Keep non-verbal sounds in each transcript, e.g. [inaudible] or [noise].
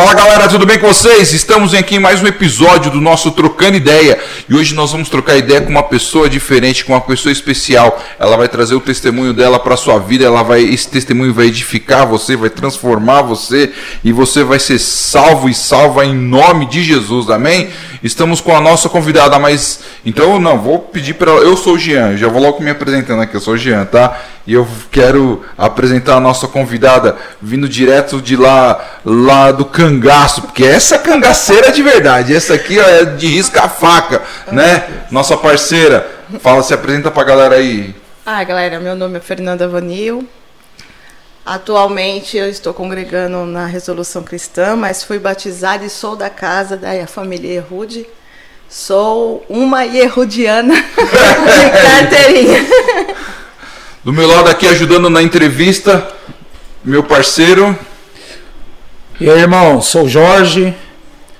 Fala galera, tudo bem com vocês? Estamos aqui em mais um episódio do nosso Trocando Ideia e hoje nós vamos trocar ideia com uma pessoa diferente, com uma pessoa especial. Ela vai trazer o testemunho dela para sua vida, ela vai esse testemunho vai edificar você, vai transformar você e você vai ser salvo e salva em nome de Jesus. Amém? Estamos com a nossa convidada, mas então não, vou pedir para eu sou o Jean, já vou logo me apresentando aqui, eu sou o Jean, tá? E eu quero apresentar a nossa convidada vindo direto de lá lá do cangaço, porque essa é cangaceira de verdade, essa aqui ó, é de risca a faca, né? Nossa parceira, fala, se apresenta pra galera aí. Ah, galera, meu nome é Fernanda Vanil. Atualmente eu estou congregando na Resolução Cristã, mas fui batizada e sou da casa da família Errude. Sou uma Errudiana [laughs] de carteirinha. Do meu lado aqui ajudando na entrevista, meu parceiro. E aí, irmão, sou o Jorge.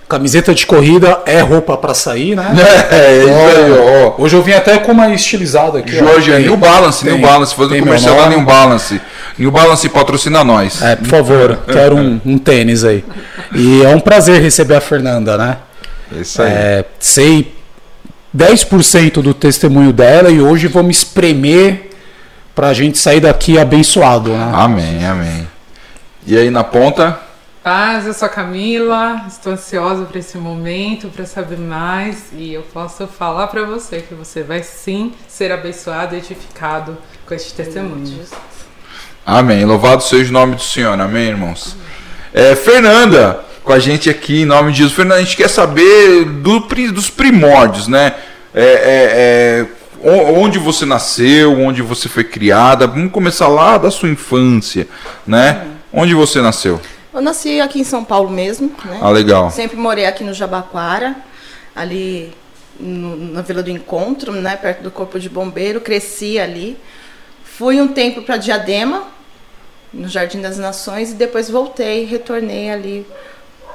Camiseta de corrida é roupa pra sair, né? [laughs] É, aí, ó. Hoje eu vim até com uma estilizada aqui. ó. Jorge, é Tem- New Balance, tem- New Balance, fazendo tem comercial nome. New Balance. New Balance patrocina nós. É, por favor, quero um, um tênis aí. E é um prazer receber a Fernanda, né? Isso aí. É, sei 10% do testemunho dela e hoje vou me espremer pra gente sair daqui abençoado, né? Amém, amém. E aí na ponta? Paz, eu sou a Camila, estou ansiosa para esse momento, para saber mais e eu posso falar para você que você vai sim ser abençoado e edificado com este testemunho. Amém. Louvado seja o nome do Senhor. Amém, irmãos. É, Fernanda, com a gente aqui em nome de Jesus. Fernanda, a gente quer saber do dos primórdios, né? É, é, é, onde você nasceu, onde você foi criada. Vamos começar lá da sua infância, né? Onde você nasceu? Eu nasci aqui em São Paulo mesmo, né? Ah, legal. Sempre morei aqui no Jabaquara, ali no- na Vila do Encontro, né, perto do Corpo de Bombeiro. Cresci ali. Fui um tempo para Diadema, no Jardim das Nações, e depois voltei, retornei ali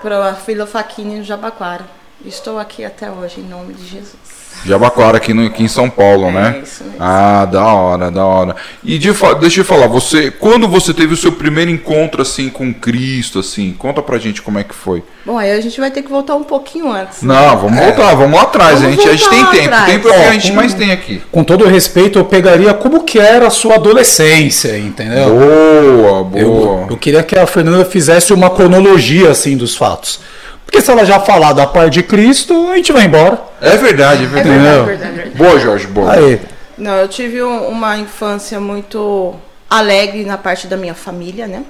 para a Vila Faquini, no Jabaquara. Estou aqui até hoje, em nome de Jesus. Jabaquara, aqui, no, aqui em São Paulo, né? É isso mesmo. Ah, da hora, da hora. E de, deixa eu falar, você, quando você teve o seu primeiro encontro assim com Cristo, assim, conta pra gente como é que foi. Bom, aí a gente vai ter que voltar um pouquinho antes. né? Não, vamos voltar, vamos lá atrás. Vamos a, gente, a gente tem tempo. atrás. Tempo é o que a gente com- mais tem aqui. Com todo respeito, eu pegaria como que era a sua adolescência, entendeu? Boa, boa. Eu, eu queria que a Fernanda fizesse uma cronologia assim dos fatos. Porque se ela já falar da parte de Cristo, a gente vai embora. É verdade, é É verdade. verdade, Entendeu? verdade, verdade. Boa, Jorge, boa. Aí, Não, eu tive um- uma infância muito alegre na parte da minha família, né?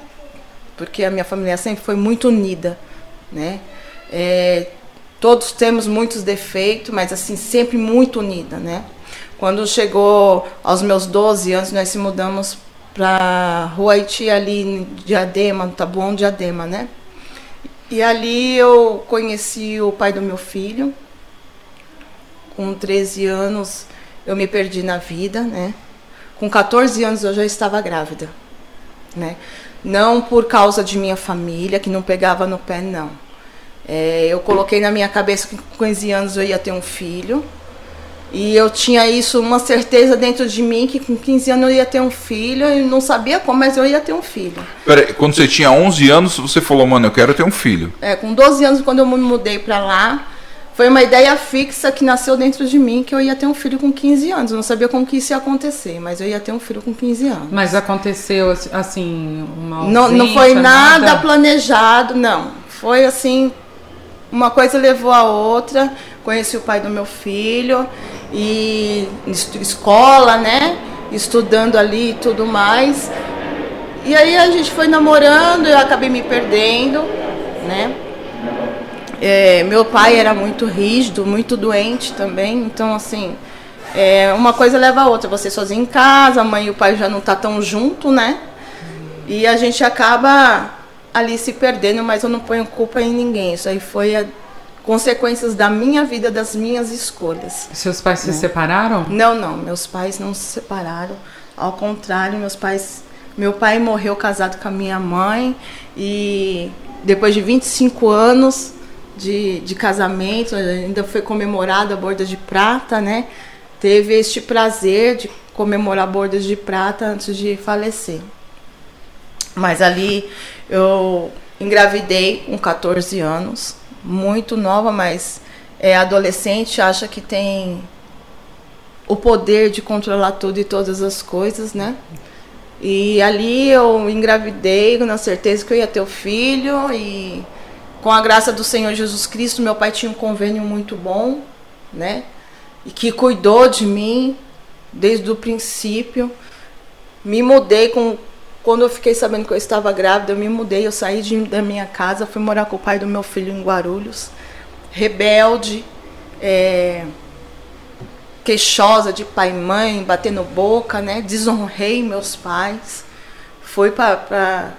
Porque a minha família sempre foi muito unida, né? É, todos temos muitos defeitos, mas assim, sempre muito unida, né? Quando chegou aos meus 12 anos, nós se mudamos para Rua Haiti, ali em Diadema, no Tabuão Diadema, né? E ali eu conheci o pai do meu filho. Com 13 anos eu me perdi na vida, né? Com 14 anos eu já estava grávida, né? Não por causa de minha família, que não pegava no pé, não. É, eu coloquei na minha cabeça que com 15 anos eu ia ter um filho. E eu tinha isso, uma certeza dentro de mim que com 15 anos eu ia ter um filho. Eu não sabia como, mas eu ia ter um filho. Peraí, quando você tinha 11 anos, você falou, mano, eu quero ter um filho. É, com 12 anos, quando eu me mudei para lá, foi uma ideia fixa que nasceu dentro de mim que eu ia ter um filho com 15 anos. Eu não sabia como que isso ia acontecer, mas eu ia ter um filho com 15 anos. Mas aconteceu assim, uma Não, não foi ausência, nada planejado, não. Foi assim, uma coisa levou a outra. Conheci o pai do meu filho e es- escola, né? Estudando ali e tudo mais. E aí a gente foi namorando, eu acabei me perdendo, né? É, meu pai era muito rígido, muito doente também, então assim, é, uma coisa leva a outra. Você sozinho em casa, a mãe e o pai já não tá tão junto, né? E a gente acaba ali se perdendo, mas eu não ponho culpa em ninguém. Isso aí foi a consequências da minha vida, das minhas escolhas. Seus pais se separaram? Não, não, meus pais não se separaram. Ao contrário, meus pais, meu pai morreu casado com a minha mãe e depois de 25 anos de, de casamento, ainda foi comemorada a borda de prata, né? Teve este prazer de comemorar bordas de prata antes de falecer. Mas ali eu engravidei com 14 anos, muito nova, mas é adolescente, acha que tem o poder de controlar tudo e todas as coisas, né? E ali eu engravidei na certeza que eu ia ter o filho e com a graça do Senhor Jesus Cristo, meu pai tinha um convênio muito bom, né? E que cuidou de mim desde o princípio. Me mudei com quando eu fiquei sabendo que eu estava grávida, eu me mudei, eu saí de, da minha casa, fui morar com o pai do meu filho em Guarulhos. Rebelde, é, queixosa de pai e mãe, batendo boca, né? Desonrei meus pais. Fui para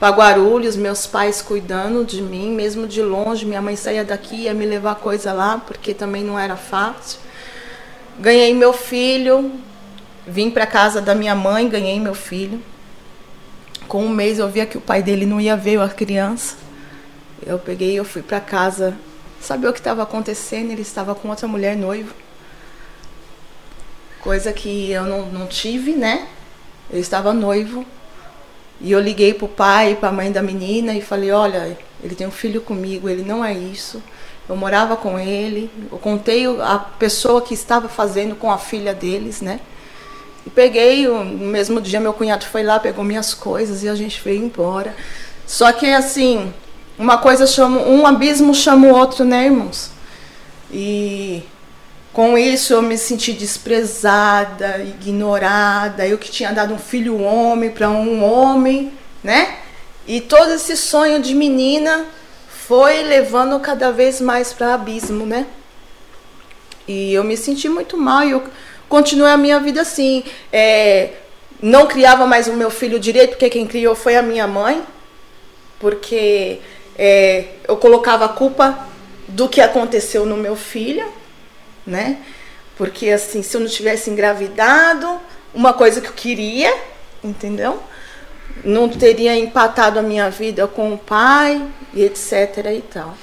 Guarulhos, meus pais cuidando de mim, mesmo de longe. Minha mãe saía daqui, ia me levar coisa lá, porque também não era fácil. Ganhei meu filho, vim para casa da minha mãe, ganhei meu filho. Com um mês eu via que o pai dele não ia ver a criança. Eu peguei, eu fui para casa, saber o que estava acontecendo. Ele estava com outra mulher noivo coisa que eu não, não tive, né? Eu estava noivo e eu liguei pro pai pra mãe da menina e falei: Olha, ele tem um filho comigo, ele não é isso. Eu morava com ele, eu contei a pessoa que estava fazendo com a filha deles, né? E peguei, no mesmo dia meu cunhado foi lá, pegou minhas coisas e a gente veio embora. Só que assim, uma coisa chama, um abismo chama o outro, né, irmãos? E com isso eu me senti desprezada, ignorada. Eu que tinha dado um filho homem para um homem, né? E todo esse sonho de menina foi levando cada vez mais para abismo, né? E eu me senti muito mal e eu continuei a minha vida assim. É, não criava mais o meu filho direito, porque quem criou foi a minha mãe, porque é, eu colocava a culpa do que aconteceu no meu filho né? Porque assim, se eu não tivesse engravidado, uma coisa que eu queria, entendeu? Não teria empatado a minha vida com o pai e etc e tal.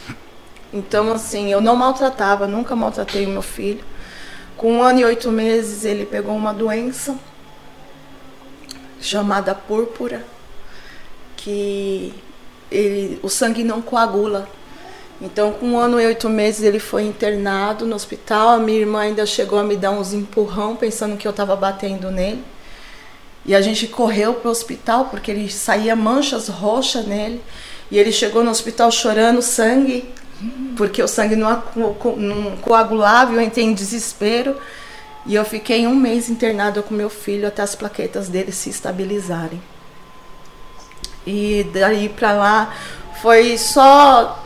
Então, assim, eu não maltratava, nunca maltratei o meu filho. Com um ano e oito meses, ele pegou uma doença chamada púrpura, que ele, o sangue não coagula então, com um ano e oito meses, ele foi internado no hospital. A minha irmã ainda chegou a me dar uns empurrão, pensando que eu estava batendo nele. E a gente correu para o hospital, porque ele saía manchas roxas nele. E ele chegou no hospital chorando sangue, porque o sangue não, não coagulava. Eu entrei em desespero. E eu fiquei um mês internada com meu filho até as plaquetas dele se estabilizarem. E daí para lá foi só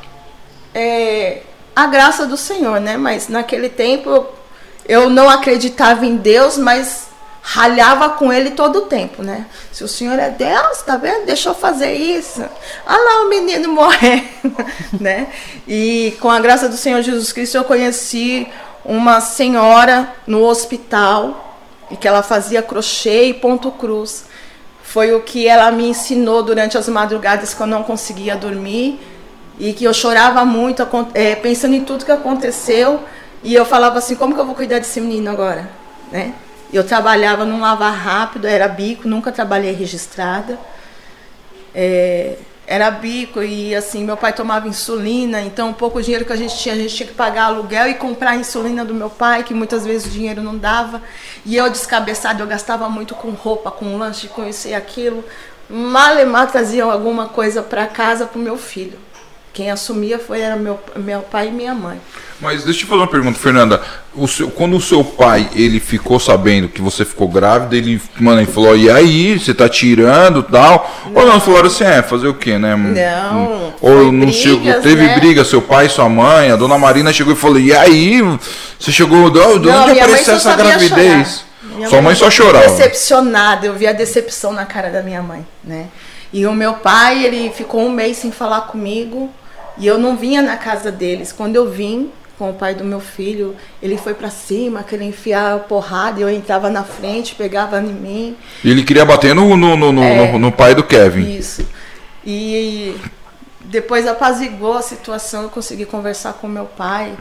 é, a graça do Senhor, né? Mas naquele tempo eu, eu não acreditava em Deus, mas ralhava com ele todo o tempo, né? Se o Senhor é Deus, tá vendo? Deixa eu fazer isso. Ah lá o menino morrendo, [laughs] né? E com a graça do Senhor Jesus Cristo eu conheci uma senhora no hospital e que ela fazia crochê e ponto cruz. Foi o que ela me ensinou durante as madrugadas que eu não conseguia dormir e que eu chorava muito, é, pensando em tudo que aconteceu. E eu falava assim, como que eu vou cuidar desse menino agora? Né? Eu trabalhava num lavar rápido, era bico, nunca trabalhei registrada. É, era bico e assim, meu pai tomava insulina, então o pouco dinheiro que a gente tinha, a gente tinha que pagar aluguel e comprar a insulina do meu pai, que muitas vezes o dinheiro não dava. E eu descabeçado, eu gastava muito com roupa, com lanche, com isso e aquilo. Malemar traziam alguma coisa para casa para o meu filho. Quem assumia foi era meu, meu pai e minha mãe. Mas deixa eu te fazer uma pergunta, Fernanda. O seu, quando o seu pai ele ficou sabendo que você ficou grávida, ele, mano, ele falou, e aí, você tá tirando tal? Não. Ou não, falaram assim, é, fazer o quê, né? Não. Ou não brigas, chegou, teve né? briga, seu pai e sua mãe, a dona Marina chegou e falou, e aí, você chegou, de onde apareceu essa gravidez? Sua mãe, mãe só chorava. Decepcionada, eu vi a decepção na cara da minha mãe, né? E o meu pai, ele ficou um mês sem falar comigo. E eu não vinha na casa deles. Quando eu vim com o pai do meu filho, ele foi para cima, queria enfiar porrada, e eu entrava na frente, pegava em mim. E ele queria bater no, no, no, é, no, no pai do Kevin. Isso. E depois apazigou a situação, eu consegui conversar com meu pai.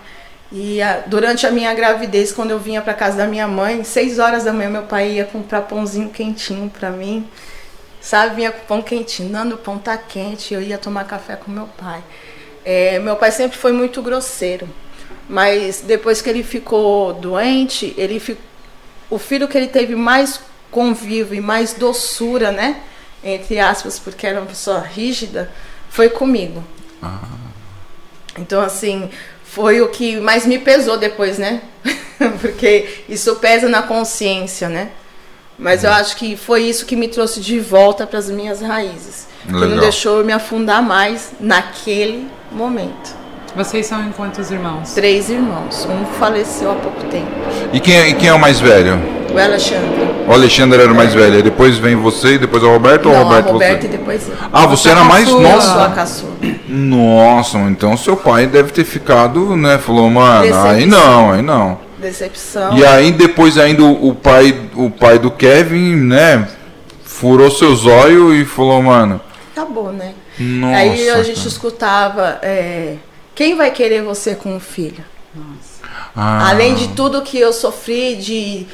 E a, durante a minha gravidez, quando eu vinha para casa da minha mãe, seis horas da manhã meu pai ia comprar pãozinho quentinho para mim sabe? Vinha com pão quentinho, dando o pão tá quente, eu ia tomar café com meu pai. É, meu pai sempre foi muito grosseiro, mas depois que ele ficou doente, ele fi- o filho que ele teve mais convívio e mais doçura, né? Entre aspas, porque era uma pessoa rígida, foi comigo. Então, assim, foi o que mais me pesou depois, né? [laughs] Porque isso pesa na consciência, né? Mas eu acho que foi isso que me trouxe de volta para as minhas raízes. Que Legal. não deixou eu me afundar mais naquele momento. Vocês são em quantos irmãos? Três irmãos. Um faleceu há pouco tempo. E quem é, e quem é o mais velho? O Alexandre. O Alexandre era o mais velho. Aí depois vem você e depois é o Roberto ou o Não, Roberto a Roberta você? e depois eu. Ah, você era mais nossa. Nossa, então seu pai deve ter ficado, né? Falou, mano, aí Decepção. não, aí não. Decepção. E aí depois ainda o o pai, o pai do Kevin, né? Furou seus olhos e falou, mano. Acabou, né? Nossa. Aí a gente cara. escutava, é, quem vai querer você com um filho? Ah, Além de tudo que eu sofri de,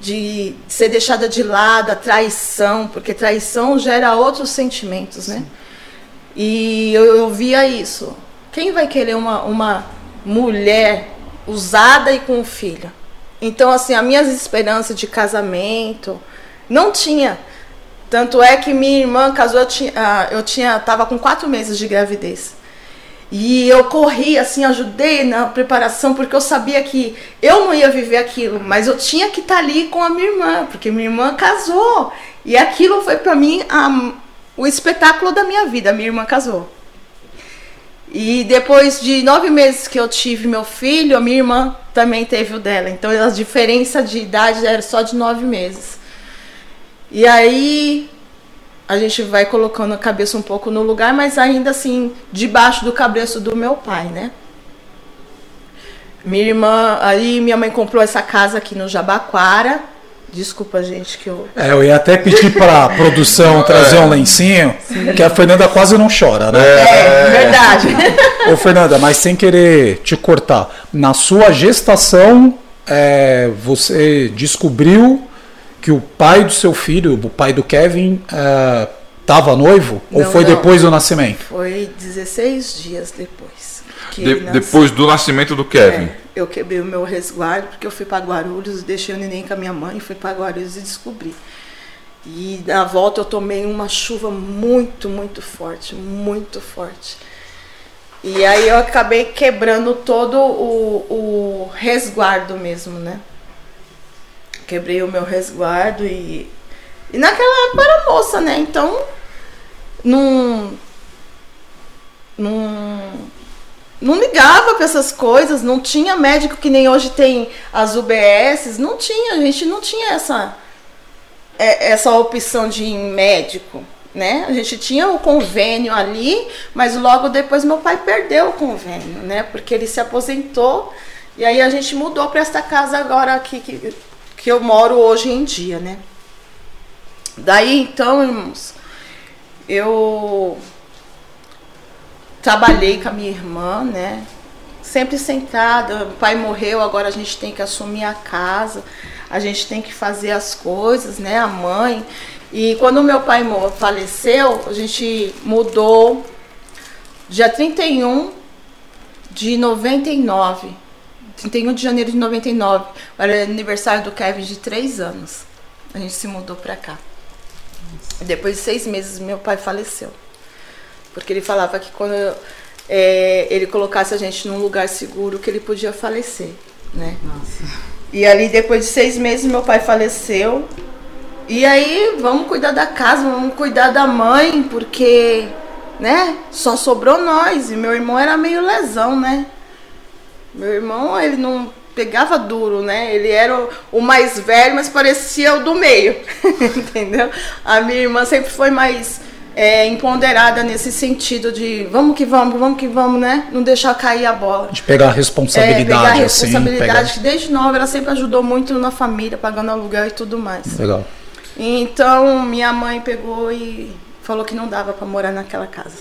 de ser deixada de lado, a traição, porque traição gera outros sentimentos, né? E eu, eu via isso. Quem vai querer uma, uma mulher usada e com um filho? Então, assim, as minhas esperanças de casamento não tinha. Tanto é que minha irmã casou, eu tinha, ah, eu tinha, tava com quatro meses de gravidez. E eu corri, assim, ajudei na preparação, porque eu sabia que eu não ia viver aquilo, mas eu tinha que estar ali com a minha irmã, porque minha irmã casou. E aquilo foi para mim a- o espetáculo da minha vida. Minha irmã casou. E depois de nove meses que eu tive meu filho, a minha irmã também teve o dela. Então a diferença de idade era só de nove meses. E aí a gente vai colocando a cabeça um pouco no lugar, mas ainda assim, debaixo do cabreço do meu pai, né? Minha irmã, aí minha mãe comprou essa casa aqui no Jabaquara. Desculpa, gente, que eu. É, eu ia até pedir pra produção [laughs] trazer um lencinho, que a Fernanda quase não chora, né? É, verdade. [laughs] Ô Fernanda, mas sem querer te cortar, na sua gestação, é, você descobriu que o pai do seu filho, o pai do Kevin, estava noivo? ou Não, foi não. depois do nascimento? Foi 16 dias depois. De- depois do nascimento do Kevin. É, eu quebrei o meu resguardo porque eu fui para Guarulhos, deixei o neném com a minha mãe, fui para Guarulhos e descobri. E na volta eu tomei uma chuva muito, muito forte, muito forte. E aí eu acabei quebrando todo o, o resguardo mesmo, né? Quebrei o meu resguardo e. E naquela época era moça, né? Então. Não. Não não ligava para essas coisas, não tinha médico que nem hoje tem as UBSs, não tinha, a gente não tinha essa é- essa opção de ir médico, né? A gente tinha o convênio ali, mas logo depois meu pai perdeu o convênio, né? Porque ele se aposentou e aí a gente mudou para esta casa agora aqui que, que eu moro hoje em dia, né? Daí então, irmãos, eu trabalhei com a minha irmã, né? Sempre sentada. O pai morreu, agora a gente tem que assumir a casa, a gente tem que fazer as coisas, né? A mãe. E quando meu pai faleceu, a gente mudou dia 31 de 99. 31 de janeiro de 99. Era aniversário do Kevin de três anos. A gente se mudou pra cá. Depois de seis meses, meu pai faleceu. Porque ele falava que quando é, ele colocasse a gente num lugar seguro, que ele podia falecer, né? Nossa. E ali, depois de seis meses, meu pai faleceu. E aí, vamos cuidar da casa, vamos cuidar da mãe, porque, né, só sobrou nós. E meu irmão era meio lesão, né? Meu irmão, ele não pegava duro, né? Ele era o, mais velho, mas parecia o do meio, [laughs] entendeu? A minha irmã sempre foi mais é, empoderada nesse sentido de vamos que vamos, vamos que vamos, né? Não deixar cair a bola. De pegar a É, responsabilidade, pegar a assim. responsabilidade, que desde nova ela sempre ajudou muito na família, pagando aluguel e tudo mais. pegar- Legal. Então minha mãe pegou e falou que não dava para morar naquela casa.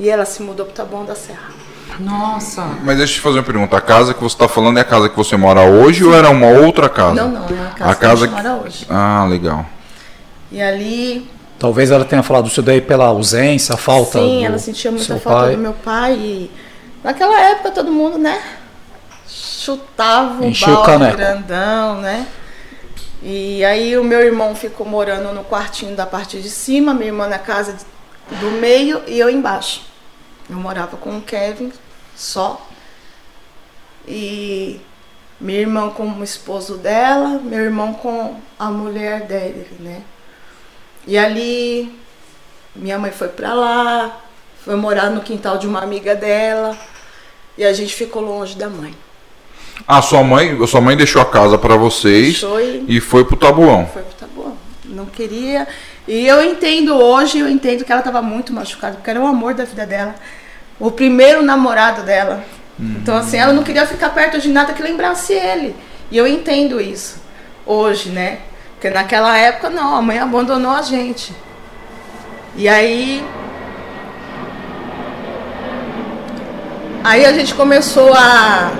E ela se mudou pro Taboão da Serra. Nossa. Mas deixa eu te fazer uma pergunta. A casa que você está falando é a casa que você mora hoje ou era uma outra casa? Não, não, é a casa, A casa que a gente mora hoje. Ah, legal. E ali Talvez ela tenha falado isso daí pela ausência, a falta Sim, do ela sentia muita falta pai. do meu pai. E naquela época todo mundo, né? Chutava um Enchia o balde caneco. grandão, né? E aí o meu irmão ficou morando no quartinho da parte de cima, minha irmã na casa do meio e eu embaixo. Eu morava com o Kevin só. E minha irmã com o esposo dela, meu irmão com a mulher dele, né? E ali minha mãe foi pra lá, foi morar no quintal de uma amiga dela e a gente ficou longe da mãe. Ah, sua mãe, sua mãe deixou a casa pra vocês Foi, e foi pro Tabuão. foi pro Taboão. Não queria. E eu entendo hoje, eu entendo que ela estava muito machucada, porque era o amor da vida dela. O primeiro namorado dela. Então, assim, ela não queria ficar perto de nada que lembrasse ele. E eu entendo isso hoje, né? Porque naquela época, não, a mãe abandonou a gente. E aí. Aí a gente começou a.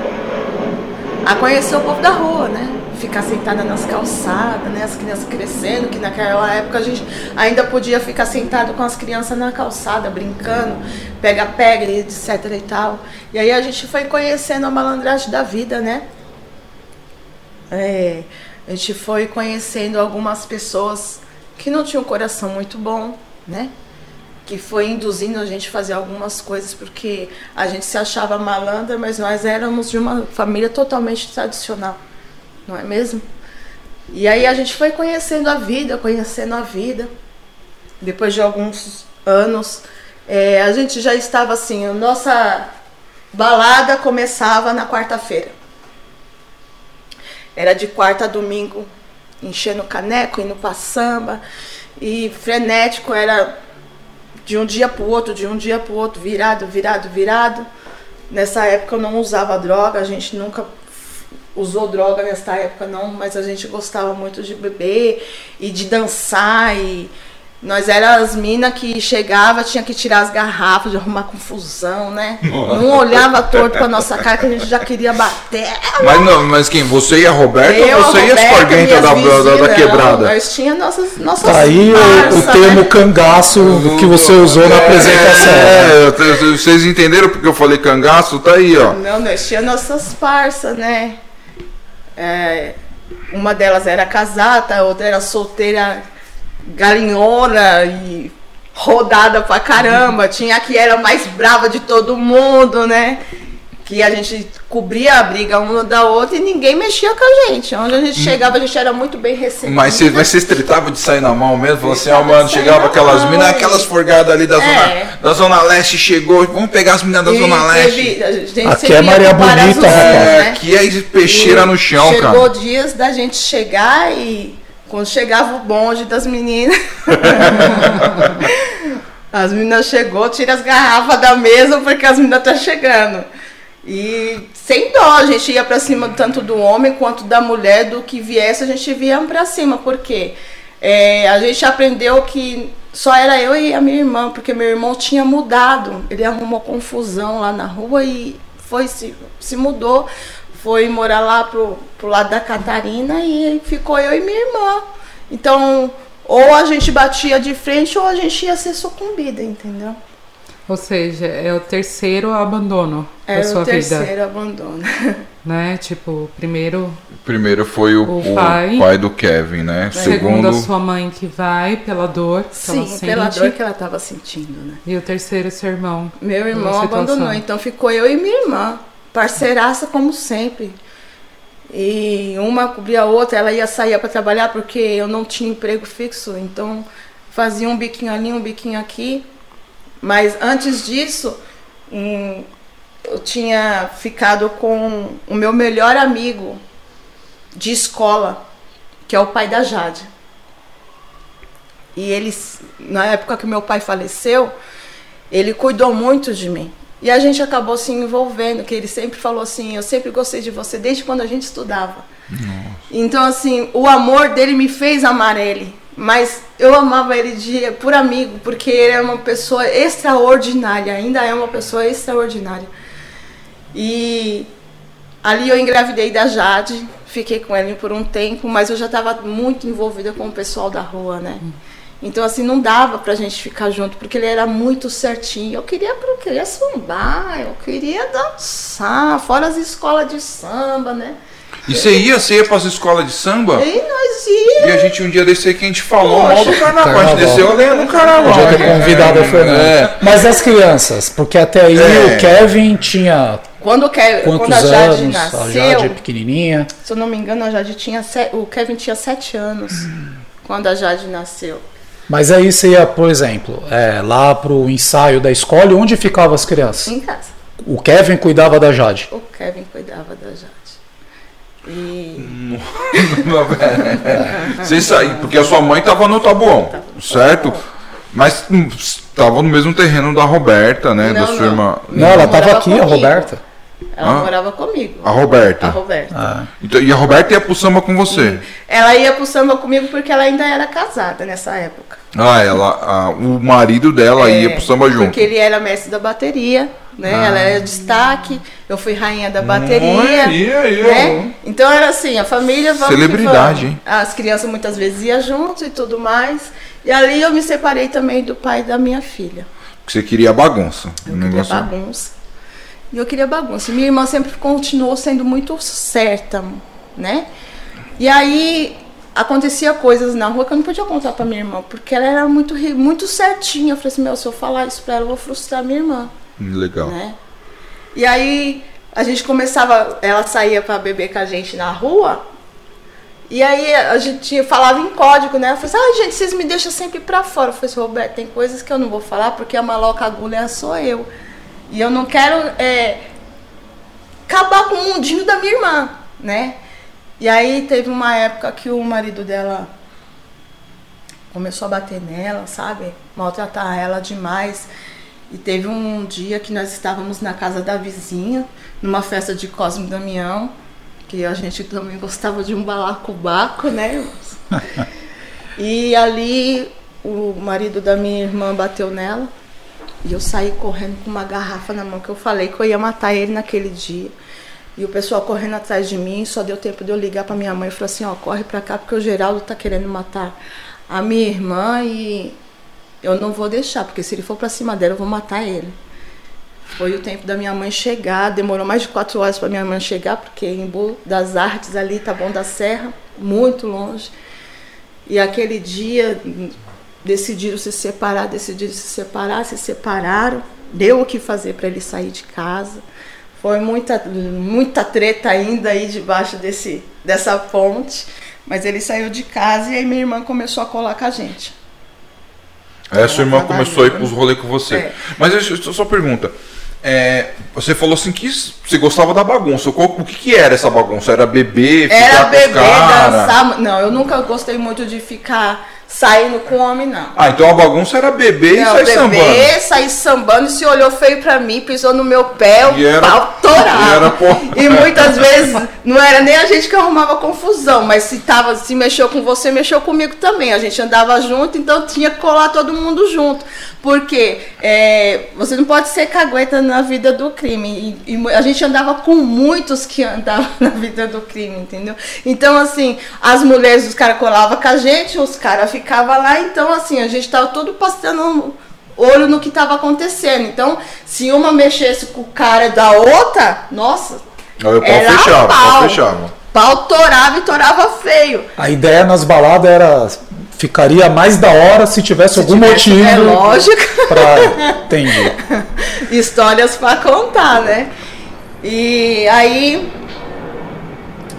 a conhecer o povo da rua, né? Ficar sentada nas calçadas, né? As crianças crescendo, que naquela época a gente ainda podia ficar sentado com as crianças na calçada, brincando, pega-pega, etc e tal. E aí a gente foi conhecendo a malandragem da vida, né? É, a gente foi conhecendo algumas pessoas que não tinham um coração muito bom, né? Que foi induzindo a gente a fazer algumas coisas porque a gente se achava malandra, mas nós éramos de uma família totalmente tradicional, não é mesmo? E aí a gente foi conhecendo a vida, conhecendo a vida. Depois de alguns anos, é, a gente já estava assim, a nossa balada começava na quarta-feira. Era de quarta a domingo, enchendo caneco, indo pra samba. E frenético, era de um dia pro outro, de um dia pro outro, virado, virado, virado. Nessa época eu não usava droga, a gente nunca usou droga nessa época não, mas a gente gostava muito de beber e de dançar e nós era as minas que chegava, tinha que tirar as garrafas, de arrumar confusão, né? Não olhava torto pra nossa cara que a gente já queria bater. Mas não, mas quem? Você e a Roberta Eu, ou você e as Roberta, porguentas da, da, da quebrada? Não, nós tinha nossas, nossas Tá aí o, o parça, termo né? cangaço que você usou na apresentação. É, eu- vocês entenderam porque eu falei cangaço? Tá aí, ó. Não, nós tinha nossas parças, né? É, uma delas era casada, outra era solteira galinhona e rodada pra caramba. Tinha a que era mais brava de todo mundo, né? Que a gente cobria a briga uma da outra e ninguém mexia com a gente. Onde a gente chegava, a gente era muito bem recebido. Mas vocês, mas vocês tretavam de sair na mão mesmo? Falou assim, ó, Tretava de mano, chegava aquelas minas, aquelas forgadas ali da, É. zona, da Zona Leste chegou, vamos pegar as meninas da E Zona Leste. teve- a gente Aqui é ia Maria Bonita. É, né? aqui é peixeira E no chão, chegou cara. dias da gente chegar e quando chegava o bonde das meninas, [laughs] [laughs] as meninas chegou, tira as garrafas da mesa porque as meninas estão chegando. E sem dó, a gente ia pra cima tanto do homem quanto da mulher, do que viesse, a gente via pra cima, porque é, a gente aprendeu que só era eu e a minha irmã, porque meu irmão tinha mudado. Ele arrumou confusão lá na rua e foi se, se mudou, foi morar lá pro, pro lado da Catarina e ficou eu e minha irmã. Então, ou a gente batia de frente ou a gente ia ser sucumbida, entendeu? Ou seja, é o terceiro abandono da Era sua o terceiro vida, abandono. [laughs] né? Tipo, primeiro, Primeiro foi o, O o pai. pai. do Kevin, né? segundo, Segundo, a sua mãe que vai pela dor que ela Sim, sente. pela dor que ela estava sentindo, né? E o terceiro, seu irmão. Meu irmão abandonou, então ficou eu e minha irmã, parceiraça como sempre. E uma cobria a outra, ela ia sair para trabalhar porque eu não tinha emprego fixo, então fazia um biquinho ali, um biquinho aqui. Mas antes disso, hum, eu tinha ficado com o meu melhor amigo de escola, que é o pai da Jade. E ele, na época que meu pai faleceu, ele cuidou muito de mim. E a gente acabou se envolvendo, que ele sempre falou assim, eu sempre gostei de você desde quando a gente estudava. Então assim, o amor dele me fez amar ele, mas eu amava ele de por amigo, porque ele é uma pessoa extraordinária, ainda é uma pessoa extraordinária. E ali eu engravidei da Jade, fiquei com ele por um tempo, mas eu já estava muito envolvida com o pessoal da rua, né? Então, assim, não dava pra gente ficar junto, porque ele era muito certinho. Eu queria, eu queria sambar, eu queria dançar, fora as escolas de samba, né? E você ia, você ia pras escolas de samba? E nós ia. E a gente um dia desse aí que a gente falou Poxa. mal do carnaval. A gente Carnaval. desceu a lenha no carnaval. Podia ter convidado a Fernanda. É. Mas as crianças, porque até aí É. o Kevin tinha Quando, o Ke- quando a Jade anos? nasceu, A Jade é pequenininha. se eu não me engano, a Jade tinha se- o Kevin tinha sete anos quando a Jade nasceu. Mas aí você ia, por exemplo, é, lá pro ensaio da escola, onde ficavam as crianças? Em casa. O Kevin cuidava da Jade. O Kevin cuidava da Jade. E [laughs] Vocês saíram, porque a sua mãe tava no Tabuão, certo? Mas hum, tava no mesmo terreno da Roberta, né? da Não, sua não. irmã. Não, ela estava aqui, a comigo. Roberta. ela Ah. morava comigo. A Roberta. A Roberta. Ah, Então, e a Roberta ia pro samba com você. Ela ia pro samba comigo porque ela ainda era casada nessa época. Ah, ela, a- o marido dela ia pro samba junto. É, Porque ele era mestre da bateria, né? Ah. Ela era destaque, eu fui rainha da bateria. Aí, aí, né? Então era assim, a família vamos Celebridade, hein? As crianças muitas vezes iam junto e tudo mais. E ali eu me separei também do pai da minha filha. Porque você queria bagunça. Eu queria negócio- bagunça. E eu queria bagunça. Minha irmã sempre continuou sendo muito certa, né? E aí acontecia coisas na rua que eu não podia contar pra minha irmã, porque ela era muito, muito certinha. Eu falei assim, meu, se eu falar isso pra ela, eu vou frustrar minha irmã, Legal. né? E aí a gente começava, ela saía pra beber com a gente na rua, e aí a gente falava em código, né? Ela falou assim, ah, gente, vocês me deixam sempre pra fora. Eu falei assim, Roberto, tem coisas que eu não vou falar porque a maloca agulha sou eu. E eu não quero é, acabar com o mundinho da minha irmã, né? E aí teve uma época que o marido dela começou a bater nela, sabe? Maltratar ela demais. E teve um dia que nós estávamos na casa da vizinha, numa festa de Cosme Damião, que a gente também gostava de um balacobaco, né? [laughs] e ali o marido da minha irmã bateu nela. E eu saí correndo com uma garrafa na mão, que eu falei que eu ia matar ele naquele dia. E o pessoal correndo atrás de mim, só deu tempo de eu ligar pra minha mãe e falar assim, ó, corre pra cá porque o Geraldo tá querendo matar a minha irmã e eu não vou deixar, porque se ele for pra cima dela, eu vou matar ele. Foi o tempo da minha mãe chegar, demorou mais de quatro horas para minha mãe chegar, porque em Embu das Artes ali, tá bom da Serra, muito longe. E aquele dia decidiram se separar, decidiram se separar, se separaram. Deu o que fazer para ele sair de casa. Foi muita, muita treta ainda aí debaixo desse, dessa ponte. Mas ele saiu de casa e aí minha irmã começou a colar com a gente. Aí a sua irmã começou a ir trabalhou, pros rolês com você. É. Mas deixa eu só pergunta. É, você falou assim que você gostava da bagunça. Qual- o que, que era essa bagunça? Era beber, ficar Era os beber, dançar. Não, eu nunca gostei muito de ficar saindo com homem, não. Ah, então a bagunça era beber Não, e sair sambando. beber, sair sambando, se olhou feio pra mim, pisou no meu pé, o E era- pau torava. e E muitas vezes não era nem a gente que arrumava confusão, mas se tava, se mexeu com você, mexeu comigo também. A gente andava junto, então tinha que colar todo mundo junto. Porque é, você não pode ser cagueta na vida do crime. E, e a gente andava com muitos que andavam [laughs] na vida do crime, entendeu? Então, assim, as mulheres, os caras colavam com a gente, os caras ficavam lá, então, assim, a gente tava tudo passando olho no que estava acontecendo. Então, se uma mexesse com o cara da outra, nossa, Aí o pau era fechava, pau pau. fechava. pau torava e torava feio. A ideia nas baladas era. Ficaria mais da hora se tivesse algum tivesse- motivo. É lógico. [laughs] Pra. Entendi. [laughs] Histórias pra contar, né? E aí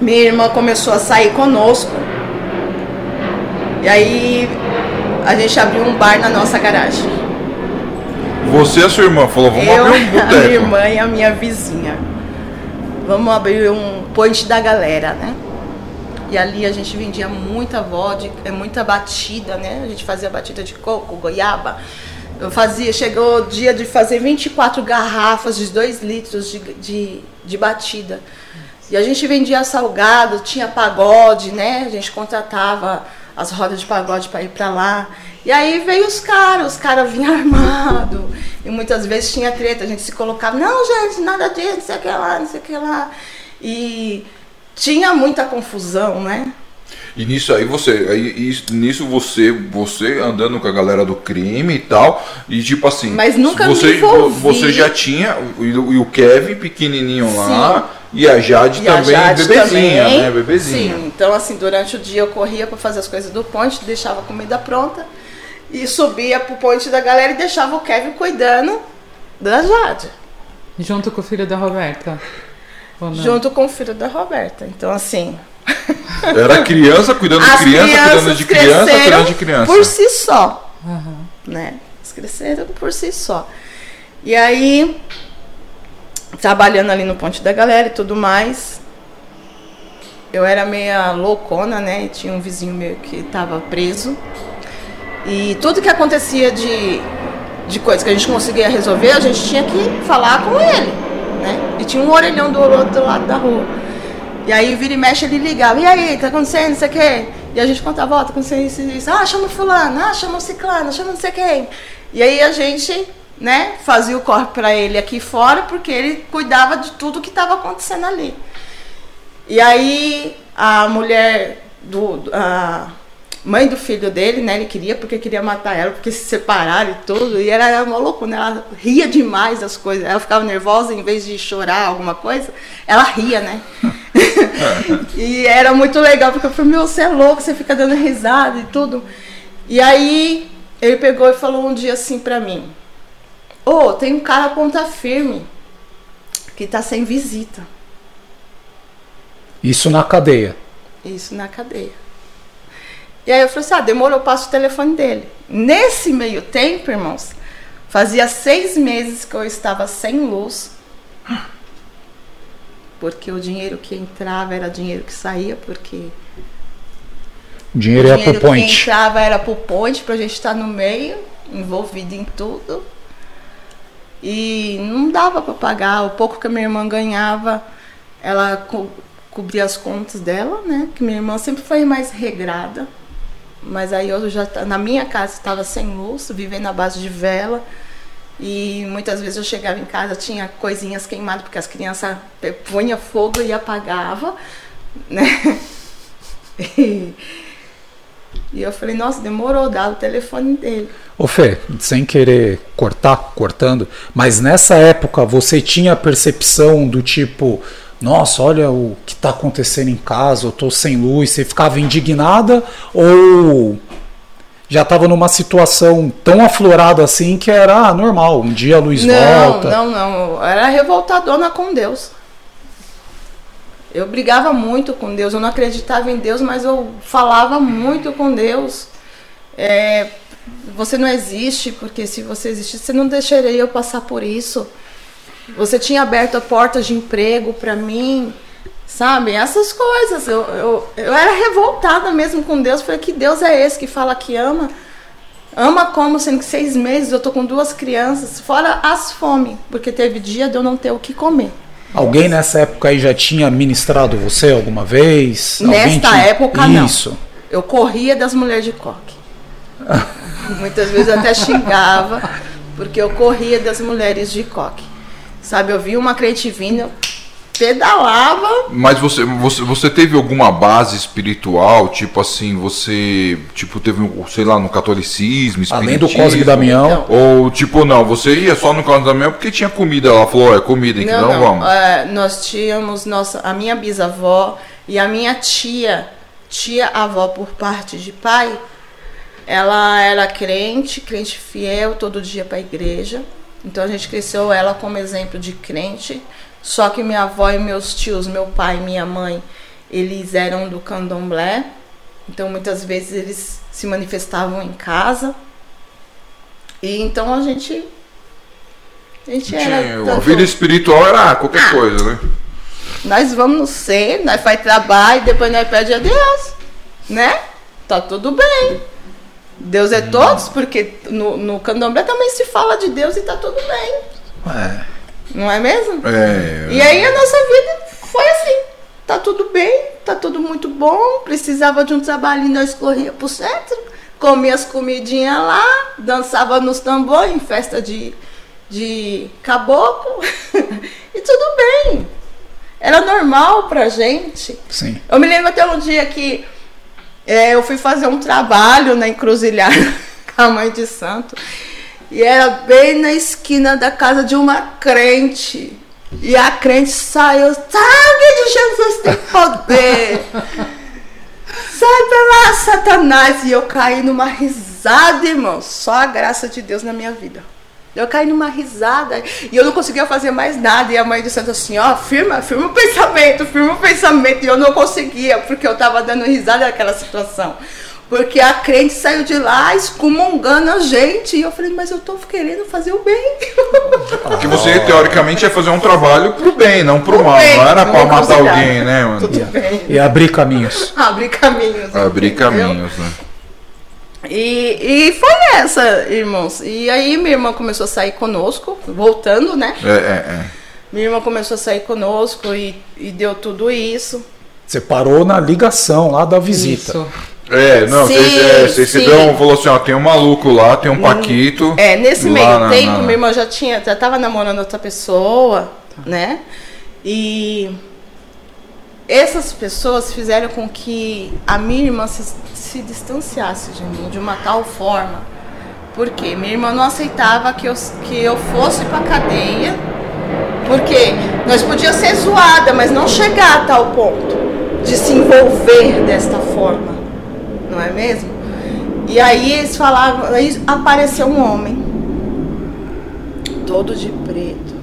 minha irmã começou a sair conosco. E aí a gente abriu um bar na nossa garagem. Você e a sua irmã falou, vamos Eu, abrir um [laughs] a minha boteco. irmã e a minha vizinha. Vamos abrir um point da galera, né? E ali a gente vendia muita vodka, muita batida, né? A gente fazia batida de coco, goiaba. Eu fazia, chegou o dia de fazer 24 garrafas de 2 litros de, de, de batida. E a gente vendia salgado, tinha pagode, né? A gente contratava as rodas de pagode para ir para lá. E aí veio os caras, os caras vinham [laughs] armados. E muitas vezes tinha treta, a gente se colocava, não, gente, nada disso, não sei o que lá, não sei o que lá. E tinha muita confusão, né? E nisso aí você, aí, isso- nisso você, você andando com a galera do crime e tal, e tipo assim, Mas nunca você, você já tinha e o, e o Kevin pequenininho lá e a Jade E a também Jade bebezinha, também. né, bebezinha. Sim, então assim, durante o dia eu corria para fazer as coisas do ponte, deixava a comida pronta e subia pro ponte da galera e deixava o Kevin cuidando da Jade, Junto com o filho da Roberta. Junto com o filho da Roberta. Então assim, [laughs] Era criança cuidando de criança, cuidando de criança, cresceram cuidando de criança. por si só, Aham. né? Eles cresceram por si só. E aí, trabalhando ali no Ponte da Galera e tudo mais, eu era meia loucona, né? E tinha um vizinho meu que estava preso. E tudo que acontecia de, de coisa que a gente conseguia resolver, a gente tinha que falar com ele, né? E tinha um orelhão do outro lado da rua. E aí vira e mexe ele ligava, e aí, tá acontecendo isso aqui? E a gente contava, ó, tá acontecendo isso isso. Ah, chama o fulano, ah, chama o ciclano, chama não sei quem. E aí a gente, né, fazia o corre pra ele aqui fora, porque ele cuidava de tudo que estava acontecendo ali. E aí a mulher do. A mãe do filho dele, né? Ele queria porque queria matar ela, porque se separaram e tudo. E ela era uma loucura, né? Ela ria demais das coisas. Ela ficava nervosa, em vez de chorar alguma coisa, ela ria, né? [laughs] [laughs] e era muito legal, porque eu falei, meu, você é louco, você fica dando risada e tudo. E aí ele pegou e falou um dia assim pra mim: Ô, tem um cara ponta firme que tá sem visita. Isso na cadeia. Isso na cadeia. E aí eu falei assim, ah, demorou, eu passo o telefone dele. Nesse meio tempo, irmãos, fazia seis meses que eu estava sem luz. Porque o dinheiro que entrava era dinheiro que saía, porque O dinheiro o é dinheiro pro que point. entrava era pro ponte, pra gente estar no meio, envolvido em tudo. E não dava para pagar. O pouco que a minha irmã ganhava, ela co cobria as contas dela, né? Que minha irmã sempre foi mais regrada. Mas aí eu já, ta- na minha casa, estava sem luz, vivendo na base de vela. E muitas vezes eu chegava em casa, tinha coisinhas queimadas, porque as crianças punham fogo e apagava, né? [laughs] E, e eu falei, nossa, demorou, dá o telefone dele. Ô Fê, sem querer cortar, cortando, mas nessa época você tinha a percepção do tipo, nossa, olha o que está acontecendo em casa, eu tô sem luz, você ficava indignada ou já estava numa situação tão aflorada assim que era ah, normal, um dia a luz não, volta. não, não. Eu era revoltadona com Deus. Eu brigava muito com Deus. Eu não acreditava em Deus, mas eu falava muito com Deus. É, você não existe, porque se você existisse, você não deixaria eu passar por isso. Você tinha aberto a porta de emprego para mim, sabe? Essas coisas. Eu, eu, eu era revoltada mesmo com Deus. Falei, que Deus é esse que fala que ama? Ama como, sendo que seis meses eu tô com duas crianças, fora as fome, porque teve dia de eu não ter o que comer. Alguém nessa época aí já tinha ministrado você alguma vez? Nesta tinha- época, não. Isso. Eu corria das mulheres de coque. [laughs] Muitas vezes eu até xingava, porque eu corria das mulheres de coque. Sabe, eu via uma crente vindo, eu pedalava. Mas você, você, você teve alguma base espiritual, tipo assim, você tipo teve, um, sei lá, no catolicismo, Além do? Cosme Damião. Então. Ou tipo, não, você ia só no Cosme Damião porque tinha comida, ela falou, é comida, então Não, não, não. vamos. É, nós tínhamos nossa, a minha bisavó e a minha tia, tia avó por parte de pai, ela era crente, crente fiel, todo dia para a igreja. Então a gente cresceu ela como exemplo de crente. Só que minha avó e meus tios, meu pai e minha mãe, eles eram do candomblé. Então muitas vezes eles se manifestavam em casa. E então a gente. A gente era. Tinha- a tanto- vida espiritual era qualquer Ah. coisa, né? nós vamos no ser, nós faz trabalho, depois nós pede a Deus, né? Tá tudo bem. Deus é todos, porque no, no candomblé também se fala de Deus e tá tudo bem, É. não é mesmo? É. E aí a nossa vida foi assim. Tá tudo bem, tá tudo muito bom. Precisava de um trabalhinho, nós corria pro centro, comia as comidinhas lá, dançava nos tambores em festa de, de caboclo. [laughs] e tudo bem. Era normal pra gente. Sim. Eu me lembro até um dia que É, eu fui fazer um trabalho na encruzilhada [laughs] com a mãe de santo. E era bem na esquina da casa de uma crente. E a crente saiu, sangue de Jesus tem poder. Sai pra lá, Satanás. E eu caí numa risada, irmão. Só a graça de Deus na minha vida. Eu caí numa risada e eu não conseguia fazer mais nada. E a mãe de santo assim, ó, firma, firma o pensamento, firma o pensamento. E eu não conseguia, porque eu tava dando risada naquela situação. Porque a crente saiu de lá excomungando a gente. E eu falei, mas eu tô querendo fazer o bem. [laughs] Porque você, teoricamente, ia fazer um trabalho pro bem, não pro, Pro mal. bem, Não era não pra é matar alguém, né, mano? Tudo bem. E abrir caminhos. [laughs] Abrir caminhos. Abrir entendeu? caminhos, né? E, e foi essa, irmãos. E aí minha irmã começou a sair conosco, voltando, né? É, é, é. Minha irmã começou a sair conosco e, e deu tudo isso. Você parou na ligação lá da visita. Isso. É, não, vocês é, se dão, falou assim, ó, tem um maluco lá, tem um Paquito. É, nesse meio na- tempo, na- minha irmã já tinha, já tava namorando outra pessoa, né? E essas pessoas fizeram com que a minha irmã se, se distanciasse de mim de uma tal forma. Porque minha irmã não aceitava que eu, que eu fosse pra cadeia. Porque nós podíamos ser zoada, mas não chegar a tal ponto de se envolver desta forma. Não é mesmo? E aí eles falavam, aí apareceu um homem, todo de preto.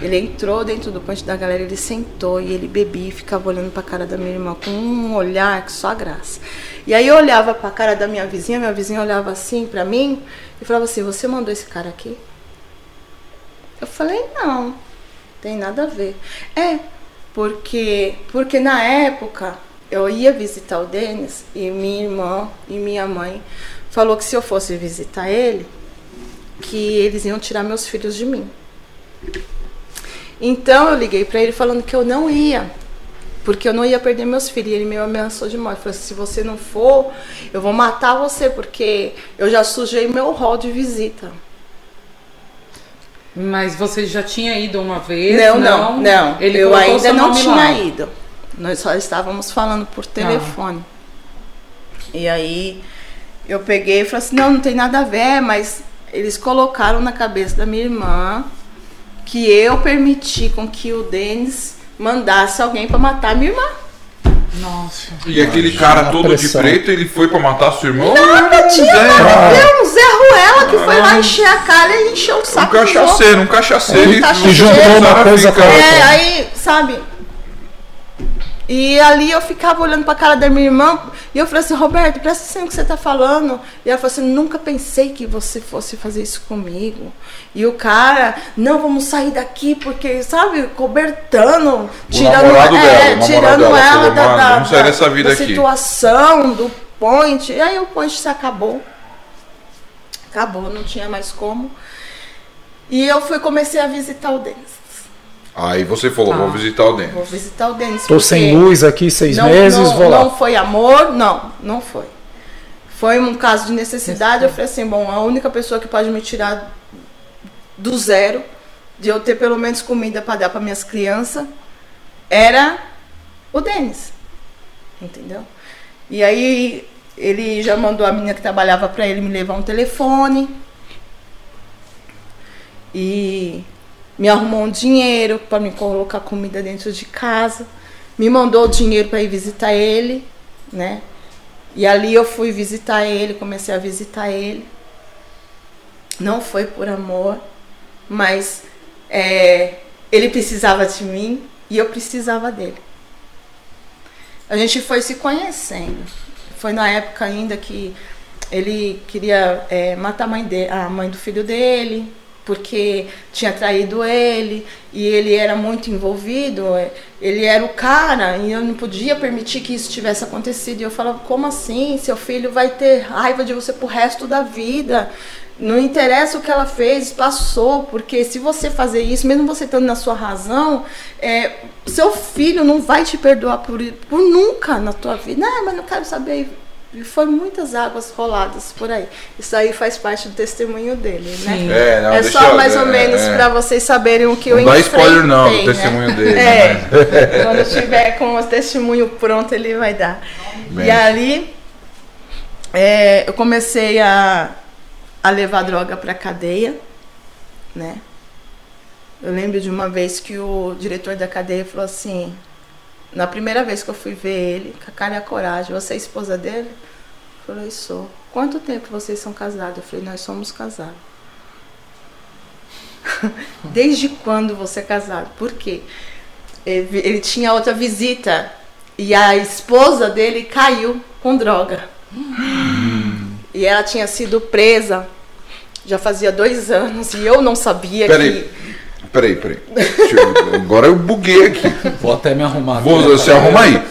Ele entrou dentro do ponte da galera, ele sentou e ele bebia e ficava olhando pra cara da minha irmã com um olhar que só graça. E aí eu olhava pra cara da minha vizinha, minha vizinha olhava assim pra mim e falava assim: Você mandou esse cara aqui? Eu falei: Não, tem nada a ver. É, porque, porque na época eu ia visitar o Denis e minha irmã e minha mãe falou que se eu fosse visitar ele, que eles iam tirar meus filhos de mim. Então eu liguei pra ele falando que eu não ia, porque eu não ia perder meus filhos. E ele me ameaçou de morte. Falou assim, se você não for, eu vou matar você, porque eu já sujei meu rol de visita. Mas você já tinha ido uma vez? Não, não, não. Ele eu ainda não tinha ido. Nós só estávamos falando por telefone. E aí eu peguei e falei assim, não, não tem nada a ver, mas eles colocaram na cabeça da minha irmã que eu permiti com que o Denis mandasse alguém para matar minha irmã. Nossa. E aquele cara todo de preto, ele foi pra matar seu irmão? Nada, tinha Zé. um Zé Ruela que foi lá encher a cara e encheu o Um saco. outros. cachaceiro, um cachaceiro. Um e- cachaceiro. Que juntou uma coisa com a outra. É, aí, sabe? E ali eu ficava olhando pra cara da minha irmã e eu falei assim, Roberto, presta atenção no que você tá falando. E ela falou assim, nunca pensei que você fosse fazer isso comigo. E o cara, não, vamos sair daqui, porque, sabe, cobertando, tirando, é, dela, tirando dela ela da, "Mano, da, da aqui." situação, do point. E aí o point se acabou. Acabou, não tinha mais como. E eu fui comecei a visitar o Denis. Aí você falou, Tá. vou visitar o Denis. Vou visitar o Denis. Tô sem luz aqui seis não, meses, não, vou lá. Não foi amor, não, não foi. Foi um caso de necessidade. Eu falei assim, bom, a única pessoa que pode me tirar do zero, de eu ter pelo menos comida para dar para minhas crianças, era o Denis. Entendeu? E aí ele já mandou a menina que trabalhava para ele me levar um telefone. E me arrumou um dinheiro para me colocar comida dentro de casa. Me mandou o dinheiro para ir visitar ele, né? E ali eu fui visitar ele, comecei a visitar ele. Não foi por amor, mas é, ele precisava de mim e eu precisava dele. A gente foi se conhecendo. Foi na época ainda que ele queria é, matar a mãe, de, a mãe do filho dele, porque tinha traído ele e ele era muito envolvido. é, Ele era o cara e eu não podia permitir que isso tivesse acontecido. E eu falava: como assim? Seu filho vai ter raiva de você pro resto da vida. Não interessa o que ela fez, passou, porque se você fazer isso, mesmo você estando na sua razão, é, seu filho não vai te perdoar por, por nunca na tua vida. Não, mas não quero saber. E foi muitas águas roladas por aí. Isso aí faz parte do testemunho dele, né? Sim. É, não, é só eu- mais ou é, menos é. para vocês saberem o que eu Não dá spoiler não, do né? testemunho dele, [laughs] É, né? [laughs] quando tiver com o testemunho pronto ele vai dar. Bem. E ali é, eu comecei a, a levar droga pra cadeia, né? Eu lembro de uma vez que o diretor da cadeia falou assim, na primeira vez que eu fui ver ele, com a cara e a coragem, você é esposa dele? Eu falei, sou. Quanto tempo vocês são casados? Eu falei, nós somos casados. [laughs] Desde quando você é casado? Por quê? Ele, ele tinha outra visita e a esposa dele caiu com droga. E ela tinha sido presa já fazia dois anos e eu não sabia Peraí. que. Peraí, peraí. Eu- agora eu buguei aqui. Vou até me arrumar. Vou, você arruma aí.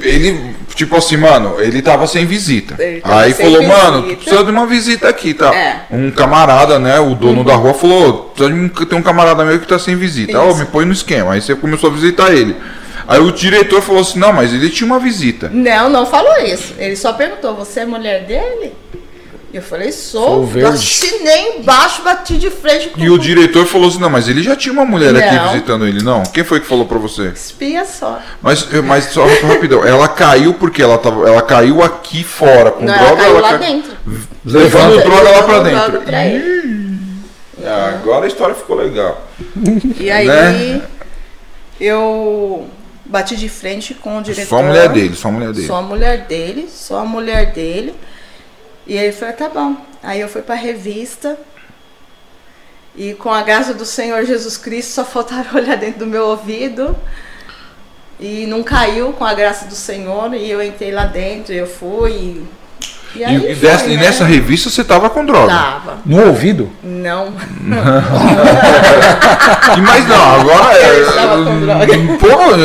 Ele, tipo assim, mano, ele tava sem visita. Tava Aí sem falou, visita. mano, tu precisa de uma visita aqui, tá? É. Um camarada, né? O dono da rua falou, precisa de um, tem um camarada meu que tá sem visita. Ó, Isso. me põe no esquema. Aí você começou a visitar ele. Aí o diretor falou assim, não, mas ele tinha uma visita. Não, não falou isso. Ele só perguntou: você é mulher dele? E eu falei: sou. verde. Eu assinei embaixo, bati de frente com E o diretor falou assim, não, mas ele já tinha uma mulher aqui Não. visitando ele, não? Quem foi que falou pra você? espia só. Mas, mas só rapidão, ela caiu porque ela tava. Ela caiu aqui fora com Não, droga ela caiu ela lá cai- dentro. Levando droga lá pra dentro. pra. Ah, agora a história ficou legal. E aí Né? eu bati de frente com o diretor. Só a mulher dele, só a mulher dele. Só a mulher dele, só a mulher dele. E ele falou, tá bom. Aí eu fui pra revista. E com a graça do Senhor Jesus Cristo, só faltava [laughs] olhar dentro do meu ouvido. E não caiu com a graça do Senhor. E eu entrei lá dentro, eu fui. E, e aí E, e foi, dessa- e né? nessa revista você tava com droga. Tava. No ouvido? Não. [laughs] E, mas não, agora é. Pô,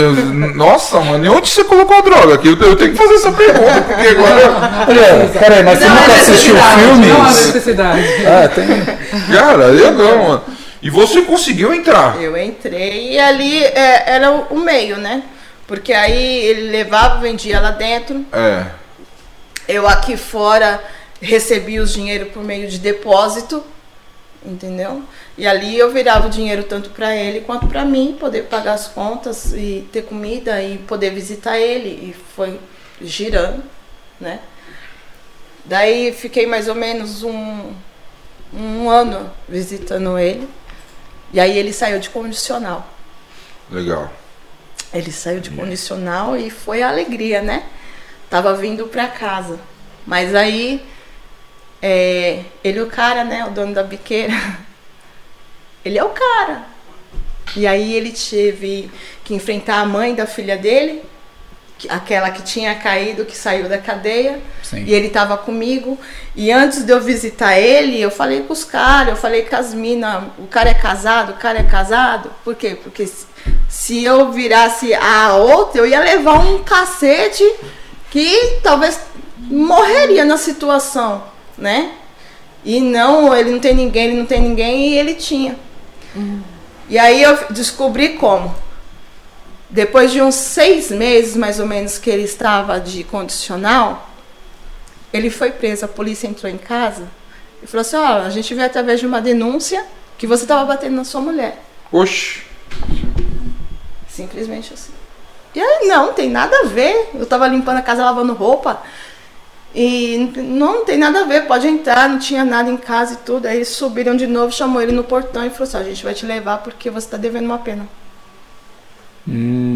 nossa, mano, e onde você colocou a droga? Aqui eu, eu tenho que fazer essa pergunta, porque agora. Olha, peraí, mas você Não, nunca é assistiu Necessidade, Não há filmes? necessidade. Ah, tem. Cara, eu não, mano. E você conseguiu entrar. Eu entrei e ali é, era o meio, né? Porque aí ele levava, vendia lá dentro. É. Eu aqui fora recebia os dinheiro por meio de depósito, entendeu? E ali eu virava o dinheiro tanto para ele quanto para mim, poder pagar as contas e ter comida e poder visitar ele. E foi girando, né? Daí fiquei mais ou menos um, um ano visitando ele. E aí ele saiu de condicional. Legal. Ele saiu de condicional e foi a alegria, né? Tava vindo pra casa. Mas aí, é, ele é o cara, né? O dono da biqueira. [laughs] Ele é o cara. E aí ele teve que enfrentar a mãe da filha dele, que- aquela que tinha caído, que saiu da cadeia. Sim. E ele tava comigo. E antes de eu visitar ele, eu falei com os caras, eu falei com as minas, o cara é casado, o cara é casado. Por quê? Porque se, se eu virasse a outra, eu ia levar um cacete que talvez morreria na situação, né? E não, ele não tem ninguém, ele não tem ninguém, e ele tinha. E aí eu descobri como. Depois de uns seis meses, mais ou menos, que ele estava de condicional, ele foi preso. A polícia entrou em casa e falou assim: Ó, a gente veio através de uma denúncia que você estava batendo na sua mulher. Oxi. Simplesmente assim. E aí, não, não tem nada a ver. Eu tava limpando a casa, lavando roupa. E não, não tem nada a ver, pode entrar, não tinha nada em casa e tudo. Aí eles subiram de novo, chamou ele no portão e falou assim: "Ó, a gente vai te levar porque você tá devendo uma pena.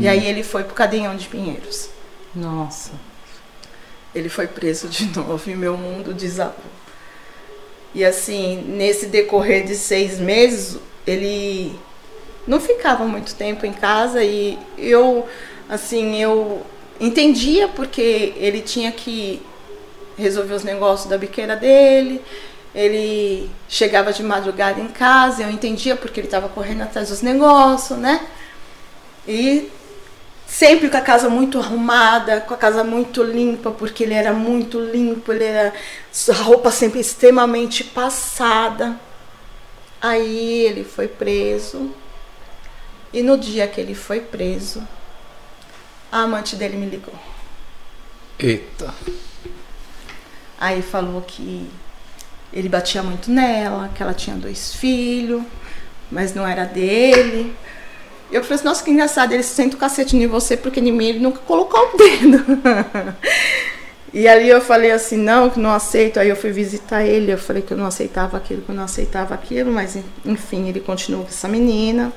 E aí ele foi pro Cadeirão de Pinheiros. Nossa. Ele foi preso de [laughs] novo e meu mundo desabou. E assim, nesse decorrer de seis meses, ele não ficava muito tempo em casa e eu, assim, eu entendia porque ele tinha que resolver os negócios da biqueira dele. Ele chegava de madrugada em casa, eu entendia porque ele estava correndo atrás dos negócios, né? E sempre com a casa muito arrumada, com a casa muito limpa, porque ele era muito limpo, ele era a roupa sempre extremamente passada. Aí ele foi preso. E no dia que ele foi preso, a amante dele me ligou. Eita. Aí falou que ele batia muito nela, que ela tinha dois filhos, mas não era dele. Eu falei assim, nossa, que engraçado, ele senta o cacete em você porque em mim ele nunca colocou o dedo. [laughs] E ali eu falei assim, não, que não aceito. Aí eu fui visitar ele, eu falei que eu não aceitava aquilo, que eu não aceitava aquilo, mas enfim, ele continuou com essa menina.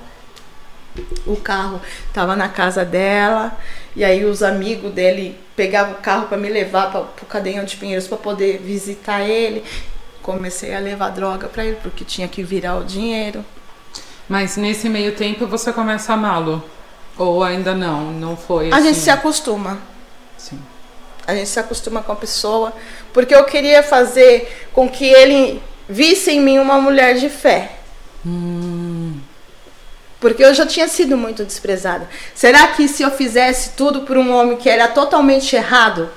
O carro estava na casa dela, e aí os amigos dele pegavam o carro para me levar para o Cadenhão de Pinheiros para poder visitar ele. Comecei a levar droga para ele, porque tinha que virar o dinheiro. Mas nesse meio tempo você começa a amá-lo? Ou ainda não? Não foi A assim? gente se acostuma. Sim. A gente se acostuma com a pessoa, porque eu queria fazer com que ele visse em mim uma mulher de fé. Porque eu já tinha sido muito desprezada. Será que se eu fizesse tudo por um homem que era totalmente errado,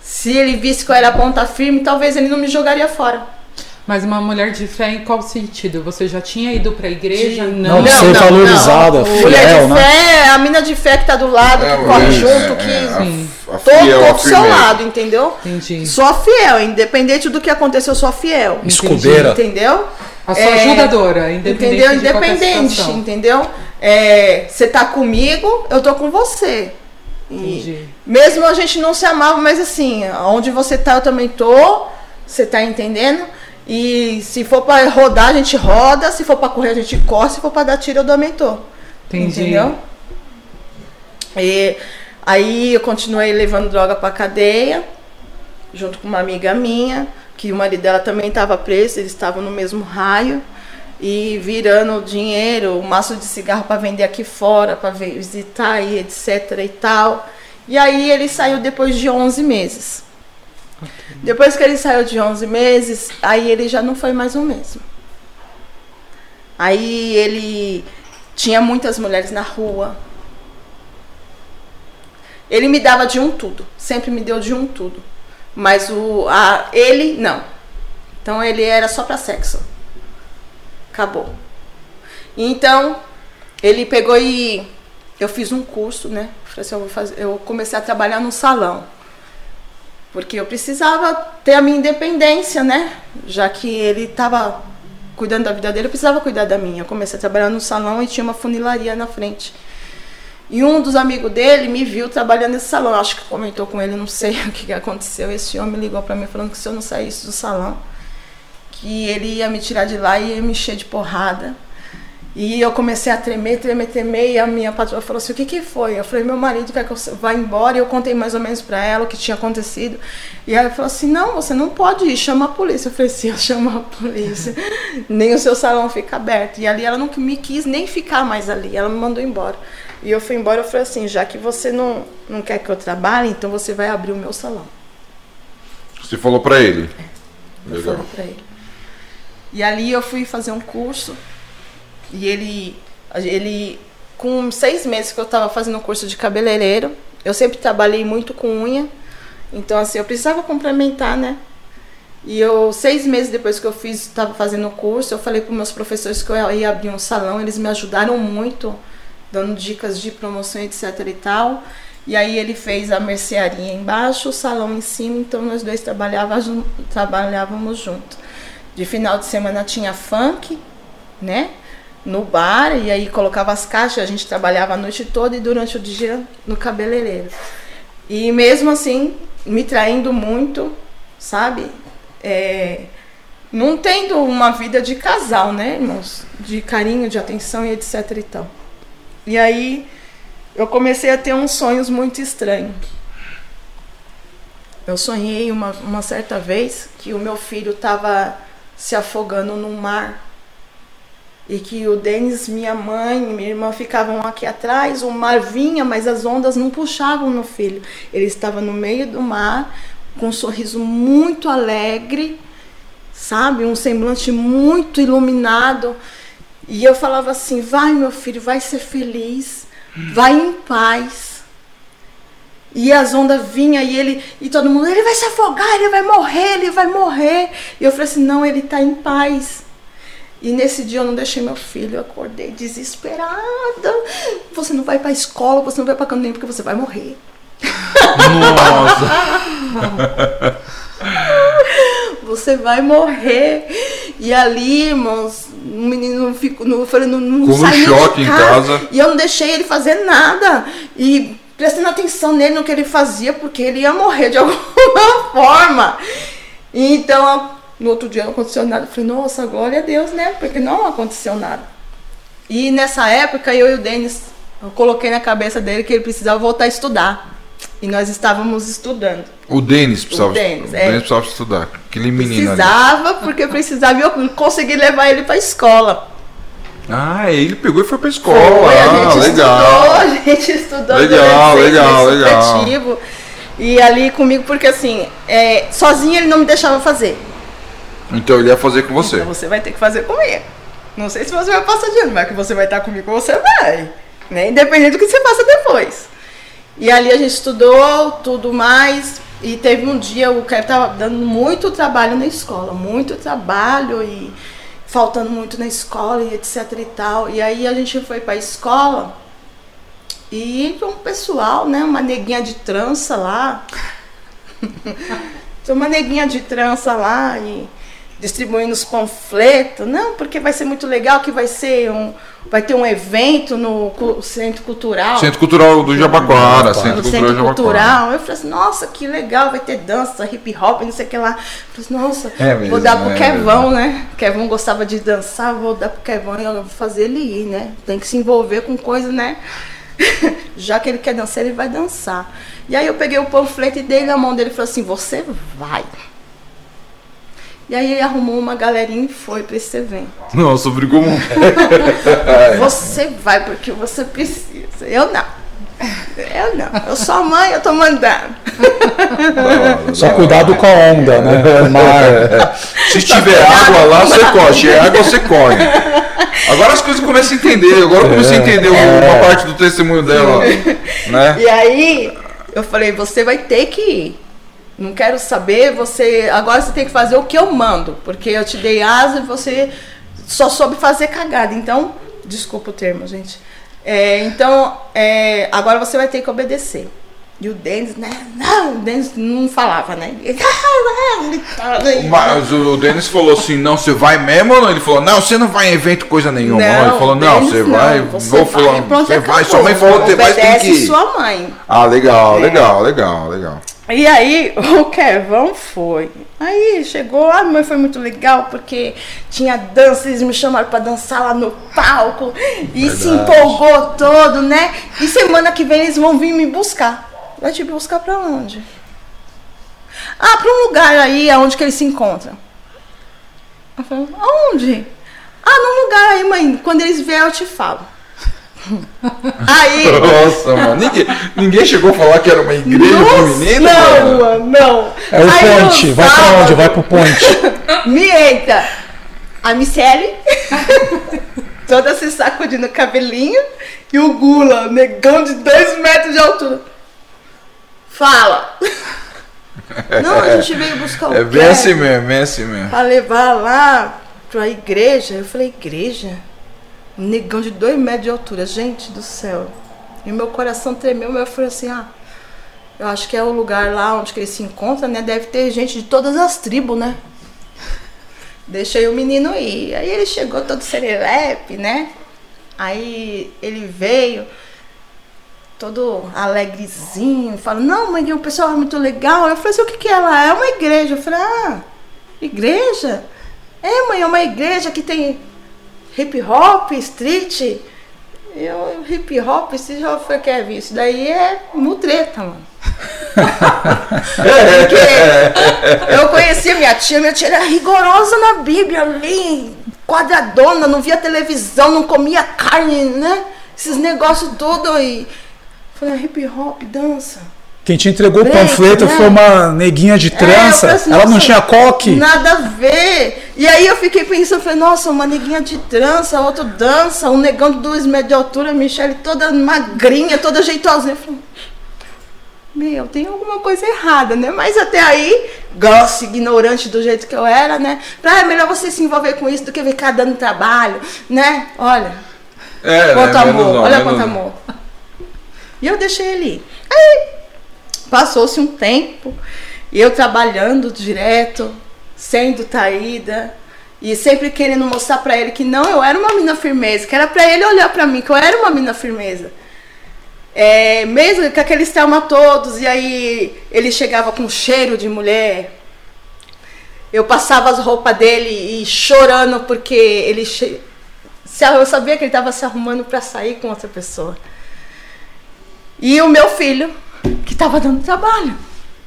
se ele visse que eu era ponta firme, talvez ele não me jogaria fora. Mas uma mulher de fé em qual sentido? Você já tinha ido pra igreja? De- Não, ser valorizada, fiel, Mulher de né? fé é a mina de fé que tá do lado, É, que corre é, junto, é, que. é, a- a fiel, tô a do seu lado, entendeu? Entendi. Sou fiel, independente do que aconteceu, eu sou fiel. Escudeira. Entendeu? A sua É, ajudadora, independente Entendeu? Independente, entendeu? É, Você tá comigo, eu tô com você. Entendi. mesmo a gente não se amava, mas assim, onde você tá, eu também tô. Você tá entendendo? E se for pra rodar, a gente roda. Se for pra correr, a gente corre. Se for pra dar tiro, eu também tô. Entendi. Entendeu? E aí eu continuei levando droga pra cadeia, junto com uma amiga minha, que o marido dela também estava preso, eles estavam no mesmo raio. E virando dinheiro, um maço de cigarro para vender aqui fora, para visitar e etc e tal. E aí ele saiu depois de 11 meses. Depois que ele saiu de 11 meses, aí ele já não foi mais o mesmo. Aí ele tinha muitas mulheres na rua. Ele me dava de um tudo, sempre me deu de um tudo. Mas o a, ele não. Então ele era só para sexo. Acabou. Então ele pegou e eu fiz um curso, né? Falei assim, eu, vou fazer, eu comecei a trabalhar no salão. Porque eu precisava ter a minha independência, né? Já que ele estava cuidando da vida dele, eu precisava cuidar da minha. Eu comecei a trabalhar no salão e tinha uma funilaria na frente. E um dos amigos dele me viu trabalhando nesse salão. Acho que comentou com ele, não sei [laughs] o que aconteceu. Esse homem ligou para mim falando que se eu não saísse do salão, que ele ia me tirar de lá e ia me encher de porrada. E eu comecei a tremer, tremer, tremer, e a minha patroa falou assim, o que que foi? Eu falei, meu marido quer que eu vá embora, e eu contei mais ou menos para ela o que tinha acontecido. E ela falou assim, não, você não pode ir, chama a polícia. Eu falei, se eu chamar a polícia, [laughs] nem o seu salão fica aberto. E ali ela não me quis nem ficar mais ali, ela me mandou embora. E eu fui embora, eu falei assim, já que você não, não quer que eu trabalhe, então você vai abrir o meu salão. Você falou pra ele. Eu Legal. falei pra ele. E ali eu fui fazer um curso e ele, ele com seis meses que eu estava fazendo o curso de cabeleireiro, eu sempre trabalhei muito com unha, então assim eu precisava complementar, né? E eu seis meses depois que eu fiz, estava fazendo o curso, eu falei para meus professores que eu ia abrir um salão, eles me ajudaram muito, dando dicas de promoção, etc e tal. E aí ele fez a mercearia embaixo, o salão em cima, então nós dois trabalhava trabalhávamos juntos. De final de semana tinha funk, né? No bar, e aí colocava as caixas, a gente trabalhava a noite toda e durante o dia no cabeleireiro. E mesmo assim, me traindo muito, sabe? É, não tendo uma vida de casal, né, irmãos? De carinho, de atenção e etc e tal. E aí eu comecei a ter uns sonhos muito estranhos. Eu sonhei uma, uma certa vez que o meu filho estava se afogando no mar e que o Denis, minha mãe minha irmã ficavam aqui atrás, o mar vinha, mas as ondas não puxavam no filho. Ele estava no meio do mar, com um sorriso muito alegre, sabe? Um semblante muito iluminado. E eu falava assim: vai, meu filho, vai ser feliz, vai em paz. E as ondas vinham e ele e todo mundo, ele vai se afogar, ele vai morrer, ele vai morrer. E eu falei assim: não, ele está em paz. E nesse dia eu não deixei meu filho, eu acordei desesperada. Você não vai para a escola, você não vai para canto porque você vai morrer. Nossa. [laughs] Você vai morrer. E ali, irmãos, o menino ficou, não, não, não nem de choque em casa. E eu não deixei ele fazer nada. E prestando atenção nele, no que ele fazia, porque ele ia morrer de [laughs] alguma forma. E então, no outro dia não aconteceu nada. Eu falei, nossa, glória a Deus, né? Porque não aconteceu nada. E nessa época, eu e o Denis, eu coloquei na cabeça dele que ele precisava voltar a estudar. E nós estávamos estudando. O Denis precisava, O Denis, o é. Denis precisava estudar. Aquele menino ali. Precisava, porque precisava e eu consegui levar ele para a escola. Ah, ele pegou e foi pra escola. Foi, a ah, gente legal. estudou, a gente estudou Legal, legal, legal. E ali comigo, porque assim, é, sozinho ele não me deixava fazer. Então ele ia fazer com você. Então você vai ter que fazer comigo. Não sei se você vai passar de ano, mas que você vai estar comigo, você vai. Né? Independente do que você faça depois. E ali a gente estudou tudo mais. E teve um dia, o cara tava dando muito trabalho na escola, muito trabalho e faltando muito na escola e etc e tal. E aí a gente foi pra escola e um pessoal, né, uma neguinha de trança lá. [laughs] Uma neguinha de trança lá e distribuindo os panfletos. Não, porque vai ser muito legal que vai ser um vai ter um evento no Centro Cultural. Centro Cultural do Jabaquara, No Centro Cultural Centro Jabaquara. Cultural. Eu falei assim, nossa, que legal, vai ter dança, hip hop, não sei o que lá. Eu falei assim, nossa, É mesmo, vou dar pro é Kevão, né? Kevão gostava de dançar, vou dar pro Kevão e eu vou fazer ele ir, né? Tem que se envolver com coisa, né? [laughs] Já que ele quer dançar, ele vai dançar. E aí eu peguei o panfleto e dei na mão dele e falei assim, você vai. E aí ele arrumou uma galerinha e foi pra esse evento. Nossa, brigou muito. [laughs] Você vai porque você precisa. Eu não. Eu não. Eu sou a mãe, eu tô mandando. Só cuidado com a onda, né? O mar. Se tiver água lá, você corre. Se é água, você corre. Agora as coisas começam a entender. Agora eu comecei a entender uma parte do testemunho dela. [laughs] Né? E aí eu falei, você vai ter que ir. Não quero saber, você. Agora você tem que fazer o que eu mando. Porque eu te dei asa e você só soube fazer cagada. Então, desculpa o termo, gente. É, então, é, agora você vai ter que obedecer. E o Denis, né? Não, o Denis não falava, né? Ele, "Ah, não", gritava, e- Mas o Denis falou assim: não, você vai mesmo ou não? Ele falou: não, você não vai em evento coisa nenhuma. Não, ele falou: não, você vai, vou falar, você vai. Sua mãe falou: você vai, tem que ir. sua mãe. Ah, legal, É. legal, legal, legal. E aí o Kevão foi. Aí chegou, a mãe foi muito legal porque tinha dança, eles me chamaram pra dançar lá no palco e se empolgou todo, né? E semana que vem eles vão vir me buscar. Vai te buscar pra onde? Ah, pra um lugar aí aonde que eles se encontram. Eu falei, aonde? Ah, num lugar aí, mãe. Quando eles vierem eu te falo. [laughs] Aí. Nossa, mano. Ninguém, ninguém chegou a falar que era uma igreja Nossa, feminina, não, mano. não. É o Aí, ponte. Vai pra sábado, onde? Vai pro ponte. [laughs] Me entra a Michelle, [laughs] toda se sacudindo o cabelinho, e o Gula, negão de dois metros de altura. Fala. [laughs] Não, a gente veio buscar o É bem assim mesmo, bem assim mesmo. Pra levar lá pra igreja. Eu falei, igreja? Um negão de dois metros de altura. Gente do céu. E meu coração tremeu, mas eu falei assim, ah, eu acho que é o lugar lá onde que eles se encontram, né? Deve ter gente de todas as tribos, né? Deixei o menino ir. Aí ele chegou todo serelepe, né? Aí ele veio todo alegrezinho, fala, não, mãe, o pessoal é muito legal. Eu falei assim, o que, que é lá? É uma igreja. Eu falei, ah, igreja? É, mãe, é uma igreja que tem hip hop, street. Eu, hip hop, street, eu falei, Kevin, isso daí é mutreta, mano. [laughs] Porque eu conhecia minha tia, minha tia era rigorosa na Bíblia ali, quadradona, não via televisão, não comia carne, né? Esses negócios tudo e. Falei, hip hop, dança. Quem te entregou o panfleto né? foi uma neguinha de É, trança. assim, Ela não tinha coque. Nada a ver. E aí eu fiquei pensando, falei, nossa, uma neguinha de trança, outro dança, um negão de dois metros de altura, a Michelle toda magrinha, toda jeitosinha. Eu falei, meu, tem alguma coisa errada, né? Mas até aí, grossa, ignorante do jeito que eu era, né? Pra, é melhor você se envolver com isso do que ficar dando trabalho, né? Olha, É, quanto né, amor, menos olha menos quanto amor. E eu deixei ele ir. Aí, passou-se um tempo, e eu trabalhando direto, sendo traída, e sempre querendo mostrar pra ele que não, eu era uma mina firmeza, que era pra ele olhar pra mim, que eu era uma mina firmeza. É, mesmo com aqueles trauma todos, e aí ele chegava com cheiro de mulher. Eu passava as roupas dele e chorando porque ele che... eu sabia que ele estava se arrumando para sair com outra pessoa. E o meu filho, que estava dando trabalho.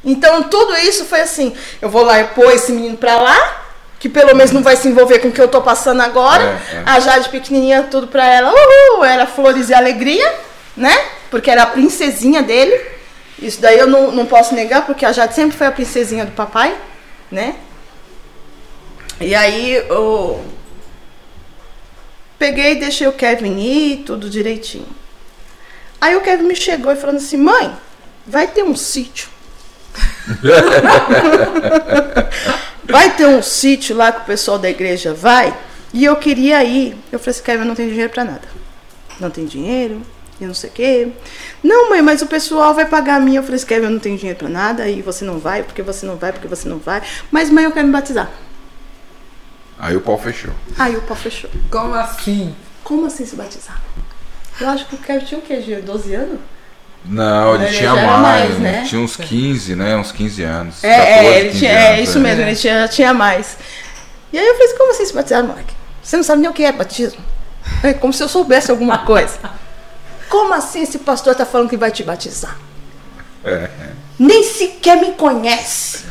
Então tudo isso foi assim: eu vou lá e pôr esse menino para lá, que pelo menos não vai se envolver com o que eu tô passando agora. É, é. A Jade pequenininha, tudo pra ela, uhul, era flores e alegria, né? Porque era a princesinha dele. Isso daí eu não, não posso negar, porque a Jade sempre foi a princesinha do papai, né? E aí eu peguei e deixei o Kevin ir, tudo direitinho. Aí o Kevin me chegou e falando assim, mãe, vai ter um sítio. [laughs] vai ter um sítio lá que o pessoal da igreja vai. E eu queria ir. Eu falei assim, Kevin, eu não tenho dinheiro para nada. Não tem dinheiro, e não sei o quê. Não, mãe, mas o pessoal vai pagar a mim. Eu falei assim, Kevin, eu não tenho dinheiro para nada. E você não vai, porque você não vai, porque você não vai. Mas, mãe, eu quero me batizar. Aí o pau fechou. Aí o pau fechou. Como assim? Como assim se batizar? Eu acho que o Kevin tinha o quê, 12 anos? Não, ele, ele tinha mais, mais né? Tinha uns 15, né? Uns 15 anos. É, 14, é, ele tinha, anos, é isso é. mesmo, ele tinha, tinha mais. E aí eu falei assim, como assim se batizar, moleque? Você não sabe nem o que é batismo? É como se eu soubesse alguma coisa. Como assim esse pastor está falando que vai te batizar? É. Nem sequer me conhece.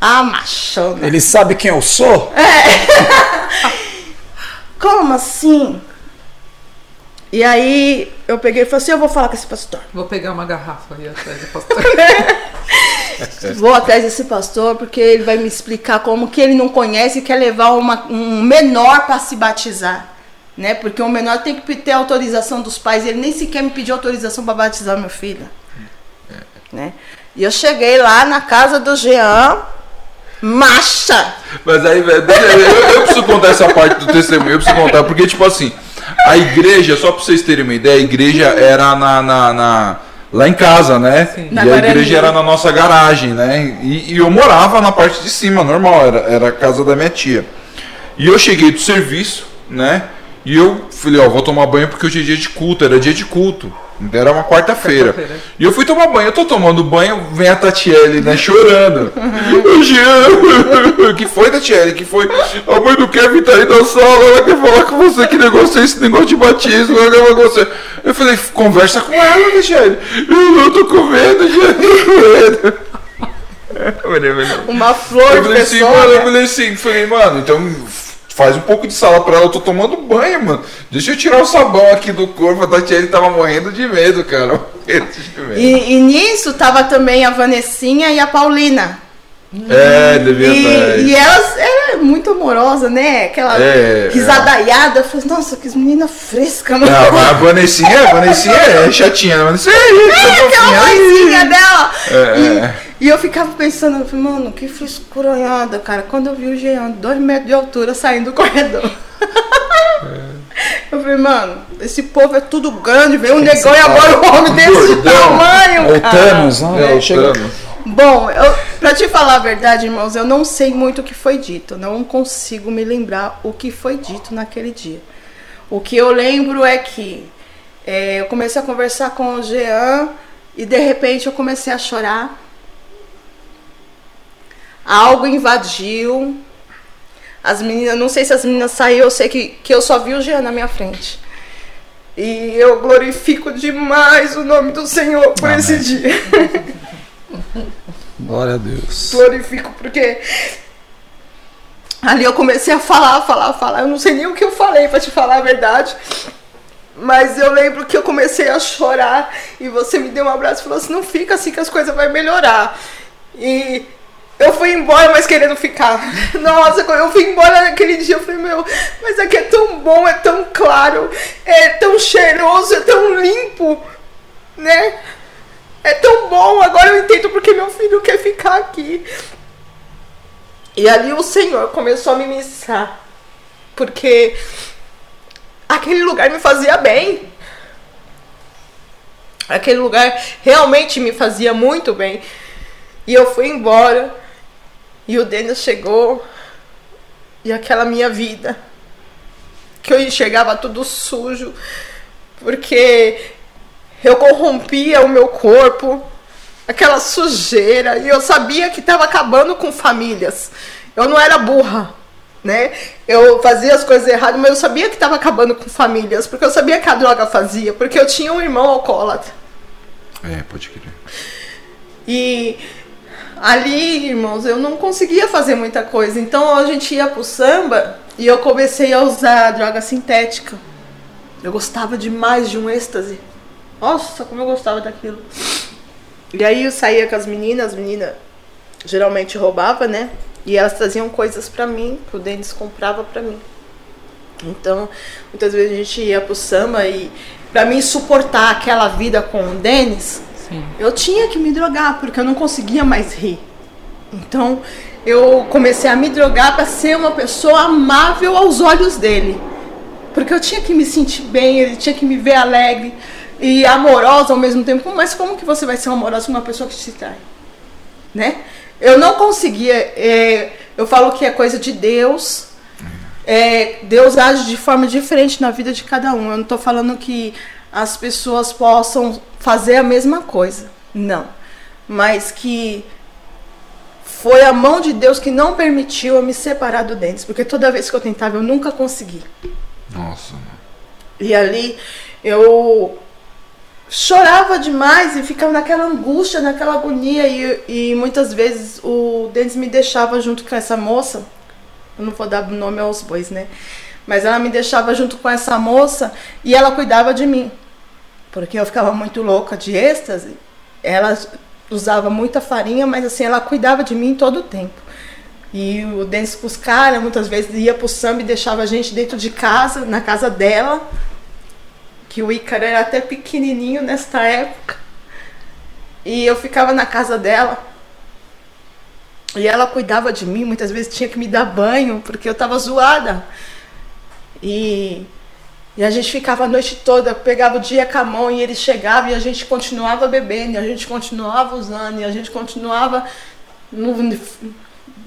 Ah, machona. Ele sabe quem eu sou? É. [laughs] Como assim? E aí eu peguei e falei assim, eu vou falar com esse pastor. Vou pegar uma garrafa e atrás do pastor. [laughs] vou atrás desse pastor porque ele vai me explicar como que ele não conhece e quer levar uma, um menor para se batizar. Né? Porque o menor tem que ter autorização dos pais. Ele nem sequer me pediu autorização para batizar meu filho. Né? E eu cheguei lá na casa do Jean, Macha! Mas aí, velho, eu, eu, preciso contar essa parte do testemunho, eu preciso contar, porque, tipo assim, a igreja, só pra vocês terem uma ideia, a igreja era na, na, na lá em casa, né? Sim. E na a igreja era na nossa garagem, né? E, e, eu morava na parte de cima, normal, era, era a casa da minha tia. E eu cheguei do serviço, né? E eu falei, ó, vou tomar banho porque hoje é dia de culto, era dia de culto. Era uma quarta-feira. Quarta e eu fui tomar banho, eu tô tomando banho, vem a Tatiele, né, chorando. [laughs] O que foi, Tatiele? Que foi? A mãe do Kevin tá aí na sala, ela quer falar com você, que negócio é esse negócio de batismo, ela quer falar com você. Eu falei, conversa com ela, Tatiele. Eu não tô com medo, medo. Uma flor eu falei assim, mano, eu né? falei assim, falei, mano, então Faz um pouco de sala pra ela, eu tô tomando banho, mano. Deixa eu tirar o sabão aqui do corpo. A Tatiane tava morrendo de medo, cara. [laughs] De medo. E, e, nisso tava também a Vanessinha e a Paulina. É, devia e, estar. E elas eram muito amorosa, né? Aquela é, risadaiada. É. Eu falei, nossa, que menina fresca, mano. Não, mas a Vanessinha, a Vanessinha é chatinha, né? Vanessinha é, é aquela vozinha dela. É, e, é. E eu ficava pensando, eu falei, mano, que frescuranhada, cara. Quando eu vi o Jean, dois metros de altura, saindo do corredor. É. [laughs] Eu falei, mano, esse povo é tudo grande, veio um negão e agora o homem desse tamanho, é cara. Thanos, né? É, chega... Bom, eu, pra te falar a verdade, irmãos, eu não sei muito o que foi dito. Não consigo me lembrar o que foi dito naquele dia. O que eu lembro é que é, eu comecei a conversar com o Jean e de repente eu comecei a chorar algo invadiu. As meninas, não sei se as meninas saíram, eu sei que, que eu só vi o Jean na minha frente. E eu glorifico demais o nome do Senhor por Amém. esse dia. [laughs] Glória a Deus. Glorifico porque ali eu comecei a falar, falar, falar. Eu não sei nem o que eu falei para te falar a verdade. Mas eu lembro que eu comecei a chorar e você me deu um abraço e falou assim: não fica assim que as coisas vão melhorar. E eu fui embora, mas querendo ficar. [laughs] Nossa, quando eu fui embora naquele dia, eu falei, meu, mas aqui é tão bom, é tão claro, é tão cheiroso, é tão limpo, né? É tão bom, agora eu entendo porque meu filho quer ficar aqui. E ali o Senhor começou a me ministrar. Porque aquele lugar me fazia bem. Aquele lugar realmente me fazia muito bem. E eu fui embora. E o Denis chegou e aquela minha vida, que eu enxergava tudo sujo, porque eu corrompia o meu corpo, aquela sujeira, e eu sabia que estava acabando com famílias. Eu não era burra, né? Eu fazia as coisas erradas, mas eu sabia que estava acabando com famílias, porque eu sabia que a droga fazia, porque eu tinha um irmão alcoólatra. É, pode crer. E ali, irmãos, eu não conseguia fazer muita coisa. Então a gente ia pro samba e eu comecei a usar droga sintética. Eu gostava demais de um êxtase. Nossa, como eu gostava daquilo. E aí eu saía com as meninas, as meninas geralmente roubava, né? E elas traziam coisas para mim, que o Denis comprava para mim. Então, muitas vezes a gente ia pro samba e para mim suportar aquela vida com o Denis, Sim. eu tinha que me drogar, porque eu não conseguia mais rir. Então, eu comecei a me drogar para ser uma pessoa amável aos olhos dele. Porque eu tinha que me sentir bem, ele tinha que me ver alegre e amorosa ao mesmo tempo. Mas como que você vai ser amorosa com uma pessoa que te trai? Né? Eu não conseguia. é, eu falo que é coisa de Deus. É, Deus age de forma diferente na vida de cada um. Eu não estou falando que as pessoas possam fazer a mesma coisa. Não. Mas que foi a mão de Deus que não permitiu eu me separar do Denis. Porque toda vez que eu tentava, eu nunca consegui. Nossa. E ali eu chorava demais e ficava naquela angústia, naquela agonia. E, e muitas vezes o Denis me deixava junto com essa moça. Eu não vou dar nome aos bois, né? Mas ela me deixava junto com essa moça e ela cuidava de mim. Porque eu ficava muito louca de êxtase. Ela usava muita farinha, mas assim, ela cuidava de mim todo o tempo. E o Denis caras, muitas vezes ia pro samba e deixava a gente dentro de casa, na casa dela. Que o Ícaro era até pequenininho nesta época. E eu ficava na casa dela. E ela cuidava de mim, muitas vezes tinha que me dar banho, porque eu tava zoada. E, e a gente ficava a noite toda, pegava o dia com a mão e ele chegava e a gente continuava bebendo, a gente continuava usando, e a gente continuava no,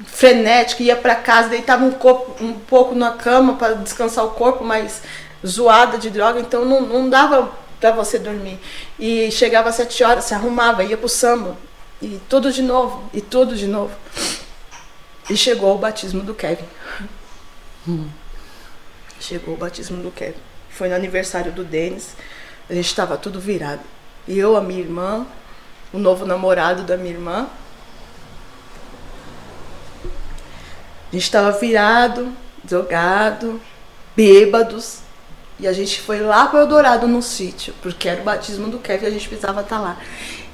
frenético, ia para casa, deitava um, corpo, um pouco na cama para descansar o corpo, mas zoada de droga, então não, não dava para você dormir. E chegava às sete horas, se arrumava, ia pro samba, e tudo de novo, e tudo de novo. E chegou o batismo do Kevin. Chegou o batismo do Kevin. Foi no aniversário do Denis. A gente estava tudo virado. E eu, a minha irmã, o novo namorado da minha irmã. A gente estava virado, drogado, bêbados. E a gente foi lá para Eldorado no sítio, porque era o batismo do Kevin e a gente precisava estar lá.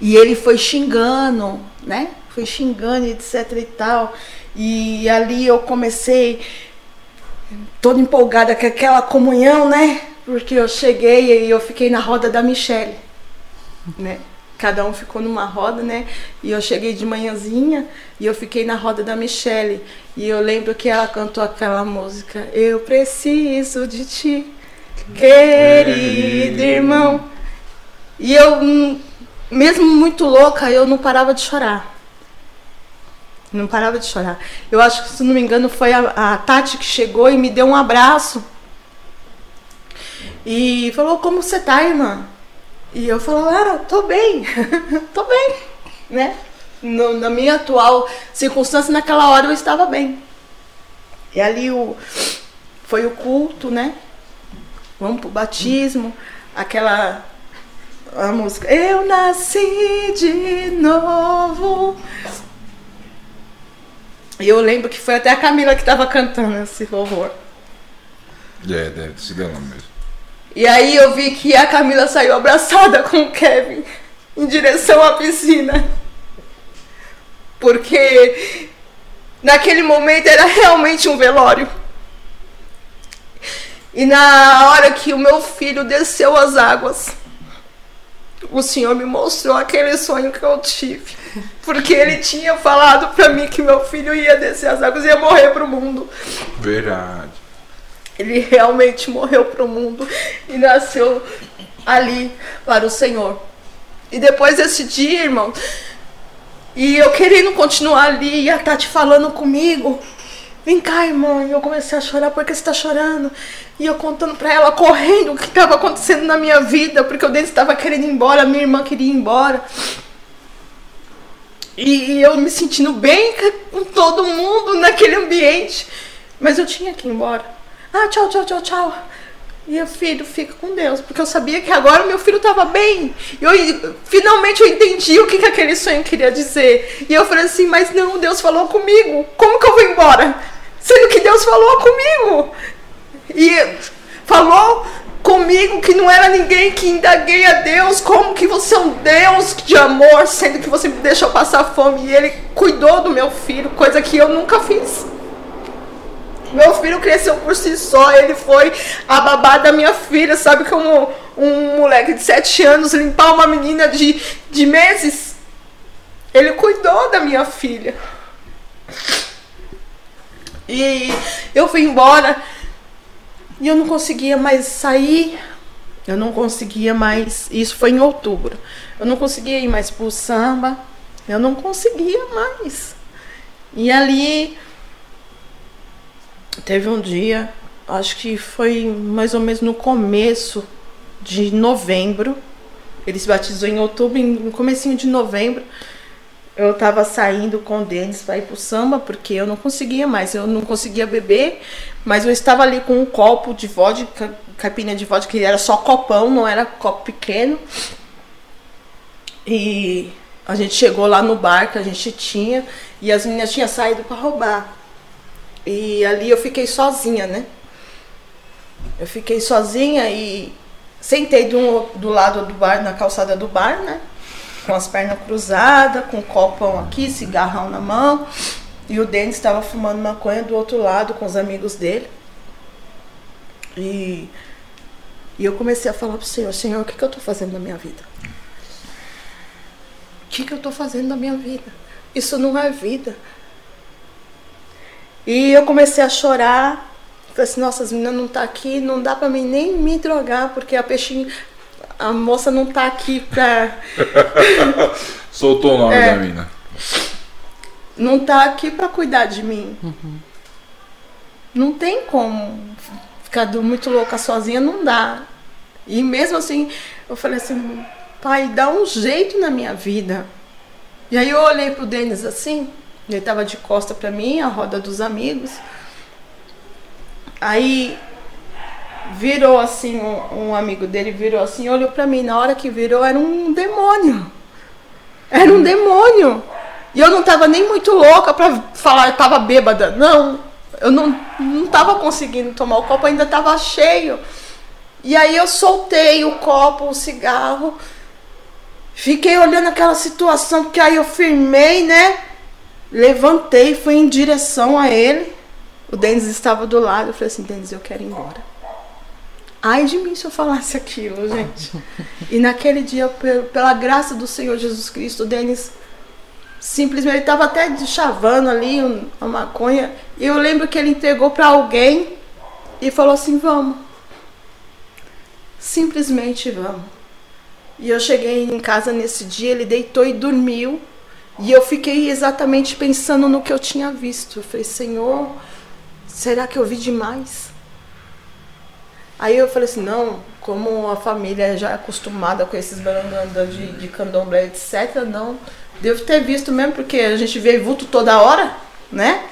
E ele foi xingando, né? Foi xingando, etc e tal. E ali eu comecei toda empolgada com aquela comunhão, né? Porque eu cheguei e eu fiquei na roda da Michelle, né? Cada um ficou numa roda, né? E eu cheguei de manhãzinha e eu fiquei na roda da Michelle. E eu lembro que ela cantou aquela música: Eu preciso de ti, querido irmão. E eu, mesmo muito louca, eu não parava de chorar. Não parava de chorar. Eu acho que, se não me engano, foi a, a Tati que chegou e me deu um abraço. E falou, como você tá, irmã? E eu falei, ah, tô bem, [laughs] tô bem, né? No- na minha atual circunstância, naquela hora eu estava bem. E ali o, foi o culto, né? Vamos pro batismo, aquela a música Eu nasci de novo. E eu lembro que foi até a Camila que estava cantando esse louvor. É, deve ser dela mesmo. E aí eu vi que a Camila saiu abraçada com o Kevin em direção à piscina. Porque naquele momento era realmente um velório. E na hora que o meu filho desceu as águas, o Senhor me mostrou aquele sonho que eu tive. Porque ele tinha falado pra mim que meu filho ia descer as águas e ia morrer pro mundo. Verdade. Ele realmente morreu para o mundo e nasceu ali para o Senhor. E depois desse dia, irmão, e eu querendo continuar ali, e a Tati falando comigo, Vem cá, irmã. E eu comecei a chorar, por que você tá chorando? E eu contando pra ela, correndo, o que estava acontecendo na minha vida, porque o Denis estava querendo ir embora, minha irmã queria ir embora. E, e eu me sentindo bem com todo mundo naquele ambiente. Mas eu tinha que ir embora. Ah, tchau, tchau, tchau, tchau. E o filho fica com Deus, porque eu sabia que agora meu filho estava bem. E eu finalmente eu entendi o que, que aquele sonho queria dizer. E eu falei assim, mas não, Deus falou comigo. Como que eu vou embora? Sendo que Deus falou comigo. E falou comigo que não era ninguém que indaguei a Deus, como que você é um Deus de amor, sendo que você me deixou passar fome. E ele cuidou do meu filho, coisa que eu nunca fiz. Meu filho cresceu por si só, ele foi a babá da minha filha, sabe como um moleque de sete anos limpar uma menina de, de meses? Ele cuidou da minha filha. E eu fui embora e eu não conseguia mais sair, eu não conseguia mais. Isso foi em outubro. Eu não conseguia ir mais pro samba, eu não conseguia mais. E ali Teve um dia, acho que foi mais ou menos no começo de novembro. Ele se batizou em outubro, no comecinho de novembro. Eu estava saindo com o Denis para ir pro samba, porque eu não conseguia mais, eu não conseguia beber, mas eu estava ali com um copo de vodka, capinha de vodka, que era só copão, não era copo pequeno. E a gente chegou lá no bar que a gente tinha, e as meninas tinham saído para roubar. E ali eu fiquei sozinha, né? Eu fiquei sozinha e sentei do, do lado do bar, na calçada do bar, né? Com as pernas cruzadas, com o copão aqui, cigarrão na mão. E o Denis estava fumando maconha do outro lado com os amigos dele. E, e eu comecei a falar pro Senhor, Senhor, o que, que eu estou fazendo na minha vida? O que, que eu estou fazendo na minha vida? Isso não é vida. E eu comecei a chorar. Falei assim, nossa, as meninas não tá aqui, não dá para mim nem me drogar, porque a peixinho, a moça não tá aqui pra. [laughs] Soltou o nome é, da mina. Não tá aqui para cuidar de mim. Uhum. Não tem como ficar muito louca sozinha, não dá. E mesmo assim, eu falei assim, pai, dá um jeito na minha vida. E aí eu olhei pro Denis assim, ele estava de costa para mim, a roda dos amigos. Aí virou assim, um, um amigo dele virou assim, olhou para mim. Na hora que virou, era um demônio. Era um demônio. E eu não estava nem muito louca para falar, eu tava bêbada. Não, eu não, não tava conseguindo tomar o copo, ainda estava cheio. E aí eu soltei o copo, o cigarro. Fiquei olhando aquela situação, porque aí eu firmei, né? Levantei, fui em direção a ele. O Denis estava do lado. Eu falei assim: Denis, eu quero ir embora. Ai de mim se eu falasse aquilo, gente. E naquele dia, pela graça do Senhor Jesus Cristo, o Denis simplesmente ele estava até chavando ali uma maconha. E eu lembro que ele entregou para alguém e falou assim: Vamos. Simplesmente vamos. E eu cheguei em casa nesse dia, ele deitou e dormiu. E eu fiquei exatamente pensando no que eu tinha visto. Eu falei, Senhor, será que eu vi demais? Aí eu falei assim, não, como a família já é acostumada com esses barangandas de, de candomblé, etc., não. Devo ter visto mesmo, porque a gente vê vulto toda hora, né?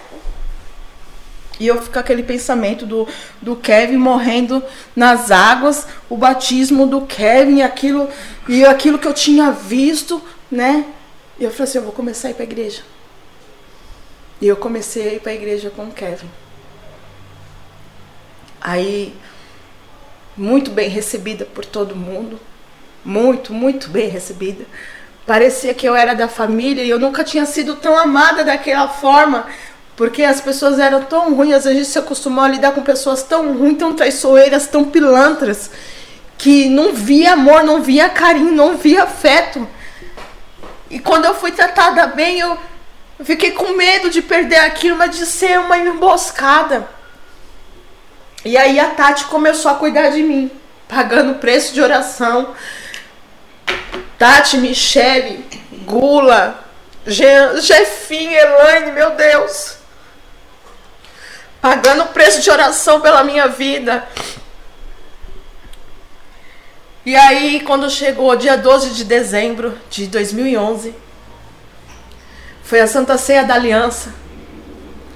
E eu fico aquele pensamento do, do Kevin morrendo nas águas, o batismo do Kevin, aquilo, e aquilo que eu tinha visto, né? E eu falei assim, eu vou começar a ir para a igreja. E eu comecei a ir para a igreja com o Kevin. Aí, muito bem recebida por todo mundo. Muito, muito bem recebida. Parecia que eu era da família e eu nunca tinha sido tão amada daquela forma. Porque as pessoas eram tão ruins, a gente se acostumou a lidar com pessoas tão ruins, tão traiçoeiras, tão pilantras, que não via amor, não via carinho, não via afeto. E quando eu fui tratada bem, eu fiquei com medo de perder aquilo, mas de ser uma emboscada. E aí a Tati começou a cuidar de mim, pagando preço de oração. Tati, Michele, Gula, Jefinha, Elaine, meu Deus. pagando preço de oração pela minha vida. E aí, quando chegou dia 12 de dezembro de 2011, foi a Santa Ceia da Aliança,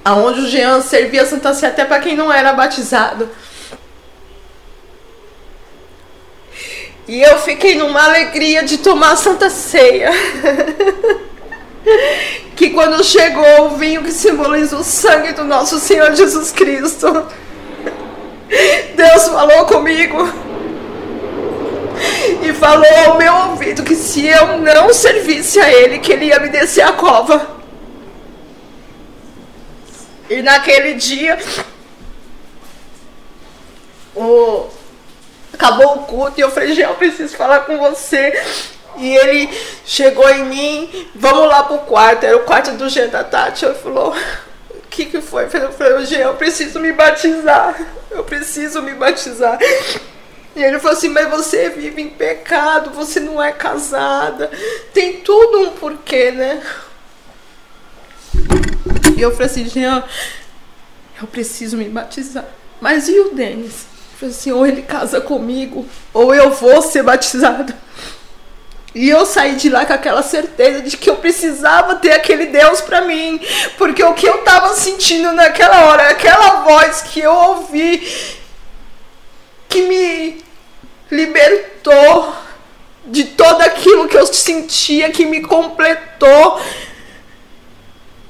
aonde o Jean servia a Santa Ceia até para quem não era batizado. E eu fiquei numa alegria de tomar a Santa Ceia. [laughs] que quando chegou o vinho que simboliza o sangue do nosso Senhor Jesus Cristo, [laughs] Deus falou comigo e falou ao meu ouvido que se eu não servisse a Ele, que Ele ia me descer a cova. E naquele dia, o... acabou o culto e eu falei, eu preciso falar com você. E ele chegou em mim, vamos lá pro quarto, era o quarto do Jean da Tati. Ele falou, o que que foi? Eu falei, Jean, eu preciso me batizar, eu preciso me batizar. E ele falou assim, mas você vive em pecado, você não é casada, tem tudo um porquê, né? E eu falei assim, Jean, eu preciso me batizar. Mas e o Denis? Eu falei assim, ou ele casa comigo, ou eu vou ser batizada. E eu saí de lá com aquela certeza de que eu precisava ter aquele Deus para mim, porque o que eu tava sentindo naquela hora, aquela voz que eu ouvi que me libertou de todo aquilo que eu sentia, que me completou.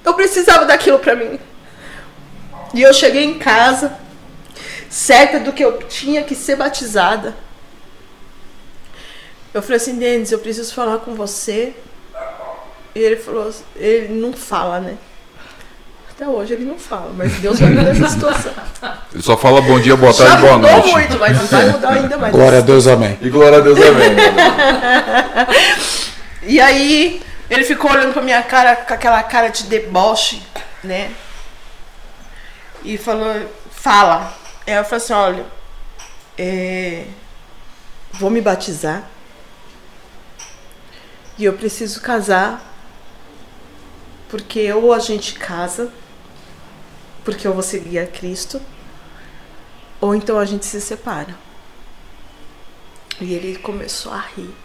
Eu precisava daquilo para mim. E eu cheguei em casa, certa do que eu tinha que ser batizada. Eu falei assim, Denis, eu preciso falar com você. E ele falou, ele não fala, né? Até hoje ele não fala, mas Deus vai mudar essa situação. Ele só fala bom dia, boa tarde, boa noite. Mudou muito, mas vai mudar ainda mais. Glória a Deus, amém. E glória a Deus, amém. [laughs] e aí, ele ficou olhando pra minha cara com aquela cara de deboche, né? E falou, fala. Aí eu falei assim, olha, é, vou me batizar. E eu preciso casar. Porque ou a gente casa, porque eu vou seguir a Cristo, ou então a gente se separa. E ele começou a rir.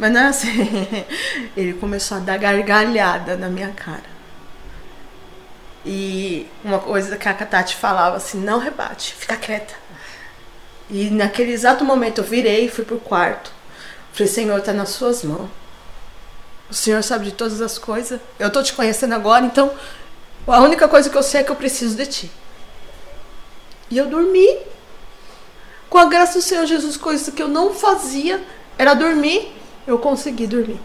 Mas não é assim. [laughs] Ele começou a dar gargalhada na minha cara. E uma coisa que a Katati falava assim: não rebate, fica quieta. E naquele exato momento eu virei e fui pro quarto. Falei: Senhor, tá nas suas mãos. O Senhor sabe de todas as coisas. Eu estou te conhecendo agora, então a única coisa que eu sei é que eu preciso de ti. E eu dormi. Com a graça do Senhor Jesus, coisa que eu não fazia era dormir. Eu consegui dormir.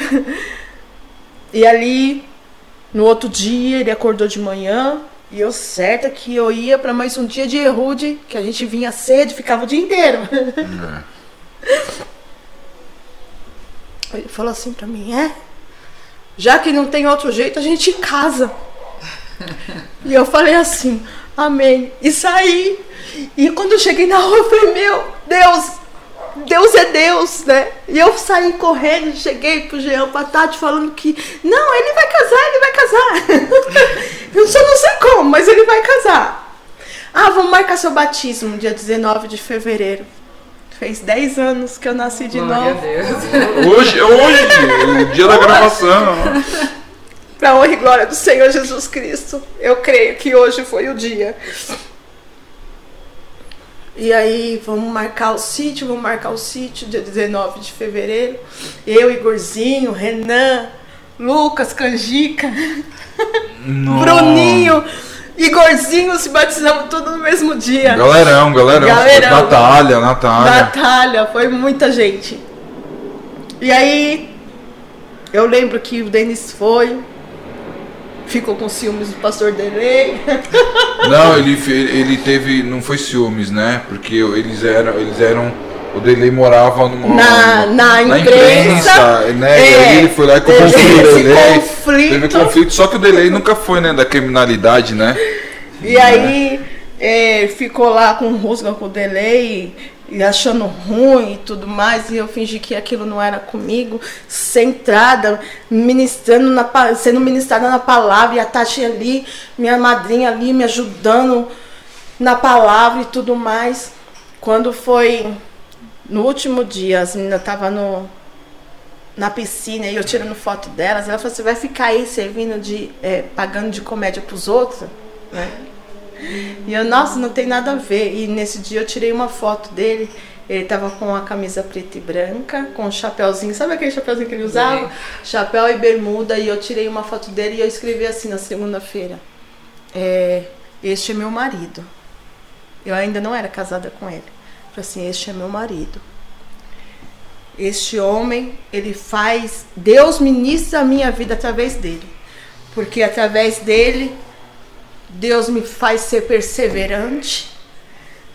[laughs] e ali, no outro dia, ele acordou de manhã. E eu certa que eu ia para mais um dia de Erude, que a gente vinha cedo, ficava o dia inteiro. É. Ele falou assim pra mim: é? Já que não tem outro jeito, a gente casa. e eu falei assim: Amém. E saí. E quando eu cheguei na rua, eu falei: Meu Deus, Deus é Deus, né? E eu saí correndo, cheguei pro Jean Patati falando que não, ele vai casar, ele vai casar. [laughs] eu só não sei como, mas ele vai casar. Ah, vamos marcar seu batismo dia 19 de fevereiro. Fez 10 anos que eu nasci de Glória novo. A Deus. [laughs] Hoje, hoje, o dia da gravação. Para honra e glória do Senhor Jesus Cristo, eu creio que hoje foi o dia. E aí, vamos marcar o sítio, vamos marcar o sítio, dia 19 de fevereiro. Eu, Igorzinho, Renan, Lucas, Canjica, [laughs] Bruninho. Igorzinho se batizamos tudo no mesmo dia. Galerão, galerão. Galerão. Natália, Natália. Natália, foi muita gente. E aí, eu lembro que o Denis foi, ficou com ciúmes do pastor Delay. [laughs] Não, ele, ele teve. Não foi ciúmes, né? Porque eles eram. Eles eram o Delay morava numa, Na- na imprensa, né? é, e aí ele foi lá e teve confrontou o Delay. conflito. Teve conflito, só que o Delay nunca foi, né, da criminalidade, né? E aí é, ficou lá com rusga com o delay. E achando ruim e tudo mais, e eu fingi que aquilo não era comigo, centrada, ministrando na, sendo ministrada na palavra, e a Tati ali, minha madrinha ali, me ajudando na palavra e tudo mais. Quando foi no último dia, as meninas estavam no, na piscina e eu tirando foto delas, ela falou: Você vai ficar aí servindo de. É, pagando de comédia pros outros? Né? E eu, nossa, não tem nada a ver. E nesse dia eu tirei uma foto dele. Ele tava com a camisa preta e branca, com um chapéuzinho, sabe aquele chapéuzinho que ele usava? Chapéu e bermuda. E eu tirei uma foto dele e eu escrevi assim na segunda-feira: é, Este é meu marido. Eu ainda não era casada com ele. Falei assim: Este é meu marido. Este homem, ele faz. Deus ministra a minha vida através dele. Porque através dele Deus me faz ser perseverante.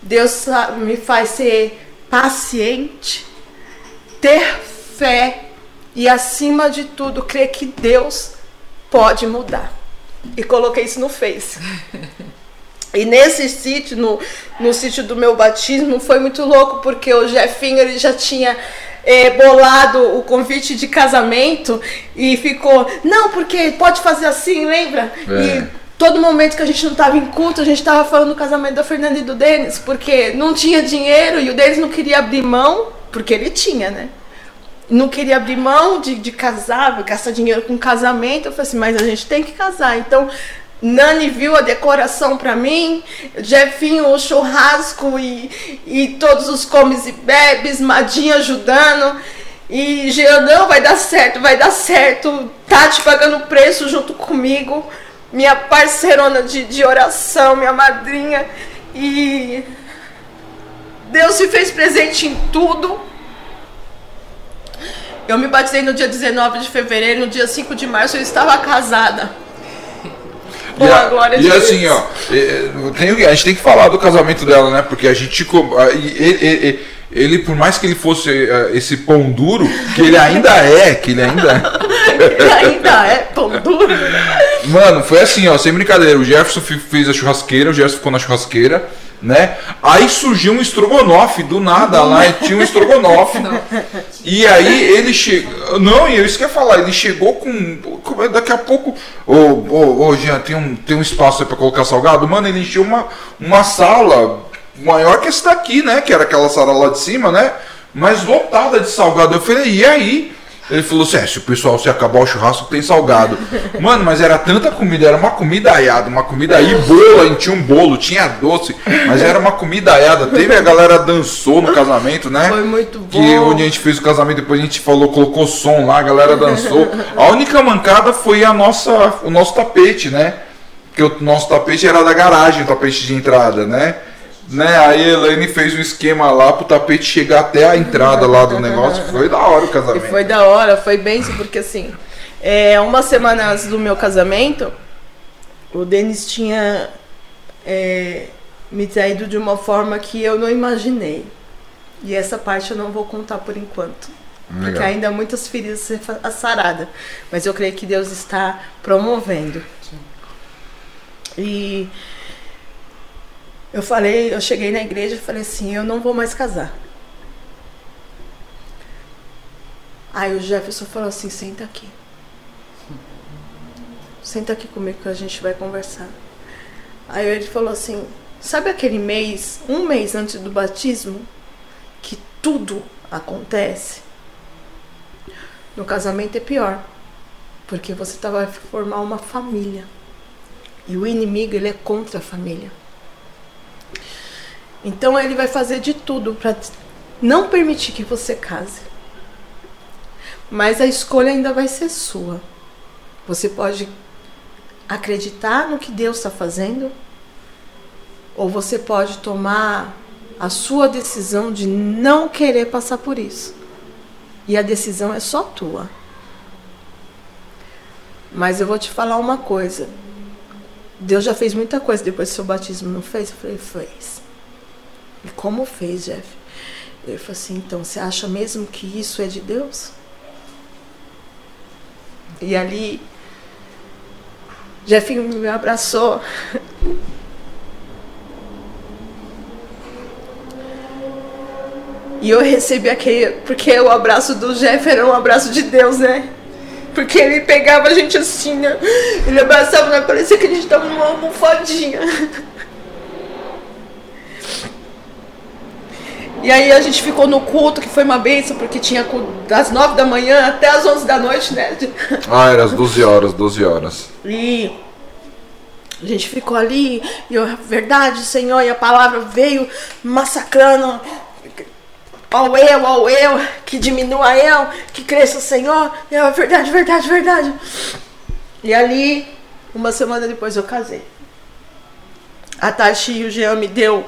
Deus me faz ser paciente, ter fé e, acima de tudo, crer que Deus pode mudar. E coloquei isso no Face. [laughs] E nesse sítio, no, no sítio do meu batismo, foi muito louco, porque o Jefinho ele já tinha é, bolado o convite de casamento e ficou, não, porque pode fazer assim, lembra? É. E todo momento que a gente não estava em culto, a gente estava falando do casamento da Fernanda e do Denis, porque não tinha dinheiro e o Denis não queria abrir mão, porque ele tinha, né? Não queria abrir mão de, de casar, gastar dinheiro com casamento. Eu falei assim, mas a gente tem que casar. Então, Nani viu a decoração para mim, Jefinho o churrasco e, e todos os comes e bebes, Madinha ajudando. E Jean, não, vai dar certo, vai dar certo. Tati pagando preço junto comigo minha parceirona de, de oração, minha madrinha. E Deus se fez presente em tudo. Eu me batizei no dia 19 de fevereiro, no dia 5 de março eu estava casada. [laughs] E, a, glória e de assim, Deus. ó, tem, a gente tem que falar do casamento dela, né? Porque a gente. Ele, ele, ele por mais que ele fosse uh, esse pão duro, que ele ainda é, que ele ainda é. [laughs] ele ainda é pão duro. Mano, foi assim, ó, sem brincadeira. O Jefferson fez a churrasqueira, o Jefferson ficou na churrasqueira, né? Aí surgiu um estrogonofe do nada lá, e tinha um estrogonofe. e aí ele chegou. Não, e eu isso que eu ia falar, ele chegou com. Daqui a pouco. Ô, ô, ô, Jean, tem um, tem um espaço aí pra colocar salgado? Mano, ele encheu uma, uma sala maior que essa daqui, né? Que era aquela sala lá de cima, né? Mas lotada de salgado. Eu falei, e aí? Ele falou assim: é, se o pessoal se acabar o churrasco, tem salgado. [laughs] Mano, mas era tanta comida, era uma comida aiada, uma comida aí, bolo, a gente tinha um bolo, tinha doce, mas era uma comida aiada. Teve a galera dançou no casamento, né? Foi muito bom. Que onde a gente fez o casamento, depois a gente falou, colocou som lá, a galera dançou. A única mancada foi a nossa, o nosso tapete, né? Porque o nosso tapete era da garagem, o tapete de entrada, né? Né? Aí a Elaine fez um esquema lá pro tapete chegar até a entrada lá do negócio. Foi da hora o casamento. E foi da hora, foi bem porque assim, é, uma semana antes do meu casamento, o Denis tinha é, me traído de uma forma que eu não imaginei. E essa parte eu não vou contar por enquanto. Legal. Porque ainda há muitas feridas a ser saradas. Mas eu creio que Deus está promovendo. E eu falei, eu cheguei na igreja e falei assim, eu não vou mais casar. Aí o Jefferson falou assim, senta aqui. Senta aqui comigo que a gente vai conversar. Aí ele falou assim, sabe aquele mês, um mês antes do batismo, que tudo acontece? No casamento é pior. Porque você tá, vai formar uma família. E o inimigo, ele é contra a família. Então ele vai fazer de tudo para não permitir que você case. Mas a escolha ainda vai ser sua. Você pode acreditar no que Deus está fazendo, ou você pode tomar a sua decisão de não querer passar por isso. E a decisão é só tua. Mas eu vou te falar uma coisa. Deus já fez muita coisa depois do seu batismo, não fez? Eu falei, fez. E como fez, Jeff? Ele falou assim: então, você acha mesmo que isso é de Deus? E ali, Jeff me abraçou. E eu recebi aquele. Porque o abraço do Jeff era um abraço de Deus, né? Porque ele pegava a gente assim, né? Ele abraçava, né? parecia que a gente tava numa almofadinha. E aí a gente ficou no culto, que foi uma benção, porque tinha das nove da manhã até as onze da noite, né? [laughs] Ah, era as 12 horas, 12 horas. E a gente ficou ali, e eu, verdade, Senhor, e a palavra veio massacrando ao eu, ao eu, que diminua eu, que cresça o Senhor. E eu, verdade, verdade, verdade. E ali, uma semana depois eu casei. A Tati e o Jean me deu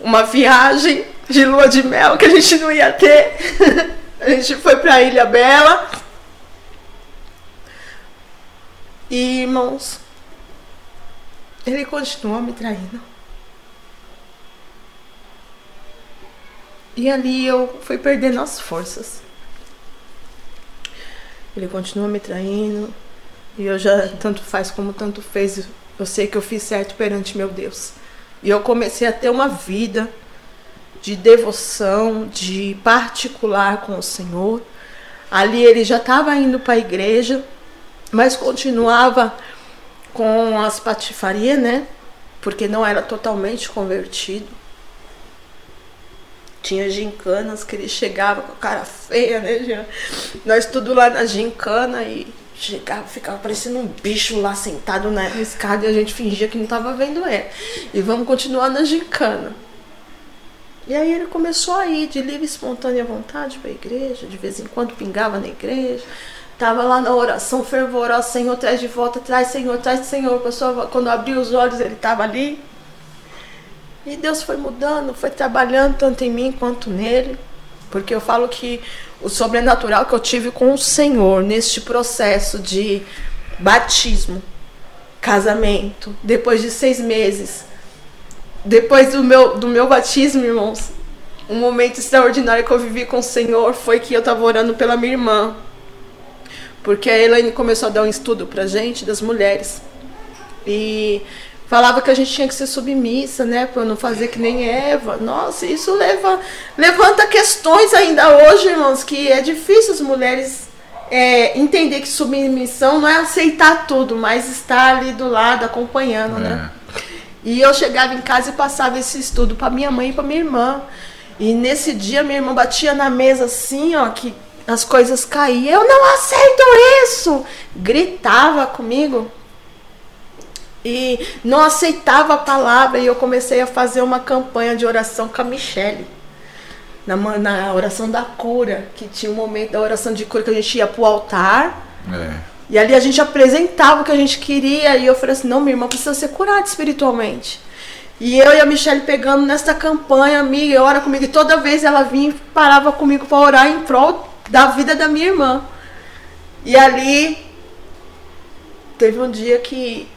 uma viagem de lua de mel que a gente não ia ter. [laughs] a gente foi pra Ilha Bela. E, irmãos, ele continuou me traindo. E ali eu fui perdendo as forças. Ele continua me traindo. E eu já, tanto faz como tanto fez, eu sei que eu fiz certo perante meu Deus. E eu comecei a ter uma vida de devoção, de particular com o Senhor. Ali ele já estava indo para a igreja, mas continuava com as patifarias, né? Porque não era totalmente convertido. Tinha gincanas que ele chegava com a cara feia, né? Nós tudo lá na gincana e chegava, ficava parecendo um bicho lá sentado na escada e a gente fingia que não estava vendo ele. E vamos continuar na gincana. E aí ele começou a ir de livre e espontânea vontade para a igreja, de vez em quando pingava na igreja. Tava lá na oração fervorosa, Senhor, traz de volta, traz, Senhor, traz, Senhor. Pessoa, quando abriu os olhos, ele estava ali. E Deus foi mudando, foi trabalhando tanto em mim quanto nele. Porque eu falo que o sobrenatural que eu tive com o Senhor neste processo de batismo, casamento, depois de seis meses, depois do meu, do meu batismo, irmãos, um momento extraordinário que eu vivi com o Senhor foi que eu estava orando pela minha irmã. Porque a Elaine começou a dar um estudo pra gente das mulheres. E falava que a gente tinha que ser submissa, né, para não fazer que nem Eva. Nossa, isso leva levanta questões ainda hoje, irmãos, que é difícil as mulheres é, entender que submissão não é aceitar tudo, mas estar ali do lado acompanhando, né? é. né? E eu chegava em casa e passava esse estudo para minha mãe e para minha irmã. E nesse dia minha irmã batia na mesa assim, ó, que as coisas caíam. Eu não aceito isso! Gritava comigo. E não aceitava a palavra. E eu comecei a fazer uma campanha de oração com a Michelle. Na, na oração da cura, que tinha um momento da oração de cura que a gente ia pro altar. É. E ali a gente apresentava o que a gente queria. E eu falei assim: não, minha irmã precisa ser curada espiritualmente. E eu e a Michelle pegando nesta campanha, amiga, ora comigo. E toda vez ela vinha e parava comigo para orar em prol da vida da minha irmã. E ali teve um dia que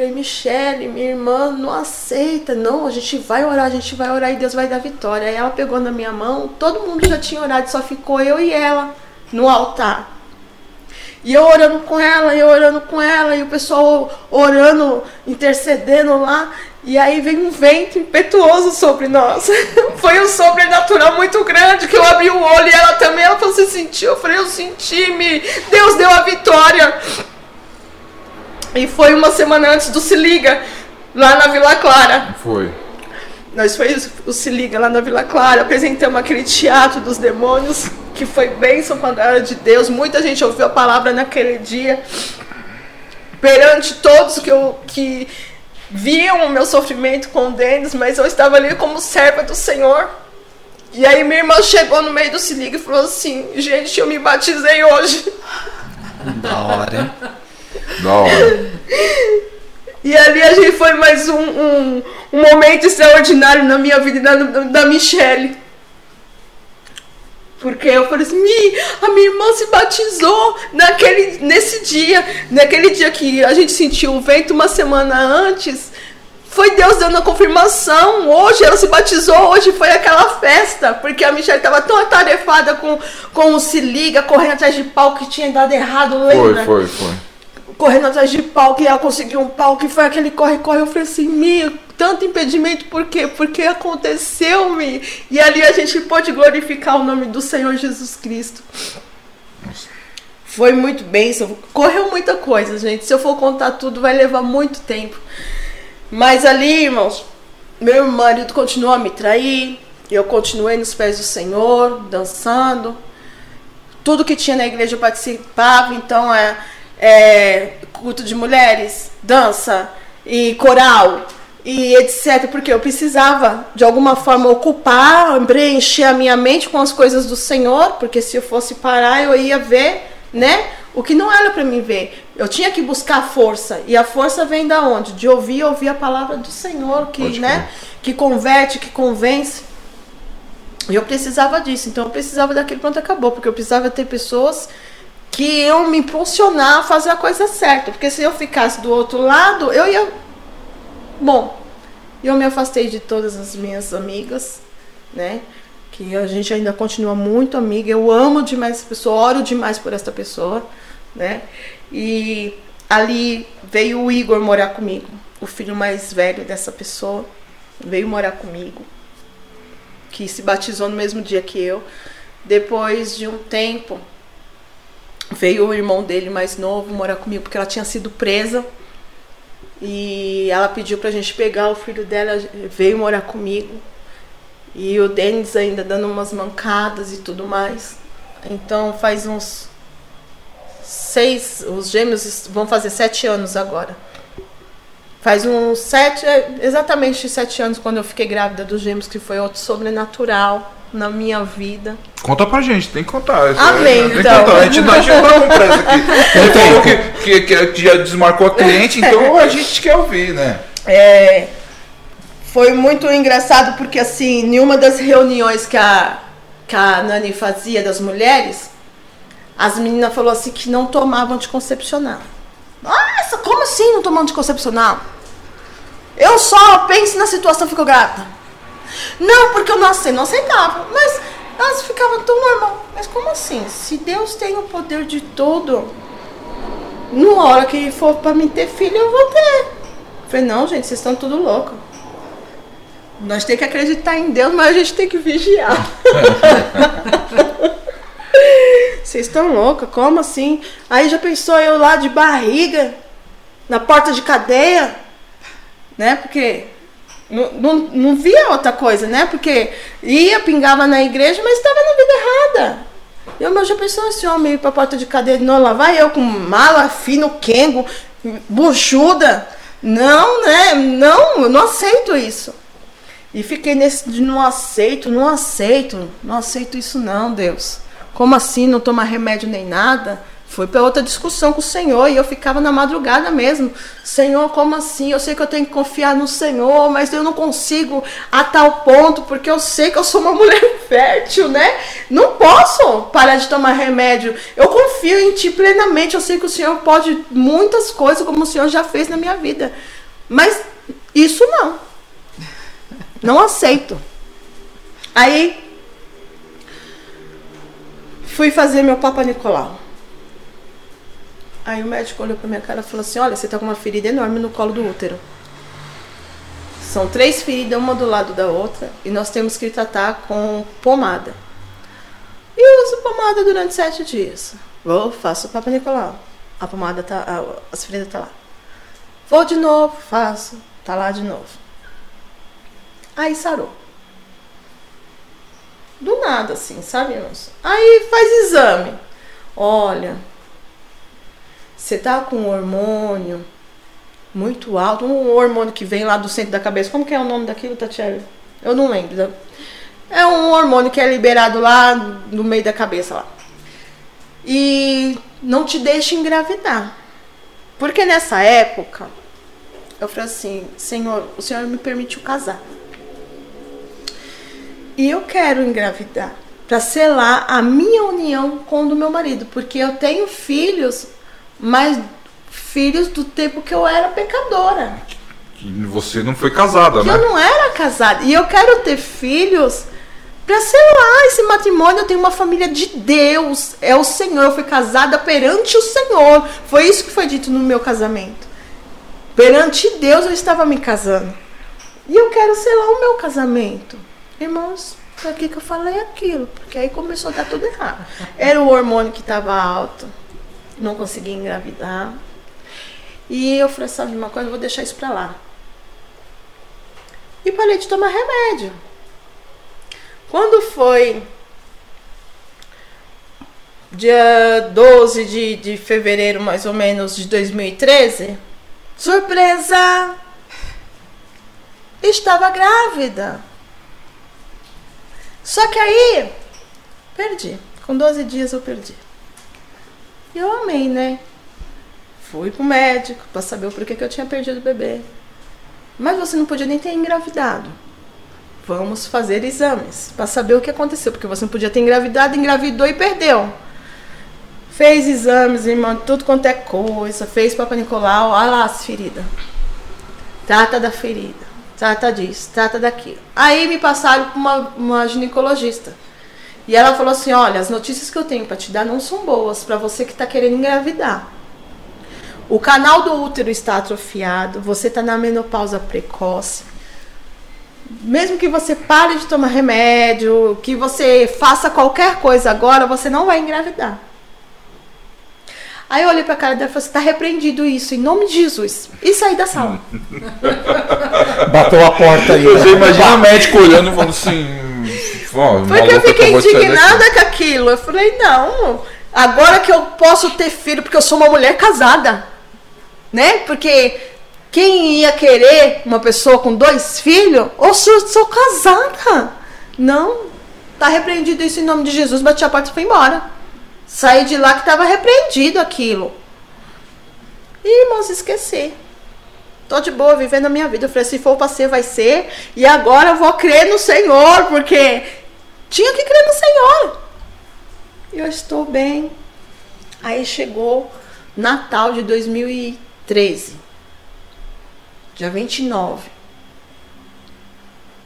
falei, Michele, minha irmã não aceita, não, a gente vai orar, a gente vai orar e Deus vai dar vitória. Aí ela pegou na minha mão, todo mundo já tinha orado, só ficou eu e ela no altar. E eu orando com ela, eu orando com ela, e o pessoal orando, intercedendo lá. E aí vem um vento impetuoso sobre nós. [laughs] Foi um sobrenatural muito grande que eu abri o olho e ela também, ela falou, você sentiu? Eu falei, eu senti-me. Deus deu a vitória. E foi uma semana antes do Se Liga, lá na Vila Clara. Foi. Nós foi o Se Liga lá na Vila Clara, apresentamos aquele teatro dos demônios, que foi bênção com a glória de Deus. Muita gente ouviu a palavra naquele dia. Perante todos que eu que viam o meu sofrimento com Denis, mas eu estava ali como serva do Senhor. E aí minha irmã chegou no meio do se liga e falou assim, gente, eu me batizei hoje. Da hora, hein? Da hora. E ali a gente foi mais um, um, um momento extraordinário na minha vida e da, da Michelle. Porque eu falei assim, Mi, a minha irmã se batizou naquele, nesse dia, naquele dia que a gente sentiu o vento uma semana antes. Foi Deus dando a confirmação. Hoje ela se batizou, hoje foi aquela festa. Porque a Michelle estava tão atarefada com, com o se liga, correndo atrás de pau que tinha dado errado, lembra? Foi, foi, foi. Correndo atrás de pau, que ela conseguiu um pau, que foi aquele corre-corre. Eu falei assim, Mia, tanto impedimento, por quê? Porque aconteceu-me. E ali a gente pôde glorificar o nome do Senhor Jesus Cristo. Foi muito bênção. Correu muita coisa, gente. Se eu for contar tudo, vai levar muito tempo. Mas ali, irmãos, meu marido continuou a me trair. Eu continuei nos pés do Senhor, dançando. Tudo que tinha na igreja eu participava. Então, é, é culto de mulheres, dança e coral e etc. Porque eu precisava, de alguma forma, ocupar, preencher a minha mente com as coisas do Senhor. Porque se eu fosse parar, eu ia ver né? O que não era para mim ver. Eu tinha que buscar força. E a força vem da onde? De ouvir, ouvir a palavra do Senhor, que, né? Que converte, que convence. E eu precisava disso. Então eu precisava daquele pronto acabou, porque eu precisava ter pessoas que iam me impulsionar a fazer a coisa certa. Porque se eu ficasse do outro lado, eu ia. Bom, eu me afastei de todas as minhas amigas, né? que a gente ainda continua muito amiga. Eu amo demais essa pessoa, oro demais por essa pessoa, né? E ali veio o Igor morar comigo, o filho mais velho dessa pessoa, veio morar comigo, que se batizou no mesmo dia que eu. Depois de um tempo, veio o irmão dele mais novo morar comigo, porque ela tinha sido presa. E ela pediu pra gente pegar o filho dela, veio morar comigo. E o Denis ainda dando umas mancadas e tudo mais. Então faz uns seis. Os gêmeos vão fazer sete anos agora. Faz uns sete, é, exatamente sete anos quando eu fiquei grávida dos gêmeos, que foi outro sobrenatural na minha vida. Conta pra gente, tem que contar. Amém, tem então. Contar. A gente não, tá com pressa aqui. Ele falou que, que, que, já desmarcou a cliente, então a gente quer ouvir, né? É, foi muito engraçado porque assim, em uma das reuniões que a, que a Nani fazia das mulheres, as meninas falou assim que não tomavam anticoncepcional. Nossa, como assim não tomar anticoncepcional? Eu só penso na situação e fico grata. Não, porque eu não aceitava, não aceitava. Mas elas ficavam tão normal. Mas como assim? Se Deus tem o poder de tudo, numa hora que for para mim ter filho, eu vou ter. Eu falei, não, gente, vocês estão tudo louco. Nós temos que acreditar em Deus, mas a gente tem que vigiar. [laughs] Vocês estão loucos? Como assim? Aí já pensou eu lá de barriga, na porta de cadeia? Né? Porque não, não, não via outra coisa, né? Porque ia, pingava na igreja, mas estava na vida errada. Eu já pensou esse homem ir pra porta de cadeia de novo? Lá vai eu com mala, fino, quengo, buchuda. Não, né? Não, eu não aceito isso. E fiquei nesse de não aceito, não aceito, não aceito isso não, Deus. Como assim não tomar remédio nem nada? Foi para outra discussão com o Senhor e eu ficava na madrugada mesmo. Senhor, como assim? Eu sei que eu tenho que confiar no Senhor, mas eu não consigo a tal ponto porque eu sei que eu sou uma [laughs] mulher fértil, né? Não posso parar de tomar remédio. Eu confio em Ti plenamente. Eu sei que o Senhor pode muitas coisas como o Senhor já fez na minha vida. Mas isso não. Não aceito. Aí fui fazer meu Papa Nicolau. Aí o médico olhou pra minha cara e falou assim: Olha, você tá com uma ferida enorme no colo do útero. São três feridas, uma do lado da outra, e nós temos que tratar com pomada. E uso pomada durante sete dias. Vou, faço o Papa Nicolau. A pomada tá. A, as feridas tá lá. Vou de novo, faço. Tá lá de novo. Aí sarou. Do nada, assim, sabe, irmãos? Aí faz exame. Olha, você tá com um hormônio muito alto, um hormônio que vem lá do centro da cabeça. Como que é o nome daquilo, Tatiana? Eu não lembro. É um hormônio que é liberado lá no meio da cabeça lá. E não te deixa engravidar. Porque nessa época, eu falei assim, Senhor, o Senhor me permitiu casar. E eu quero engravidar para selar a minha união com o do meu marido, porque eu tenho filhos, mas filhos do tempo que eu era pecadora. Você não foi casada, que né? Eu não era casada. E eu quero ter filhos para selar esse matrimônio. Eu tenho uma família de Deus, é o Senhor. Eu fui casada perante o Senhor. Foi isso que foi dito no meu casamento. Perante Deus eu estava me casando. E eu quero selar o meu casamento. Irmãos, por que, que eu falei aquilo? Porque aí começou a dar tudo errado. Era o hormônio que estava alto. Não conseguia engravidar. E eu falei, sabe uma coisa, eu vou deixar isso para lá. E parei de tomar remédio. Quando foi dia 12 de, de fevereiro, mais ou menos, de 2013, surpresa! Estava grávida. Só que aí, perdi. Com 12 dias eu perdi. E eu amei, né? Fui pro médico para saber o porquê que eu tinha perdido o bebê. Mas você não podia nem ter engravidado. Vamos fazer exames para saber o que aconteceu, porque você não podia ter engravidado, engravidou e perdeu. Fez exames, irmão, tudo quanto é coisa, fez Papa Nicolau, olha lá as feridas. Trata da ferida, trata disso, trata daquilo. Aí me passaram para uma, uma ginecologista. E ela falou assim: olha, as notícias que eu tenho para te dar não são boas para você que está querendo engravidar. O canal do útero está atrofiado, você está na menopausa precoce mesmo que você pare de tomar remédio, que você faça qualquer coisa agora, você não vai engravidar. Aí eu olhei pra cara dela e falei: Você tá repreendido isso, em nome de Jesus. E saí da sala. [laughs] Bateu a porta aí. Você imagina o médico olhando e falando assim. Ó, porque eu fiquei indignada com aquilo. Eu falei: Não, agora que eu posso ter filho, porque eu sou uma mulher casada. Né? Porque quem ia querer uma pessoa com dois filhos? Ou sou, sou casada. Não. Tá repreendido isso em nome de Jesus. Bati a porta e fui embora. Saí de lá que estava repreendido aquilo. E, irmãos, esqueci. Tô de boa, vivendo a minha vida. Eu falei, se for para ser, vai ser. E agora eu vou crer no Senhor, porque tinha que crer no Senhor. Eu estou bem. Aí chegou Natal de 2013 dia 29.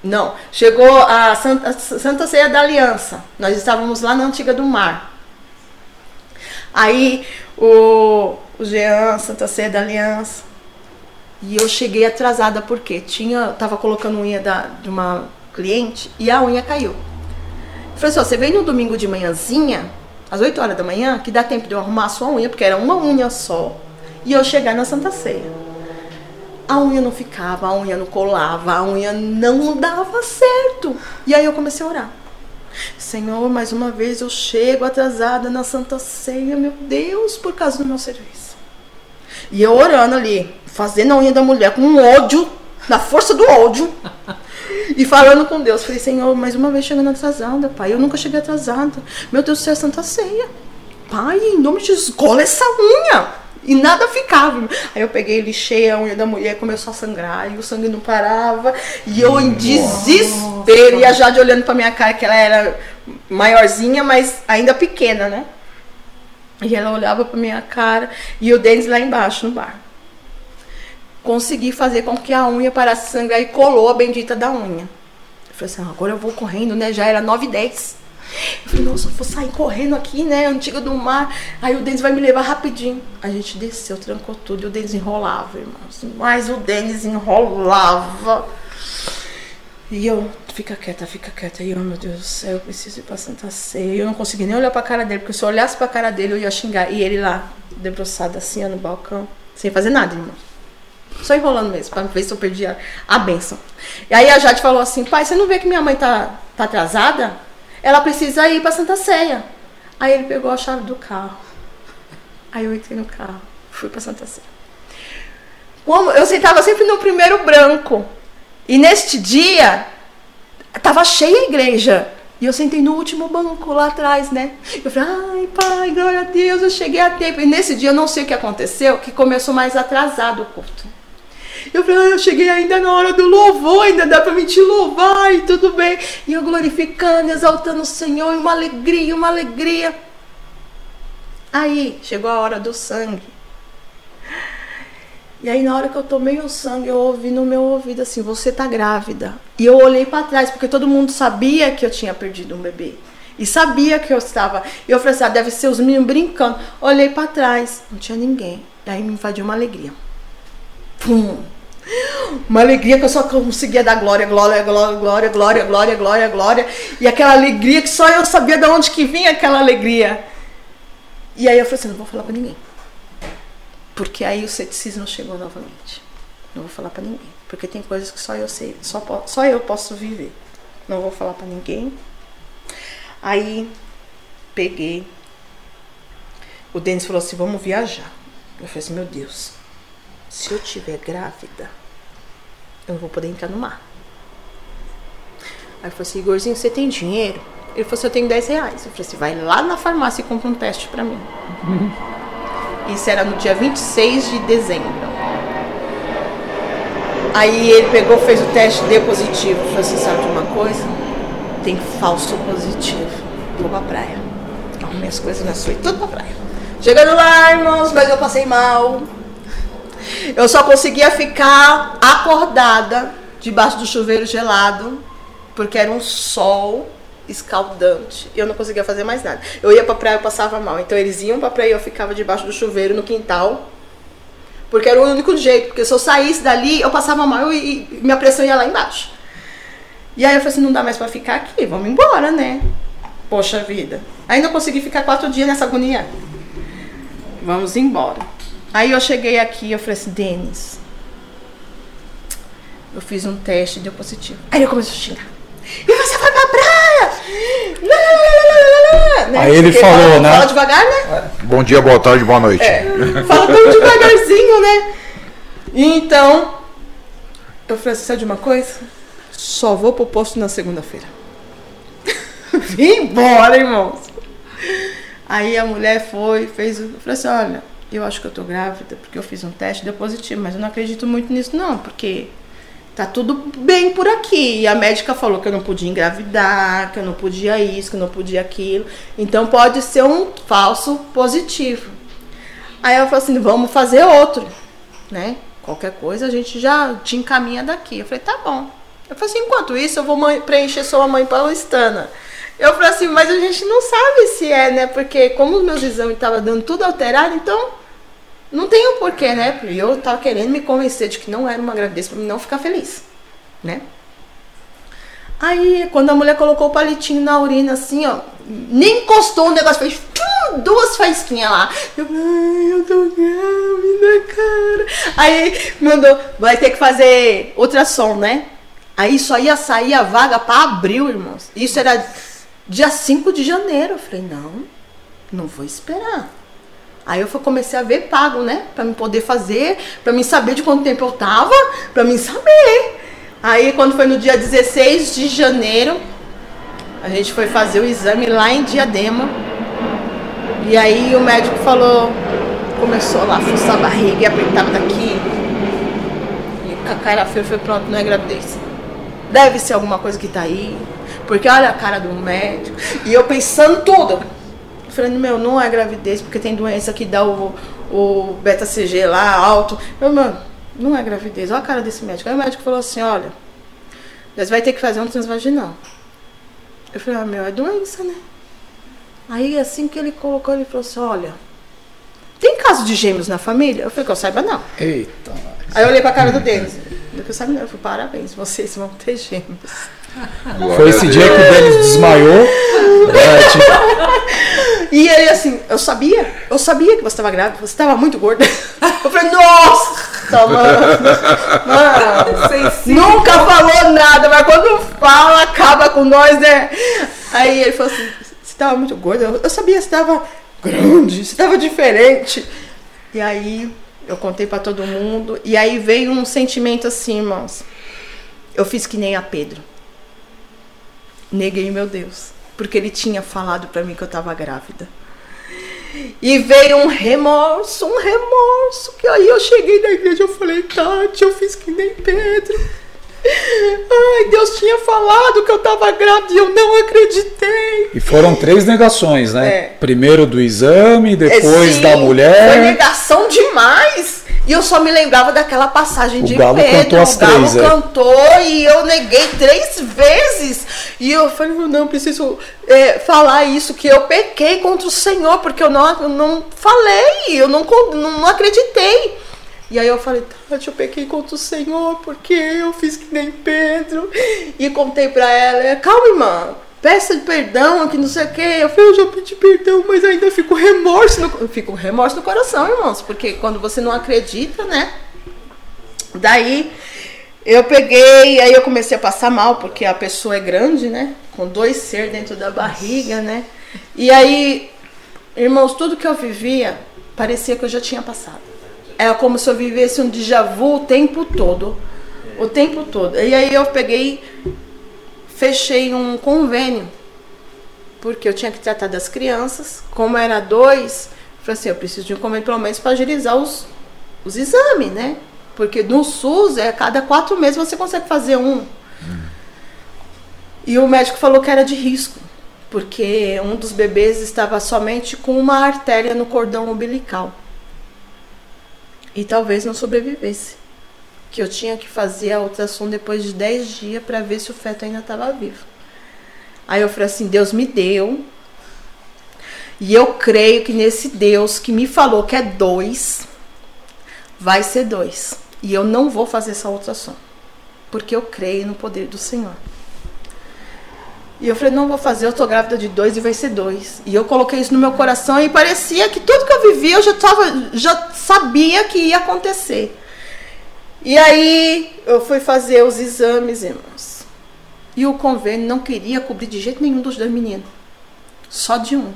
Não, chegou a Santa, a Santa Ceia da Aliança. Nós estávamos lá na Antiga do Mar. Aí o, o Jean, Santa Ceia da Aliança. E eu cheguei atrasada porque tinha, tava colocando unha da, de uma cliente e a unha caiu. Falei assim, você vem no domingo de manhãzinha, às 8 horas da manhã, que dá tempo de eu arrumar a sua unha, porque era uma unha só. E eu chegar na Santa Ceia a unha não ficava, a unha não colava, a unha não dava certo. E aí eu comecei a orar. Senhor, mais uma vez eu chego atrasada na Santa Ceia, meu Deus, por causa do meu serviço. E eu orando ali, fazendo a unha da mulher com ódio, na força do ódio, e falando com Deus. Falei, Senhor, mais uma vez chegando atrasada, Pai. Eu nunca cheguei atrasada. Meu Deus do céu, é Santa Ceia. Pai, em nome de Jesus, cola essa unha. E nada ficava. Aí eu peguei, lixei a unha da mulher, começou a sangrar, e o sangue não parava. E eu em desespero, e a Jade olhando pra minha cara, que ela era maiorzinha, mas ainda pequena, né? E ela olhava pra minha cara, e o Denis lá embaixo no bar. Consegui fazer com que a unha parasse sangrar e colou a bendita da unha. Eu falei assim, ah, agora eu vou correndo, né? Já era 9 e 10. Eu falei, nossa, eu vou sair correndo aqui, né? Antiga do mar. Aí o Denis vai me levar rapidinho. A gente desceu, trancou tudo e o Denis enrolava, irmãos. Mas o Denis enrolava. E eu, fica quieta, fica quieta. E eu, meu Deus do céu, eu preciso ir pra Santa Ceia. Eu não consegui nem olhar pra cara dele, porque se eu olhasse pra cara dele, eu ia xingar. E ele lá, debruçado assim, no balcão, sem fazer nada, irmão. Só enrolando mesmo, pra ver se eu perdia a benção. E aí a Jade falou assim, pai, você não vê que minha mãe tá, tá atrasada? ela precisa ir para Santa Ceia. Aí ele pegou a chave do carro. Aí eu entrei no carro, fui para Santa Ceia. Como eu sentava sempre no primeiro branco. E neste dia estava cheia a igreja. E eu sentei no último banco lá atrás, né? Eu falei, ai, pai, glória a Deus, eu cheguei a tempo. E nesse dia eu não sei o que aconteceu, que começou mais atrasado o culto. Eu falei, ah, eu cheguei ainda na hora do louvor, ainda dá para me te louvar e tudo bem. E eu glorificando, exaltando o Senhor, e uma alegria, uma alegria. Aí chegou a hora do sangue. E aí na hora que eu tomei o sangue, eu ouvi no meu ouvido assim, você tá grávida. E eu olhei para trás, porque todo mundo sabia que eu tinha perdido um bebê. E sabia que eu estava. E eu falei assim, ah, deve ser os meninos brincando. Olhei para trás, não tinha ninguém. E aí me invadiu uma alegria. Pum! Uma alegria que eu só conseguia dar glória, glória, glória, glória, glória, glória, glória, glória. E aquela alegria que só eu sabia de onde que vinha aquela alegria. E aí eu falei assim, não vou falar para ninguém. Porque aí o ceticismo chegou novamente. Não vou falar para ninguém, porque tem coisas que só eu sei, só, só eu posso viver. Não vou falar para ninguém. Aí peguei. O Denis falou assim: "Vamos viajar". Eu falei assim: "Meu Deus. Se eu tiver grávida, eu não vou poder entrar no mar". Aí eu falei assim: "Igorzinho, você tem dinheiro?" Ele falou assim: "Eu tenho 10 reais". Eu falei assim: "Vai lá na farmácia e compra um teste para mim". [laughs] Isso era no dia 26 de dezembro. Aí ele pegou, fez o teste, deu positivo. Eu falei assim, sabe de uma coisa? Tem falso positivo. Vou pra praia. Arrumei as coisas na suíte, tudo pra praia. Chegando lá, irmãos, mas eu passei mal. Eu só conseguia ficar acordada debaixo do chuveiro gelado, porque era um sol escaldante. Eu não conseguia fazer mais nada. Eu ia pra praia, eu passava mal. Então eles iam pra praia e eu ficava debaixo do chuveiro no quintal. Porque era o único jeito. Porque se eu saísse dali, eu passava mal e, e minha pressão ia lá embaixo. E aí eu falei assim, não dá mais pra ficar aqui, vamos embora, né? Poxa vida. Ainda consegui ficar quatro dias nessa agonia. Vamos embora. Aí eu cheguei aqui eu falei assim, Denis, eu fiz um teste e deu positivo. Aí ele começou a xingar. E você foi pra praia! Lá, lá, lá, né? Aí ele Porque falou, fala, né? Fala devagar, né? Bom dia, boa tarde, boa noite. É, fala tão devagarzinho, né? E então, eu falei assim, sabe de uma coisa? Só vou pro posto na segunda-feira. [laughs] Vim embora, irmãos. Aí a mulher foi, fez o. Eu falei assim, olha, eu acho que eu tô grávida, porque eu fiz um teste, deu positivo, mas eu não acredito muito nisso, não, porque tá tudo bem por aqui. E a médica falou que eu não podia engravidar, que eu não podia isso, que eu não podia aquilo. Então pode ser um falso positivo. Aí ela falou assim, vamos fazer outro, né? Qualquer coisa a gente já te encaminha daqui. Eu falei, tá bom. Eu falei assim, enquanto isso eu vou preencher sua mãe paulistana. Eu falei assim, mas a gente não sabe se é, né? Porque como os meus exames estavam dando tudo alterado, então não tem um porquê, né? E eu tava querendo me convencer de que não era uma gravidez pra mim não ficar feliz, né? Aí, quando a mulher colocou o palitinho na urina, assim, ó, nem encostou o negócio, fez duas faísquinhas lá. Eu, ai, eu tô grávida, cara. Aí, mandou, vai ter que fazer ultrassom, né? Aí só ia sair a vaga pra abril, irmãos. Isso era dia 5 de janeiro. Eu falei, não, não vou esperar. Aí eu comecei a ver pago, né? Pra me poder fazer, pra mim saber de quanto tempo eu tava, pra mim saber. Aí quando foi no dia 16 de janeiro, a gente foi fazer o exame lá em Diadema. E aí o médico falou, começou lá a fuçar a barriga e apertava daqui. E a cara feia, foi pronto, não é gravidez. Deve ser alguma coisa que tá aí. Porque olha a cara do médico. E eu pensando tudo. Falei, meu, não é gravidez, porque tem doença que dá o, o beta-CG lá alto. Eu, mano, não é gravidez. Olha a cara desse médico. Aí o médico falou assim, olha, você vai ter que fazer um transvaginal. Eu falei, ah, meu, é doença, né? Aí assim que ele colocou, ele falou assim, olha, tem caso de gêmeos na família? Eu falei, que eu saiba não. Eita. Aí eu olhei pra cara do Denis. Do que eu saiba não. Eu falei, parabéns, vocês vão ter gêmeos. Foi esse dia que o Denis desmaiou. [laughs] É, tipo, E ele assim, eu sabia, eu sabia que você estava grávida, você estava muito gorda. [laughs] Eu falei, nossa, mano, mano, Sensível. nunca falou nada, mas quando fala, acaba com nós, né? Aí ele falou assim, você estava muito gorda, eu sabia, você estava grande, você estava diferente. E aí eu contei pra todo mundo, e aí veio um sentimento assim, irmãos. Eu fiz que nem a Pedro. Neguei meu Deus, porque ele tinha falado pra mim que eu tava grávida. E veio um remorso, um remorso, que aí eu cheguei na igreja, eu falei, Tati, eu fiz que nem Pedro. Ai, Deus tinha falado que eu tava grávida e eu não acreditei. e foram três negações, né? É. Primeiro do exame, depois É, sim, da Foi mulher. negação demais. E eu só me lembrava daquela passagem O de Galo Pedro. cantou as o Galo três, é. cantou e eu neguei três vezes. E eu falei, não, preciso é, falar isso, que eu pequei contra o Senhor, porque eu não, não falei, eu não, não acreditei. E aí eu falei, Tati, eu pequei contra o Senhor, porque eu fiz que nem Pedro. E contei pra ela, calma, irmã, peça perdão, que não sei o quê. Eu falei, eu já pedi perdão, mas ainda fico remorso no, fico remorso no coração, irmãos, porque quando você não acredita, né? Daí eu peguei, aí eu comecei a passar mal, porque a pessoa é grande, né? Com dois ser dentro da barriga, né? E aí, irmãos, tudo que eu vivia parecia que eu já tinha passado. Era como se eu vivesse um déjà vu o tempo todo. O tempo todo. E aí eu peguei, fechei um convênio. Porque eu tinha que tratar das crianças. Como era dois, eu falei assim, eu preciso de um convênio pelo menos para agilizar os, os exames, né? Porque no SUS, é a cada quatro meses você consegue fazer um. E o médico falou que era de risco. Porque um dos bebês estava somente com uma artéria no cordão umbilical e talvez não sobrevivesse. Que eu tinha que fazer a ultrassom depois de 10 dias para ver se o feto ainda estava vivo. Aí eu falei assim: Deus me deu. E eu creio que nesse Deus que me falou que é dois, vai ser dois. E eu não vou fazer essa ultrassom. Porque eu creio no poder do Senhor. E eu falei, não vou fazer, eu tô grávida de dois e vai ser dois. E eu coloquei isso no meu coração e parecia que tudo que eu vivia eu já, tava, já sabia que ia acontecer. E aí eu fui fazer os exames, irmãos. E o convênio não queria cobrir de jeito nenhum dos dois meninos. Só de um.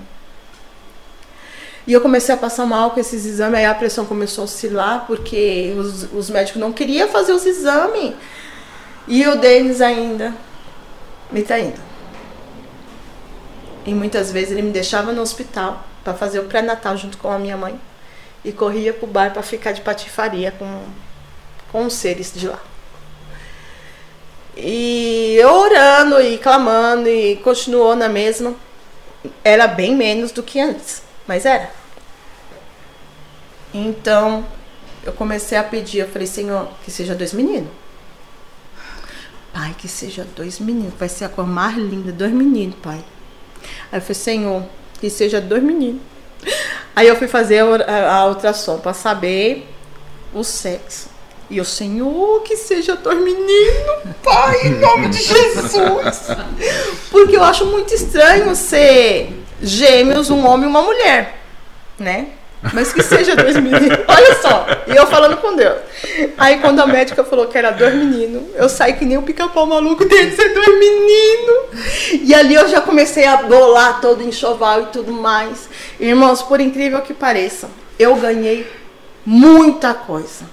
E eu comecei a passar mal com esses exames, aí a pressão começou a oscilar, porque os, os médicos não queriam fazer os exames. E o Denis ainda me tá indo. E muitas vezes ele me deixava no hospital para fazer o pré-natal junto com a minha mãe e corria pro bar para ficar de patifaria com, com os seres de lá. E eu orando e clamando e continuou na mesma. Era bem menos do que antes, mas era. Então eu comecei a pedir, eu falei, Senhor, que seja dois meninos. Pai, que seja dois meninos, vai ser a cor mais linda, dois meninos, pai. Aí eu falei, Senhor, que seja dois meninos. Aí eu fui fazer a, a ultrassom para saber o sexo. E o Senhor, que seja dois meninos, Pai, em nome de Jesus. Porque eu acho muito estranho ser gêmeos, um homem e uma mulher, né? Mas que seja dois meninos. [laughs] Olha só, e eu falando com Deus. Aí quando a médica falou que era dois meninos, eu saí que nem um pica-pau maluco dele ser dois meninos. E ali eu já comecei a bolar todo enxoval e tudo mais. Irmãos, por incrível que pareça, eu ganhei muita coisa.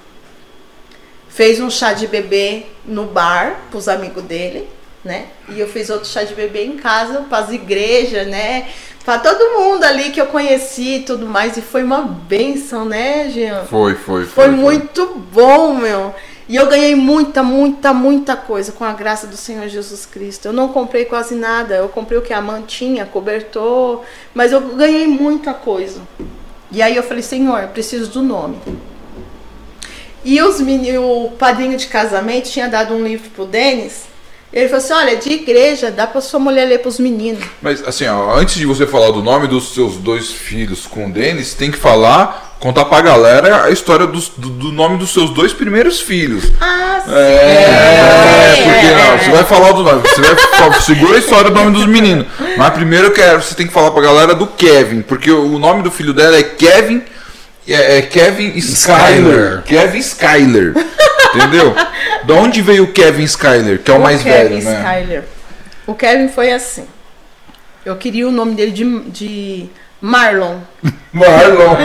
Fez um chá de bebê no bar pros amigos dele, né? E eu fiz outro chá de bebê em casa, para as igrejas, né? Para todo mundo ali que eu conheci e tudo mais. E foi uma benção, né, Jean? Foi, foi, foi. Foi muito bom, meu. E eu ganhei muita, muita, muita coisa com a graça do Senhor Jesus Cristo. Eu não comprei quase nada. Eu comprei o que a mantinha, cobertor, mas eu ganhei muita coisa. E aí eu falei, Senhor, eu preciso do nome. E os meni- o padrinho de casamento tinha dado um livro pro Denis. Ele falou assim: olha, de igreja, dá pra sua mulher ler pros meninos. Mas assim, ó, antes de você falar do nome dos seus dois filhos com o Denis, tem que falar, contar pra galera a história dos- do, do nome dos seus dois primeiros filhos. Ah, sim. É, porque é, não, é. você vai falar do nome, você vai segura a história do nome dos meninos. Mas primeiro eu quero, você tem que falar pra galera do Kevin, porque o nome do filho dela é Kevin, é, é Kevin Skyler. Skyler. Kevin Skyler. [laughs] Entendeu? De onde veio o Kevin Skyler, que é o, mais Kevin velho, né? Skyler. O Kevin foi assim. Eu queria o nome dele de, de Marlon. [laughs] Marlon.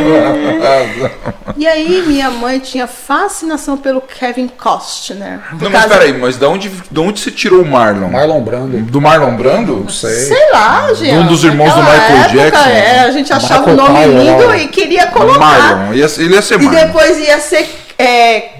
E aí minha mãe tinha fascinação pelo Kevin Costner. Não, mas peraí, mas da onde, de onde você tirou o Marlon? Marlon Brando. Do Marlon Brando? Não sei. Sei lá, gente. Um dos irmãos do Michael época, Jackson. É, a gente achava o nome Tyler, lindo e queria colocar. Marlon. Ia, ele ia ser E Marlon. depois ia ser é,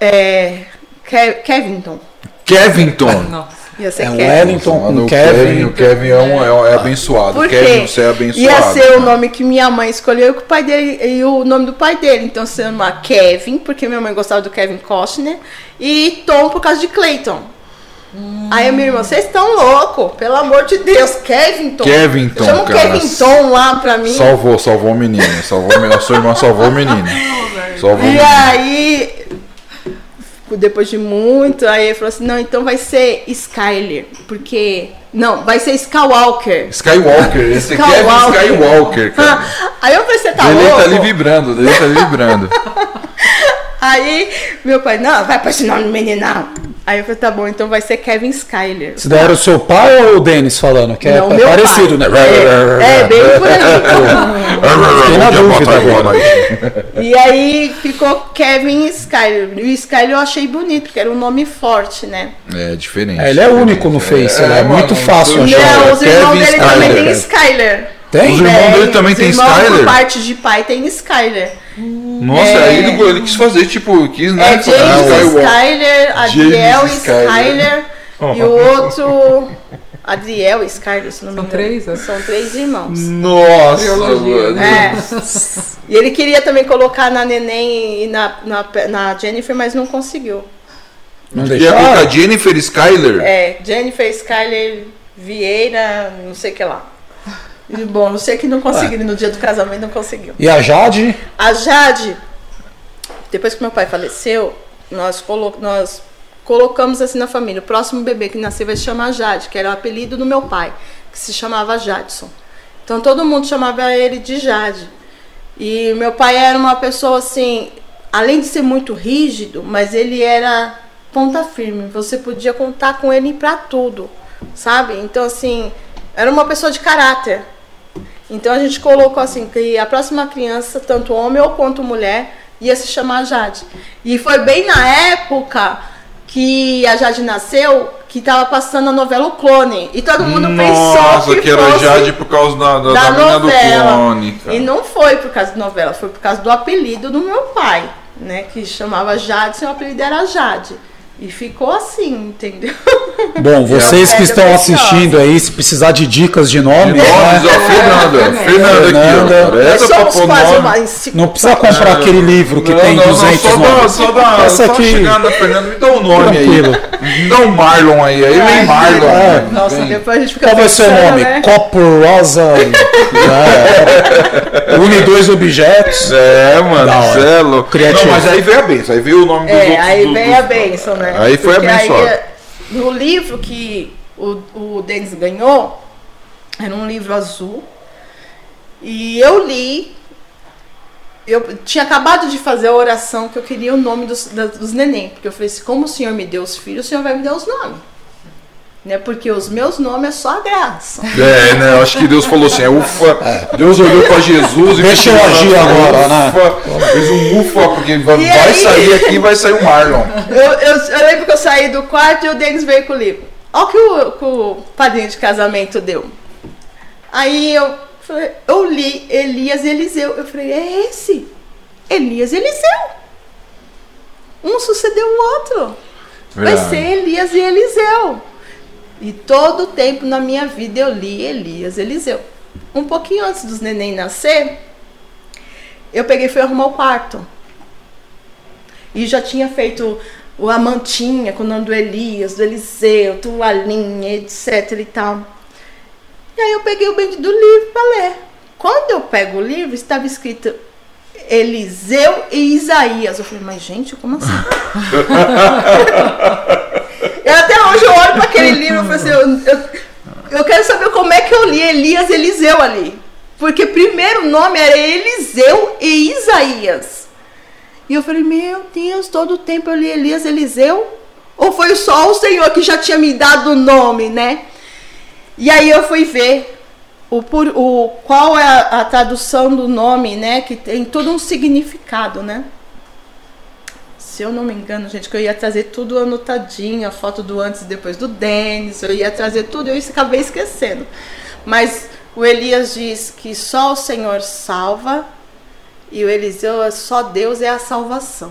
é, Ke- Kevinton. Kevinton. Nossa. Ia ser É o Kevin. Wellington com o Kevin. o Kevin é, um, é, é abençoado. Por Kevin, você é abençoado. Ia ser o nome que minha mãe escolheu e que o pai dele e o nome do pai dele. Então se chama Kevin, porque minha mãe gostava do Kevin Costner, e Tom por causa de Clayton. Aí meu irmão, vocês estão loucos, pelo amor de Deus, Kevington. Kevington, Chama o cara. Kevington lá pra mim. Salvou, salvou o menino. Salvou o menino. A sua irmã salvou o menino. [laughs] Salvou o E menino. aí, depois de muito, aí ele falou assim, não, então vai ser Skyler, porque... Não, vai ser Skywalker. Skywalker, esse Kevin Skywalker. Skywalker, cara. [laughs] Aí eu você tá ele tá ali vibrando, ele tá ali vibrando. [laughs] Aí meu pai, não, vai pra esse nome do menino não. Aí eu falei, tá bom, então vai ser Kevin Skyler. Se der o seu pai ou o Denis falando? Que é, Não, é meu parecido, pai. né? É, é, bem por [laughs] aí. E aí ficou Kevin Skyler. E o Skyler eu achei bonito, porque era um nome forte, né? É diferente. É, ele é único no Face, né? É muito fácil mano, achar. Não, os irmãos dele também Skyler. tem Skyler. Tem? Os irmãos dele também os tem irmãos Skyler? Por parte de pai tem Skyler. Nossa, É. aí ele, ele quis fazer, tipo, quis, né? É fazer James. Skyler, Adriel James Skyler. Skyler e o outro. Adriel Skyler, se não me São engano. três, é? São três irmãos. Nossa, né? É. E ele queria também colocar na neném e na, na, na Jennifer, mas não conseguiu. Não deixaram? colocar Jennifer Skyler? É, Jennifer Skyler Vieira, não sei o que lá. E, bom, sei que não conseguiram, no dia do casamento não conseguiu. E a Jade? A Jade, depois que meu pai faleceu, nós, colo nós colocamos assim na família. O próximo bebê que nascer vai se chamar Jade, que era o apelido do meu pai, que se chamava Jadson. Então todo mundo chamava ele de Jade. E meu pai era uma pessoa assim, além de ser muito rígido, mas ele era ponta firme. Você podia contar com ele para tudo, sabe? Então assim, era uma pessoa de caráter. Então a gente colocou assim que a próxima criança, tanto homem ou quanto mulher, ia se chamar Jade. E foi bem na época que a Jade nasceu, que estava passando a novela O Clone. E todo mundo pensou Nossa, que, que era Jade por causa da, da, da novela. clone. E não foi por causa da novela, foi por causa do apelido do meu pai, né? Que chamava Jade, seu apelido era Jade. E ficou assim, entendeu? [laughs] Bom, vocês que É, estão é assistindo aí, se precisar de dicas de nome, Nomes, né? ó, Fernanda. Fernanda aqui, ó. Essa somos quase uma não precisa comprar aquele livro que Não, tem não, não, 200 só dá, nomes. só dá, Essa só aqui, chegar na Fernanda, me dá um nome Tranquilo. aí. Me dá um Marlon aí, aí vem Marlon. é. né? Nossa, Vem. depois a gente fica qual vai ser o nome? né? Copo Rosa, [laughs] é, une dois objetos. É, mano, é. Criativo. Não, mas aí veio a benção, aí veio o nome dos É, outros. aí vem dos- a bênção, né? Aí foi Porque abençoado. aí, no livro que o, o Denis ganhou, era um livro azul. E eu li. Eu tinha acabado de fazer a oração que eu queria o nome dos, dos neném. Porque eu falei assim: como o Senhor me deu os filhos, o Senhor vai me dar os nomes. Né? Porque os meus nomes é só a graça. É, né? Eu acho que Deus falou assim, é ufa. Deus olhou pra Jesus e Deixa eu fez um agir ufa, agora, né? Fez um ufa, porque vai, E vai aí? sair aqui vai sair o Marlon. Eu, eu, eu lembro que eu saí do quarto e o Denis veio com o livro. Olha o que o, que o padrinho de casamento deu. Aí eu falei, eu li Elias e Eliseu. Eu falei, é esse? Elias e Eliseu. Um sucedeu o outro. Vai Verdade. ser Elias e Eliseu. E todo o tempo na minha vida eu li Elias Eliseu. Um pouquinho antes dos neném nascer, eu peguei e fui arrumar o quarto. E já tinha feito a mantinha com o nome do Elias, do Eliseu, toalhinha, etc e tal. E aí eu peguei o bendito do livro para ler. Quando eu pego o livro, estava escrito Eliseu e Isaías. Eu falei, mas gente, como assim? [laughs] olho para aquele livro e falo assim, eu, eu, eu quero saber como é que eu li Elias Eliseu ali. Porque primeiro nome era Eliseu e Isaías. E eu falei, meu Deus, todo o tempo eu li Elias Eliseu? Ou foi só o Senhor que já tinha me dado o nome, né? E aí eu fui ver o, o, qual é a, a tradução do nome, né? Que tem todo um significado, né? Se eu não me engano, gente, que eu ia trazer tudo anotadinho, a foto do antes e depois do Denis, eu ia trazer tudo, eu acabei esquecendo. Mas o Elias diz que só o Senhor salva e o Eliseu é só Deus é a salvação.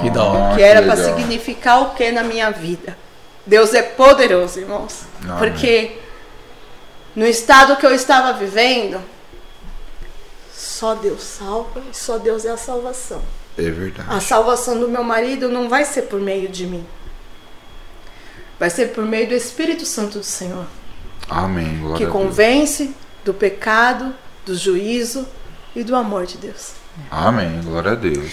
Que da hora. Ah, que era para significar o que na minha vida? Deus é poderoso, irmãos. Amém. Porque no estado que eu estava vivendo, só Deus salva e só Deus é a salvação. É verdade. A salvação do meu marido não vai ser por meio de mim. Vai ser por meio do Espírito Santo do Senhor, Amém. Glória que convence do pecado, do juízo e do amor de Deus. Amém. Glória a Deus.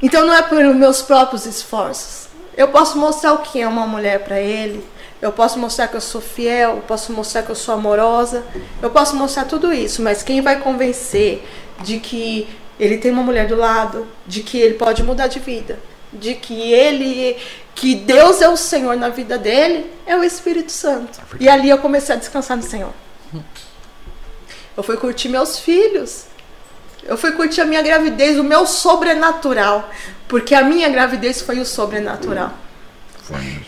Então não é por meus próprios esforços. Eu posso mostrar o que é uma mulher para ele. Eu posso mostrar que eu sou fiel, eu posso mostrar que eu sou amorosa, eu posso mostrar tudo isso, mas quem vai convencer de que ele tem uma mulher do lado, de que ele pode mudar de vida, de que ele que Deus é o Senhor na vida dele, é o Espírito Santo. E ali eu comecei a descansar no Senhor. Eu fui curtir meus filhos. Eu fui curtir a minha gravidez, o meu sobrenatural. Porque a minha gravidez foi o sobrenatural.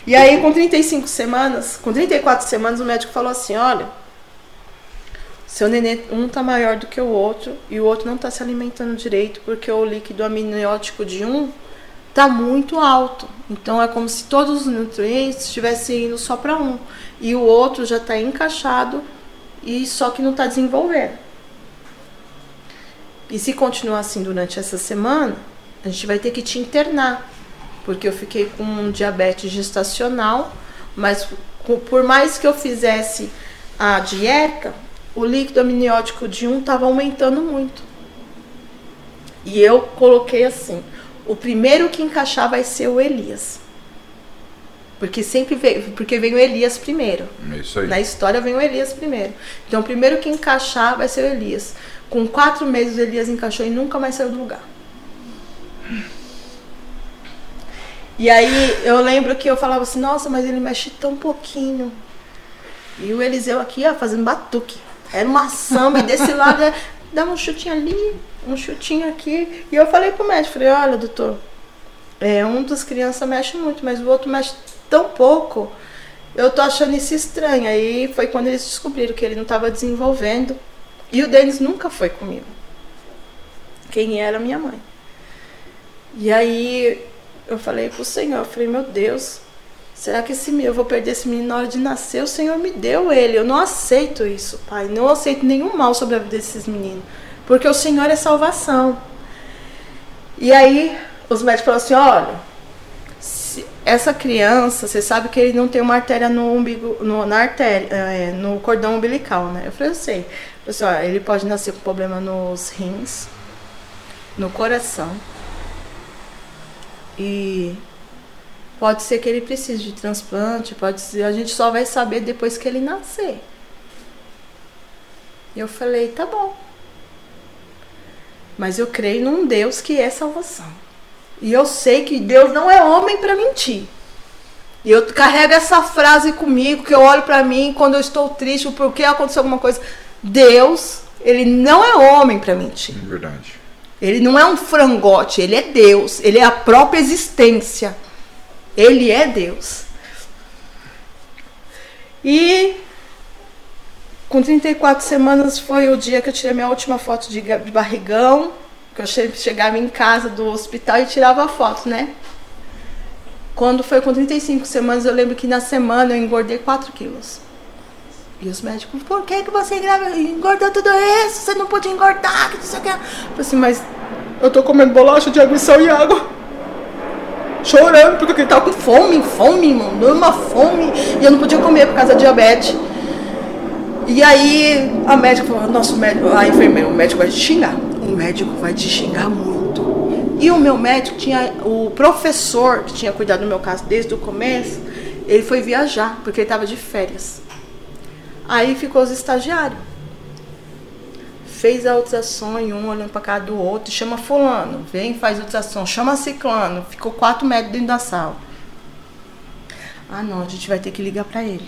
E aí, com 35 semanas, com 34 semanas, o médico falou assim: olha, seu nenê, um tá maior do que o outro e o outro não tá se alimentando direito porque o líquido amniótico de um tá muito alto. Então é como se todos os nutrientes estivessem indo só para um e o outro já tá encaixado e só que não tá desenvolvendo. E se continuar assim durante essa semana, a gente vai ter que te internar porque eu fiquei com um diabetes gestacional, mas por mais que eu fizesse a dieta, o líquido amniótico de um estava aumentando muito. E eu coloquei assim: o primeiro que encaixar vai ser o Elias. Porque sempre veio, porque vem o Elias primeiro. Isso aí. Na história vem o Elias primeiro. Então o primeiro que encaixar vai ser o Elias. Com quatro meses o Elias encaixou e nunca mais saiu do lugar. E aí eu lembro que eu falava assim, nossa, mas ele mexe tão pouquinho. E o Eliseu aqui, ó, fazendo batuque. Era uma samba, e desse lado é, dava um chutinho ali, um chutinho aqui. E eu falei pro médico, falei, olha, doutor, é, um dos crianças mexe muito, mas o outro mexe tão pouco. Eu tô achando isso estranho. Aí foi quando eles descobriram que ele não estava desenvolvendo. E o Denis nunca foi comigo. Quem era minha mãe. E aí eu falei pro Senhor, eu falei, meu Deus, será que esse eu vou perder esse menino na hora de nascer? O Senhor me deu ele. Eu não aceito isso, pai. Não aceito nenhum mal sobre a vida desses meninos. Porque o Senhor é salvação. E aí os médicos falaram assim, olha, essa criança, você sabe que ele não tem uma artéria no umbigo, no, na artéria, é, no cordão umbilical, né? Eu falei, eu sei. Eu falei assim, ele pode nascer com problema nos rins, no coração. E pode ser que ele precise de transplante, pode ser, a gente só vai saber depois que ele nascer. E eu falei, tá bom. Mas eu creio num Deus que é salvação. E eu sei que Deus não é homem para mentir. E eu carrego essa frase comigo, que eu olho para mim quando eu estou triste, porque aconteceu alguma coisa. Deus, ele não é homem para mentir. É verdade. Ele não é um frangote, ele é Deus, ele é a própria existência. Ele é Deus. E com 34 semanas foi o dia que eu tirei minha última foto de barrigão, que eu che- chegava em casa do hospital e tirava a foto, né? Quando foi com 35 semanas, eu lembro que na semana eu engordei 4 quilos. E os médicos, por que, que você engordou tudo isso? Você não podia engordar, que não sei o que. Eu falei assim, mas eu tô comendo bolacha de água e sal e água. Chorando, porque ele tava com fome, fome, mano. Deu uma fome. E eu não podia comer por causa da diabetes. E aí a médica falou, nosso médico, a enfermeira, o médico vai te xingar. O médico vai te xingar muito. E o meu médico tinha, o professor que tinha cuidado do meu caso desde o começo, ele foi viajar, porque ele estava de férias. Aí ficou os estagiários. Fez a ultrassom e um olhando pra cara do outro, chama fulano, vem, faz ultrassom, chama ciclano. Ficou quatro metros dentro da sala. Ah não, a gente vai ter que ligar pra ele.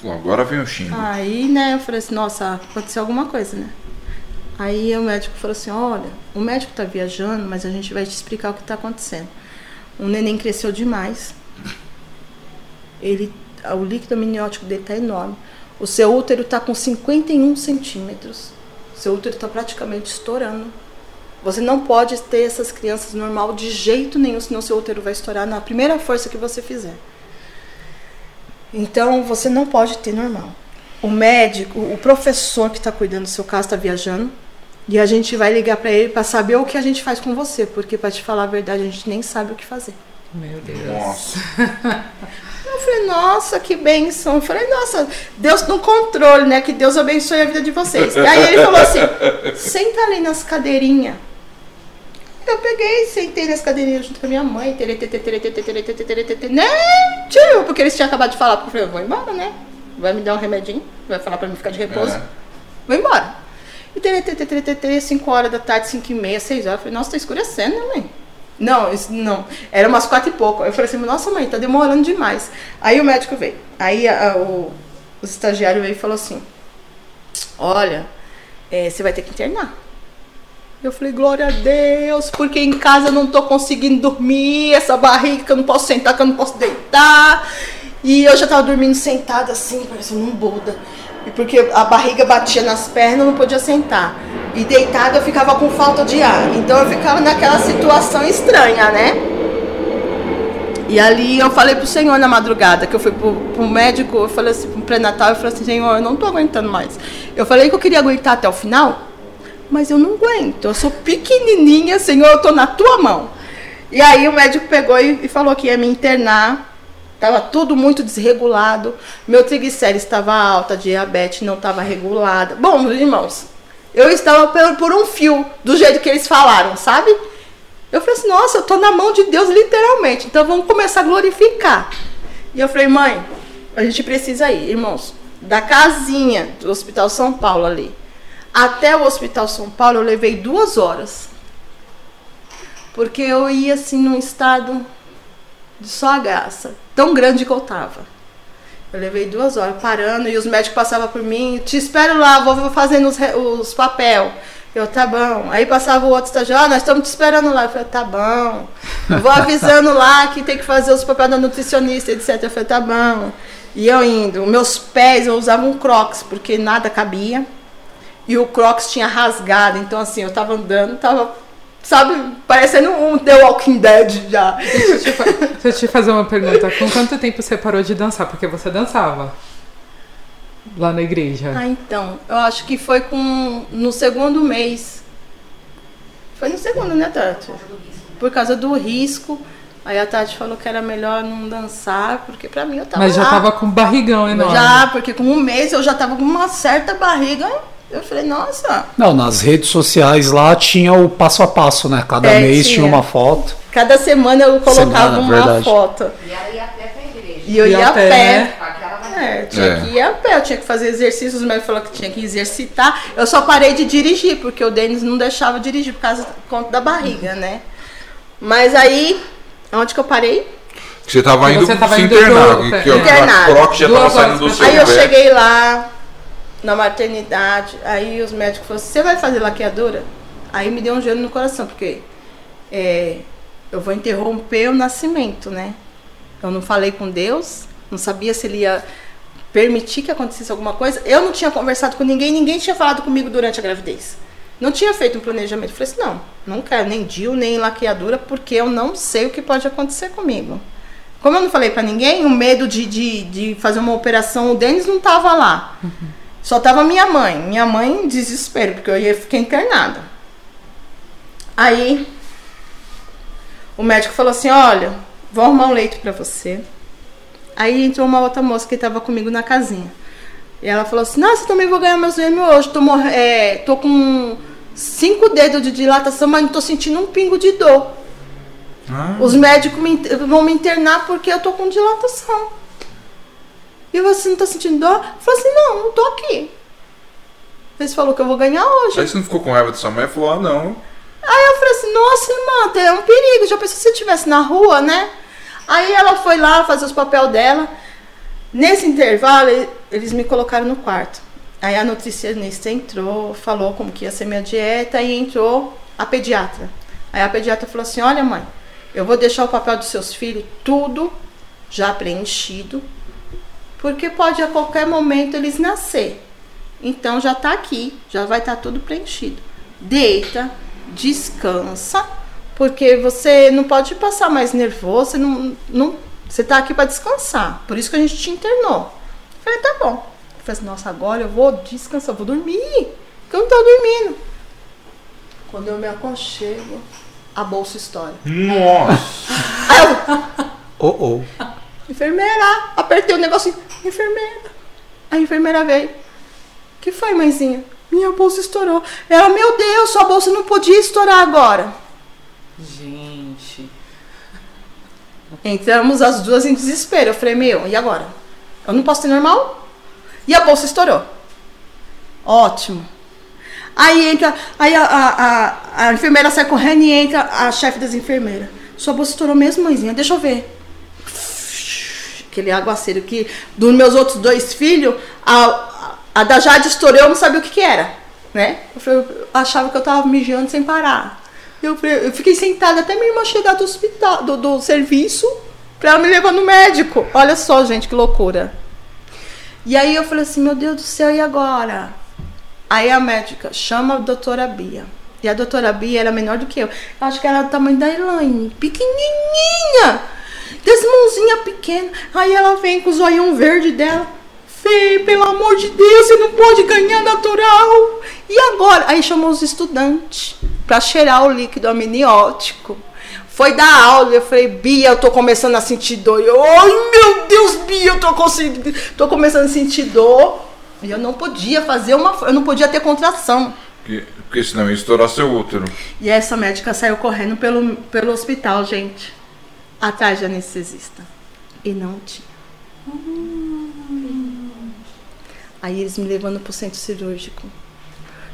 Bom, agora vem o xingo. Aí, né, eu falei assim, nossa, aconteceu alguma coisa, né? Aí o médico falou assim, olha, o médico tá viajando, mas a gente vai te explicar o que tá acontecendo. O neném cresceu demais. Ele, o líquido amniótico dele tá enorme. O seu útero tá com 51 centímetros. O seu útero tá praticamente estourando. Você não pode ter essas crianças normal de jeito nenhum, senão seu útero vai estourar na primeira força que você fizer. Então você não pode ter normal. O médico, o professor que está cuidando do seu caso está viajando e a gente vai ligar para ele para saber o que a gente faz com você, porque para te falar a verdade a gente nem sabe o que fazer. Meu Deus. Nossa. [laughs] falei, nossa, que bênção! Eu falei, nossa, Deus no controle, né? Que Deus abençoe a vida de vocês. Aí ele falou assim: senta ali nas cadeirinhas. Eu peguei, sentei nas cadeirinhas junto com a minha mãe, né? Tio, porque eles tinham acabado de falar, eu falei, vou embora, né? Vai me dar um remedinho, vai falar pra mim ficar de repouso. Vou embora. E 5 horas da tarde, 5 e meia, 6 horas, eu falei, nossa, tá escurecendo, né, mãe? Não, isso não. Era umas quatro e pouco. Eu falei assim, nossa mãe, tá demorando demais. Aí o médico veio. Aí a- o estagiário veio e falou assim: Olha, é, você vai ter que internar. Eu falei, glória a Deus, porque em casa eu não tô conseguindo dormir, essa barriga que eu não posso sentar, que eu não posso deitar. E eu já tava dormindo sentada assim, parecendo um Buda. Porque a barriga batia nas pernas, não podia sentar. E deitada eu ficava com falta de ar. Então eu ficava naquela situação estranha, né? E ali eu falei pro Senhor na madrugada, que eu fui pro, pro médico, eu falei assim, pro pré-natal, eu falei assim, Senhor, eu não tô aguentando mais. Eu falei que eu queria aguentar até o final, mas eu não aguento, eu sou pequenininha, Senhor, eu tô na tua mão. E aí o médico pegou e, e falou que ia me internar, Tava tudo muito desregulado. Meu triglicérides estava alta, diabetes não estava regulada. Bom, meus irmãos, eu estava por, por um fio, do jeito que eles falaram, sabe? Eu falei assim, nossa, eu tô na mão de Deus literalmente. Então vamos começar a glorificar. E eu falei, mãe, a gente precisa ir, irmãos, da casinha do Hospital São Paulo ali até o Hospital São Paulo eu levei duas horas. Porque eu ia assim num estado só a graça, tão grande que eu tava. Eu levei duas horas parando e os médicos passavam por mim, te espero lá, vou fazendo os, os papel. Eu, tá bom. Aí passava o outro estagiário, ah, nós estamos te esperando lá. Eu falei, tá bom. Eu vou avisando lá que tem que fazer os papéis da nutricionista, etc. Eu falei, tá bom. E eu indo. Meus pés, eu usava um crocs, porque nada cabia. E o crocs tinha rasgado. Então, assim, eu tava andando, tava, sabe, parecendo um The Walking Dead já. Deixa eu, te, fa- deixa eu te fazer uma pergunta. Com quanto tempo você parou de dançar? Porque você dançava lá na igreja. Ah, então, eu acho que foi com no segundo mês. Foi no segundo, né, Tati? Por causa do risco. Aí a Tati falou que era melhor não dançar, porque pra mim eu tava Mas já lá. tava com barrigão enorme. Já, porque com um mês eu já tava com uma certa barriga. Eu falei, nossa, Não, nas redes sociais lá tinha o passo a passo, né? Cada É, mês tinha. tinha. uma foto. cada semana eu colocava Semana, uma verdade. foto. E ela ia a pé pra igreja. E eu Ia ia a pé, né? É, tinha É. que ir a pé, eu tinha que fazer exercícios, o médico falou que tinha que exercitar. Eu só parei de dirigir, porque o Denis não deixava dirigir por causa por conta da barriga, né? Mas aí, onde que eu parei? Que você tava indo você tava se indo internar. Que, Internado. A croc já tava saindo do seu Aí eu cheguei lá na maternidade, aí os médicos falaram, você vai fazer laqueadura? Aí me deu um gelo no coração, porque é, eu vou interromper o nascimento, né? Eu não falei com Deus, não sabia se ele ia permitir que acontecesse alguma coisa. Eu não tinha conversado com ninguém, ninguém tinha falado comigo durante a gravidez. Não tinha feito um planejamento. Eu falei assim, não, não quero nem DIU, nem laqueadura, porque eu não sei o que pode acontecer comigo. Como eu não falei pra ninguém, o medo de, de, de fazer uma operação, o Denis não tava lá. Só tava minha mãe. Minha mãe em desespero, porque eu ia ficar internada. Aí o médico falou assim: olha, vou arrumar um leito pra você. Aí entrou uma outra moça que tava comigo na casinha. E ela falou assim: Nossa, também vou ganhar meus gêmeos hoje. Tô, é, tô com cinco dedos de dilatação, mas não tô sentindo um pingo de dor. Ah. Os médicos me vão me internar porque eu tô com dilatação. E você não tá sentindo dor? Falei assim: Não, não tô aqui. Eles falou que eu vou ganhar hoje. Aí você não ficou com raiva dessa mãe e falou, ah não. Aí eu falei assim, nossa, irmã, é um perigo. Já pensou se você estivesse na rua, né? Aí ela foi lá fazer os papel dela. Nesse intervalo, eles me colocaram no quarto. Aí a nutricionista entrou, falou como que ia ser minha dieta e entrou a pediatra. Aí a pediatra falou assim: Olha, mãe, eu vou deixar o papel dos seus filhos tudo já preenchido, porque pode a qualquer momento eles nascer. Então já tá aqui, já vai estar tudo preenchido. Deita, descansa, porque você não pode passar mais nervoso, você não, não Você tá aqui para descansar. Por isso que a gente te internou. Eu falei, tá bom. Eu falei assim, nossa, agora eu vou descansar, eu vou dormir. Porque eu não tô dormindo. Quando eu me aconchego, a bolsa estoura. Nossa. Aí eu, Oh, oh. Enfermeira, apertei o negocinho. Enfermeira. A enfermeira veio. que foi, mãezinha? Minha bolsa estourou. Ela, meu Deus, sua bolsa não podia estourar agora. Gente. Entramos as duas em desespero. Eu falei, meu, e agora? Eu não posso ter normal? E a bolsa estourou. Ótimo. Aí entra, aí a, a, a, a enfermeira sai correndo e entra a chefe das enfermeiras. Sua bolsa estourou mesmo, mãezinha? Deixa eu ver. Aquele aguaceiro que dos meus outros dois filhos, a, a da Jade estourou, eu não sabia o que, que era. Né? Eu, falei, eu achava que eu tava mijando sem parar. Eu, eu fiquei sentada até minha irmã chegar do hospital, do, do serviço, pra ela me levar no médico. Olha só, gente, que loucura. E aí eu falei assim, meu Deus do céu, e agora? Aí a médica chama a doutora Bia. E a doutora Bia era menor do que eu. Eu acho que era do tamanho da Elaine. Pequenininha. Desse mãozinha pequena. Aí ela vem com o zoião verde dela. Fê, pelo amor de Deus, você não pode ganhar natural. E agora? Aí chamou os estudantes pra cheirar o líquido amniótico. Foi dar aula, eu falei, Bia, eu tô começando a sentir dor. Eu, Ai, meu Deus, Bia, eu tô, conseguindo, tô começando a sentir dor. E eu não podia fazer uma. Eu não podia ter contração. Porque, porque senão ia estourar seu útero. E essa médica saiu correndo pelo, pelo hospital, gente. Atrás de anestesista. E não tinha. Aí eles me levando pro centro cirúrgico.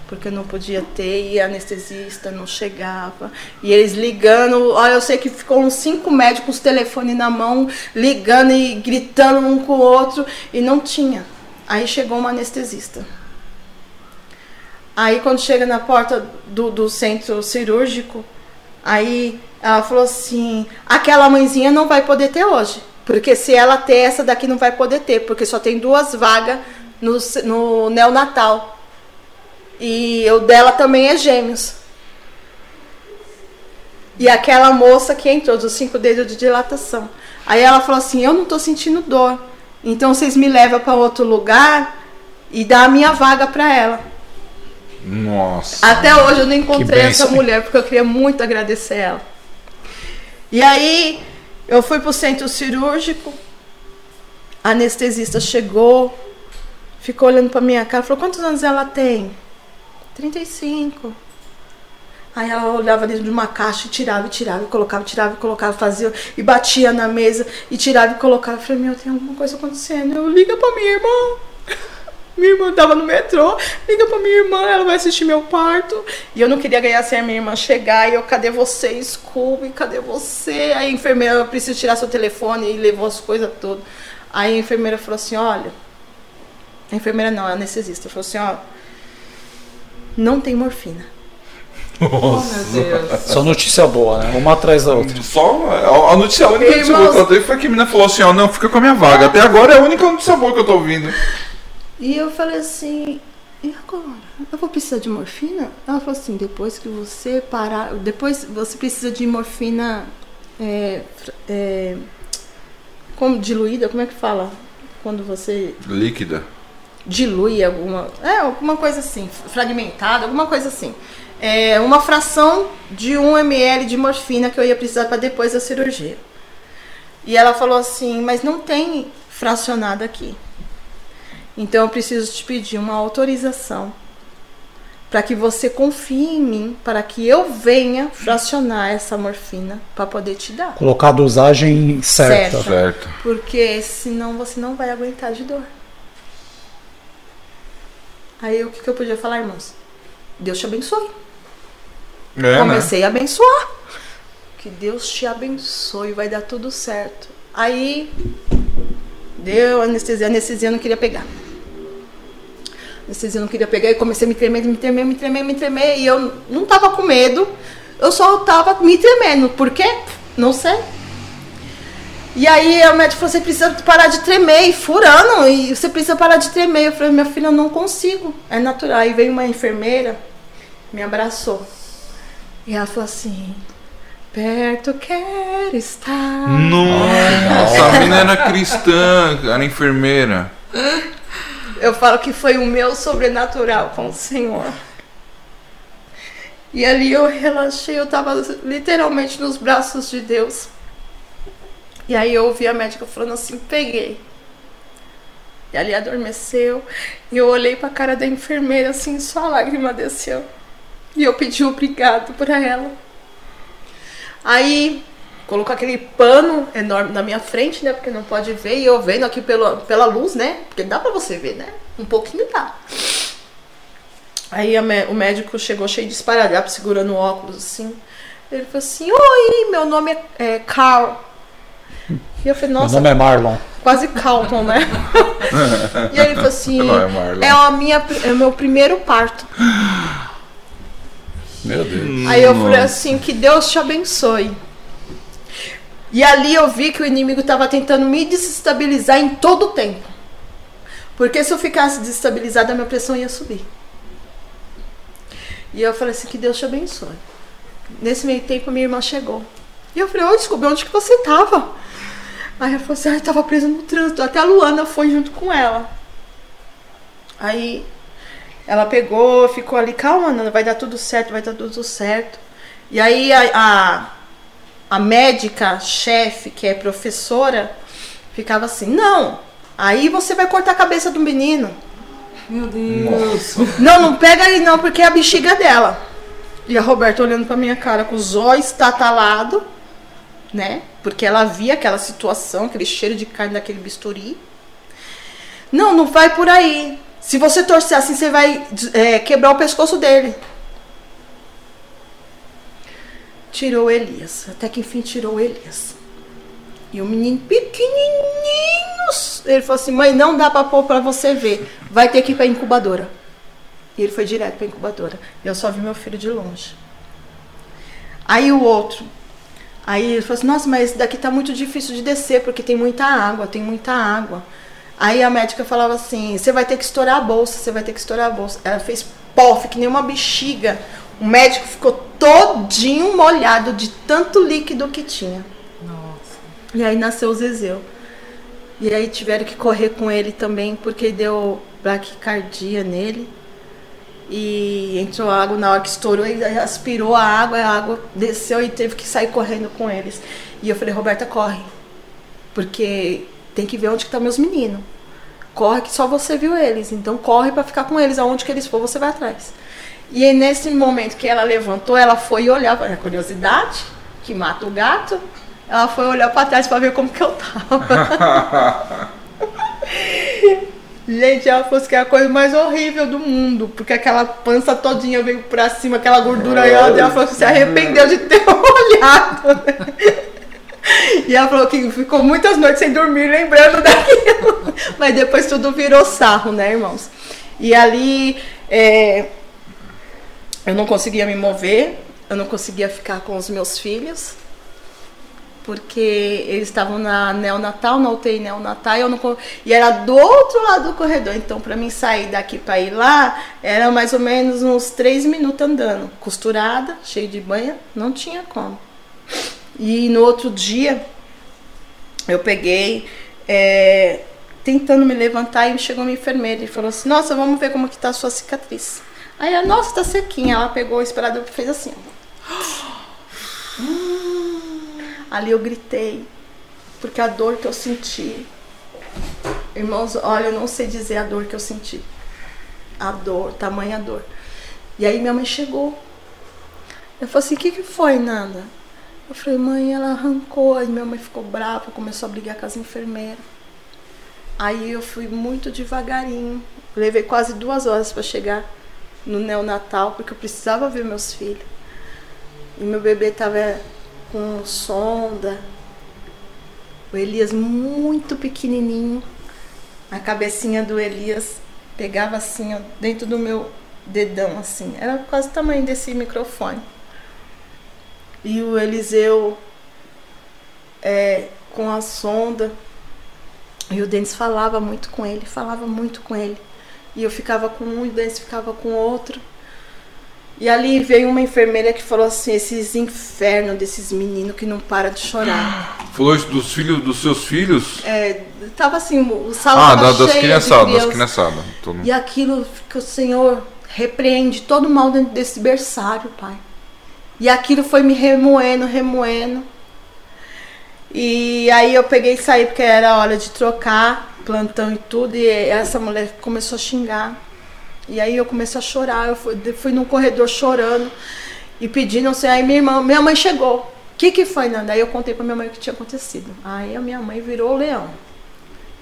Porque eu não podia ter, e anestesista não chegava. E eles ligando, olha, eu sei que ficou uns cinco médicos, telefone na mão, ligando e gritando um com o outro, e não tinha. Aí chegou uma anestesista. Aí quando chega na porta do, do centro cirúrgico, aí ela falou assim, aquela mãezinha não vai poder ter hoje. Porque se ela ter, essa daqui não vai poder ter, porque só tem duas vagas no, no neonatal. E o dela também é gêmeos. E aquela moça que entrou dos cinco dedos de dilatação. Aí ela falou assim: Eu não tô sentindo dor. Então vocês me levam para outro lugar e dá a minha vaga para ela. Nossa. Até hoje eu não encontrei essa mulher porque eu queria muito agradecer ela. E aí eu fui pro centro cirúrgico, a anestesista chegou, ficou olhando pra minha cara, falou: "Quantos anos ela tem?" 35. Aí ela olhava dentro de uma caixa e tirava e tirava e colocava, tirava e colocava, fazia e batia na mesa e tirava e colocava. Eu falei: "Meu, tem alguma coisa acontecendo". Eu liga pra minha irmã. Minha irmã tava no metrô, liga pra minha irmã, ela vai assistir meu parto. E eu não queria ganhar sem a minha irmã chegar. E eu, cadê você, Scooby? Cadê você? Aí a enfermeira, eu preciso tirar seu telefone. E levou as coisas todas. Aí a enfermeira falou assim: olha. A enfermeira não, a anestesista falou assim: ó. Não tem morfina. Oh, meu Deus. Só notícia boa, né? Uma atrás da outra. Só a, a notícia a única notícia boa que ela teve foi que a menina falou assim, ó, não, fica com a minha vaga. Até agora é a única notícia boa que eu tô ouvindo. E eu falei assim, e agora? Eu vou precisar de morfina? Ela falou assim, depois que você parar, depois você precisa de morfina é, é, como diluída, como é que fala? Quando você Líquida. dilui alguma, é, alguma coisa assim, fragmentada, alguma coisa assim. É uma fração de 1 ml de morfina que eu ia precisar para depois da cirurgia. E ela falou assim, mas não tem fracionado aqui. Então eu preciso te pedir uma autorização para que você confie em mim, para que eu venha fracionar essa morfina para poder te dar. Colocar a dosagem certa. Certo. Certo. Porque senão você não vai aguentar de dor. Aí o que, que eu podia falar, irmãos? Deus te abençoe. É, né? Comecei a abençoar. Que Deus te abençoe, vai dar tudo certo. Aí deu anestesia, a anestesia eu não queria pegar. Anestesia eu não queria pegar e comecei a me tremer, me tremer, me tremer, me tremer. E eu não tava com medo, eu só tava me tremendo. Por quê? Não sei. E aí o médico falou, você precisa parar de tremer, e furando, e você precisa parar de tremer. Eu falei, minha filha, eu não consigo, é natural. Aí veio uma enfermeira, me abraçou. E ela falou assim, perto quero estar. Nossa, a menina era cristã, era enfermeira. Eu falo que foi o meu sobrenatural com o Senhor. E ali eu relaxei, eu tava literalmente nos braços de Deus. E aí eu ouvi a médica falando assim: peguei. E ali adormeceu. E eu olhei pra cara da enfermeira assim, só a lágrima desceu. E eu pedi obrigado pra ela. Aí colocou aquele pano enorme na minha frente, né? Porque não pode ver. E eu vendo aqui pela, pela luz, né? Porque dá pra você ver, né? Um pouquinho dá. Aí o médico chegou cheio de esparadrapo, segurando o óculos assim. Ele falou assim: Oi, meu nome é, é Carl. E eu falei: Nossa. [laughs] Meu nome é Marlon. Quase Calton, né? e aí ele falou assim: É, a minha, é o meu primeiro parto. Meu Deus. Aí eu falei assim: Que Deus te abençoe. E ali eu vi que o inimigo estava tentando me desestabilizar em todo o tempo. Porque se eu ficasse desestabilizada, a minha pressão ia subir. E eu falei assim, que Deus te abençoe. Nesse meio tempo, minha irmã chegou. E eu falei, oi, descobri onde que você estava. Aí ela falou assim, ah, estava presa no trânsito. Até a Luana foi junto com ela. Aí ela pegou, ficou ali, calma, Nana, vai dar tudo certo, vai dar tudo certo. E aí a, a, a médica, chefe, que é professora, ficava assim, não, aí você vai cortar a cabeça do menino. Meu Deus. Não, não pega aí não, porque é a bexiga dela. E a Roberta olhando pra minha cara com os olhos tatalados, né? Porque ela via aquela situação, aquele cheiro de carne daquele bisturi. Não, não vai por aí. Se você torcer assim, você vai é, quebrar o pescoço dele. Tirou Elias. Até que enfim tirou Elias. E o menino pequenininho, ele falou assim: mãe, não dá para pôr para você ver, vai ter que ir para incubadora. E ele foi direto para incubadora. Eu só vi meu filho de longe. Aí o outro, aí ele falou assim: nossa, mas esse daqui tá muito difícil de descer porque tem muita água, tem muita água. Aí a médica falava assim: você vai ter que estourar a bolsa, você vai ter que estourar a bolsa. Ela fez pof, que nem uma bexiga. O médico ficou todinho molhado de tanto líquido que tinha. E aí nasceu o Zezeu. E aí tiveram que correr com ele também, porque deu braquicardia nele. E entrou água na hora que estourou, ele aspirou a água, a água desceu e teve que sair correndo com eles. E eu falei, Roberta, corre. Porque tem que ver onde estão tá meus meninos. Corre que só você viu eles. Então corre para ficar com eles. Aonde que eles for, você vai atrás. E nesse momento que ela levantou, ela foi olhar, a curiosidade, que mata o gato, ela foi olhar para trás para ver como que eu tava. [laughs] Gente, ela falou que é a coisa mais horrível do mundo, porque aquela pança todinha veio pra cima, aquela gordura aí, ela falou que se arrependeu de ter [laughs] olhado. E ela falou que ficou muitas noites sem dormir lembrando daquilo. Mas depois tudo virou sarro, né, irmãos? E ali é, eu não conseguia me mover, eu não conseguia ficar com os meus filhos porque eles estavam na neonatal, na UTI neonatal, e, eu não, e era do outro lado do corredor. Então, para mim sair daqui para ir lá, era mais ou menos uns três minutos andando. Costurada, cheio de banha, não tinha como. E no outro dia, eu peguei, é, tentando me levantar, e chegou uma enfermeira e falou assim: Nossa, vamos ver como que tá a sua cicatriz. Aí a nossa tá sequinha. Ela pegou o esperador e fez assim. Ali eu gritei, porque a dor que eu senti. Irmãos, olha, eu não sei dizer a dor que eu senti. A dor, tamanha dor. E aí minha mãe chegou. Eu falei assim: o que, que foi, Nanda? Eu falei: mãe, ela arrancou. Aí minha mãe ficou brava, começou a brigar com as enfermeiras. Aí eu fui muito devagarinho. Levei quase duas horas para chegar no neonatal, porque eu precisava ver meus filhos. E meu bebê estava com sonda. O Elias muito pequenininho. A cabecinha do Elias pegava assim, ó, dentro do meu dedão, assim. Era quase o tamanho desse microfone. E o Eliseu é, com a sonda. E o Denis falava muito com ele, falava muito com ele. E eu ficava com um e o Denis ficava com outro. E ali veio uma enfermeira que falou assim: esses infernos desses meninos que não param de chorar. Falou isso dos filhos, dos seus filhos? É, tava assim, o salão Ah, da- das criançadas, das criançadas. Tô no- E aquilo que o Senhor repreende todo o mal dentro desse berçário, Pai. E aquilo foi me remoendo, remoendo. E aí eu peguei e saí porque era hora de trocar plantão e tudo. E essa mulher começou a xingar. E aí eu comecei a chorar. Eu fui, fui num corredor chorando e pedindo assim. Aí minha irmã, minha mãe chegou. O que, que foi, Nanda? Aí eu contei pra minha mãe o que tinha acontecido. Aí a minha mãe virou o leão.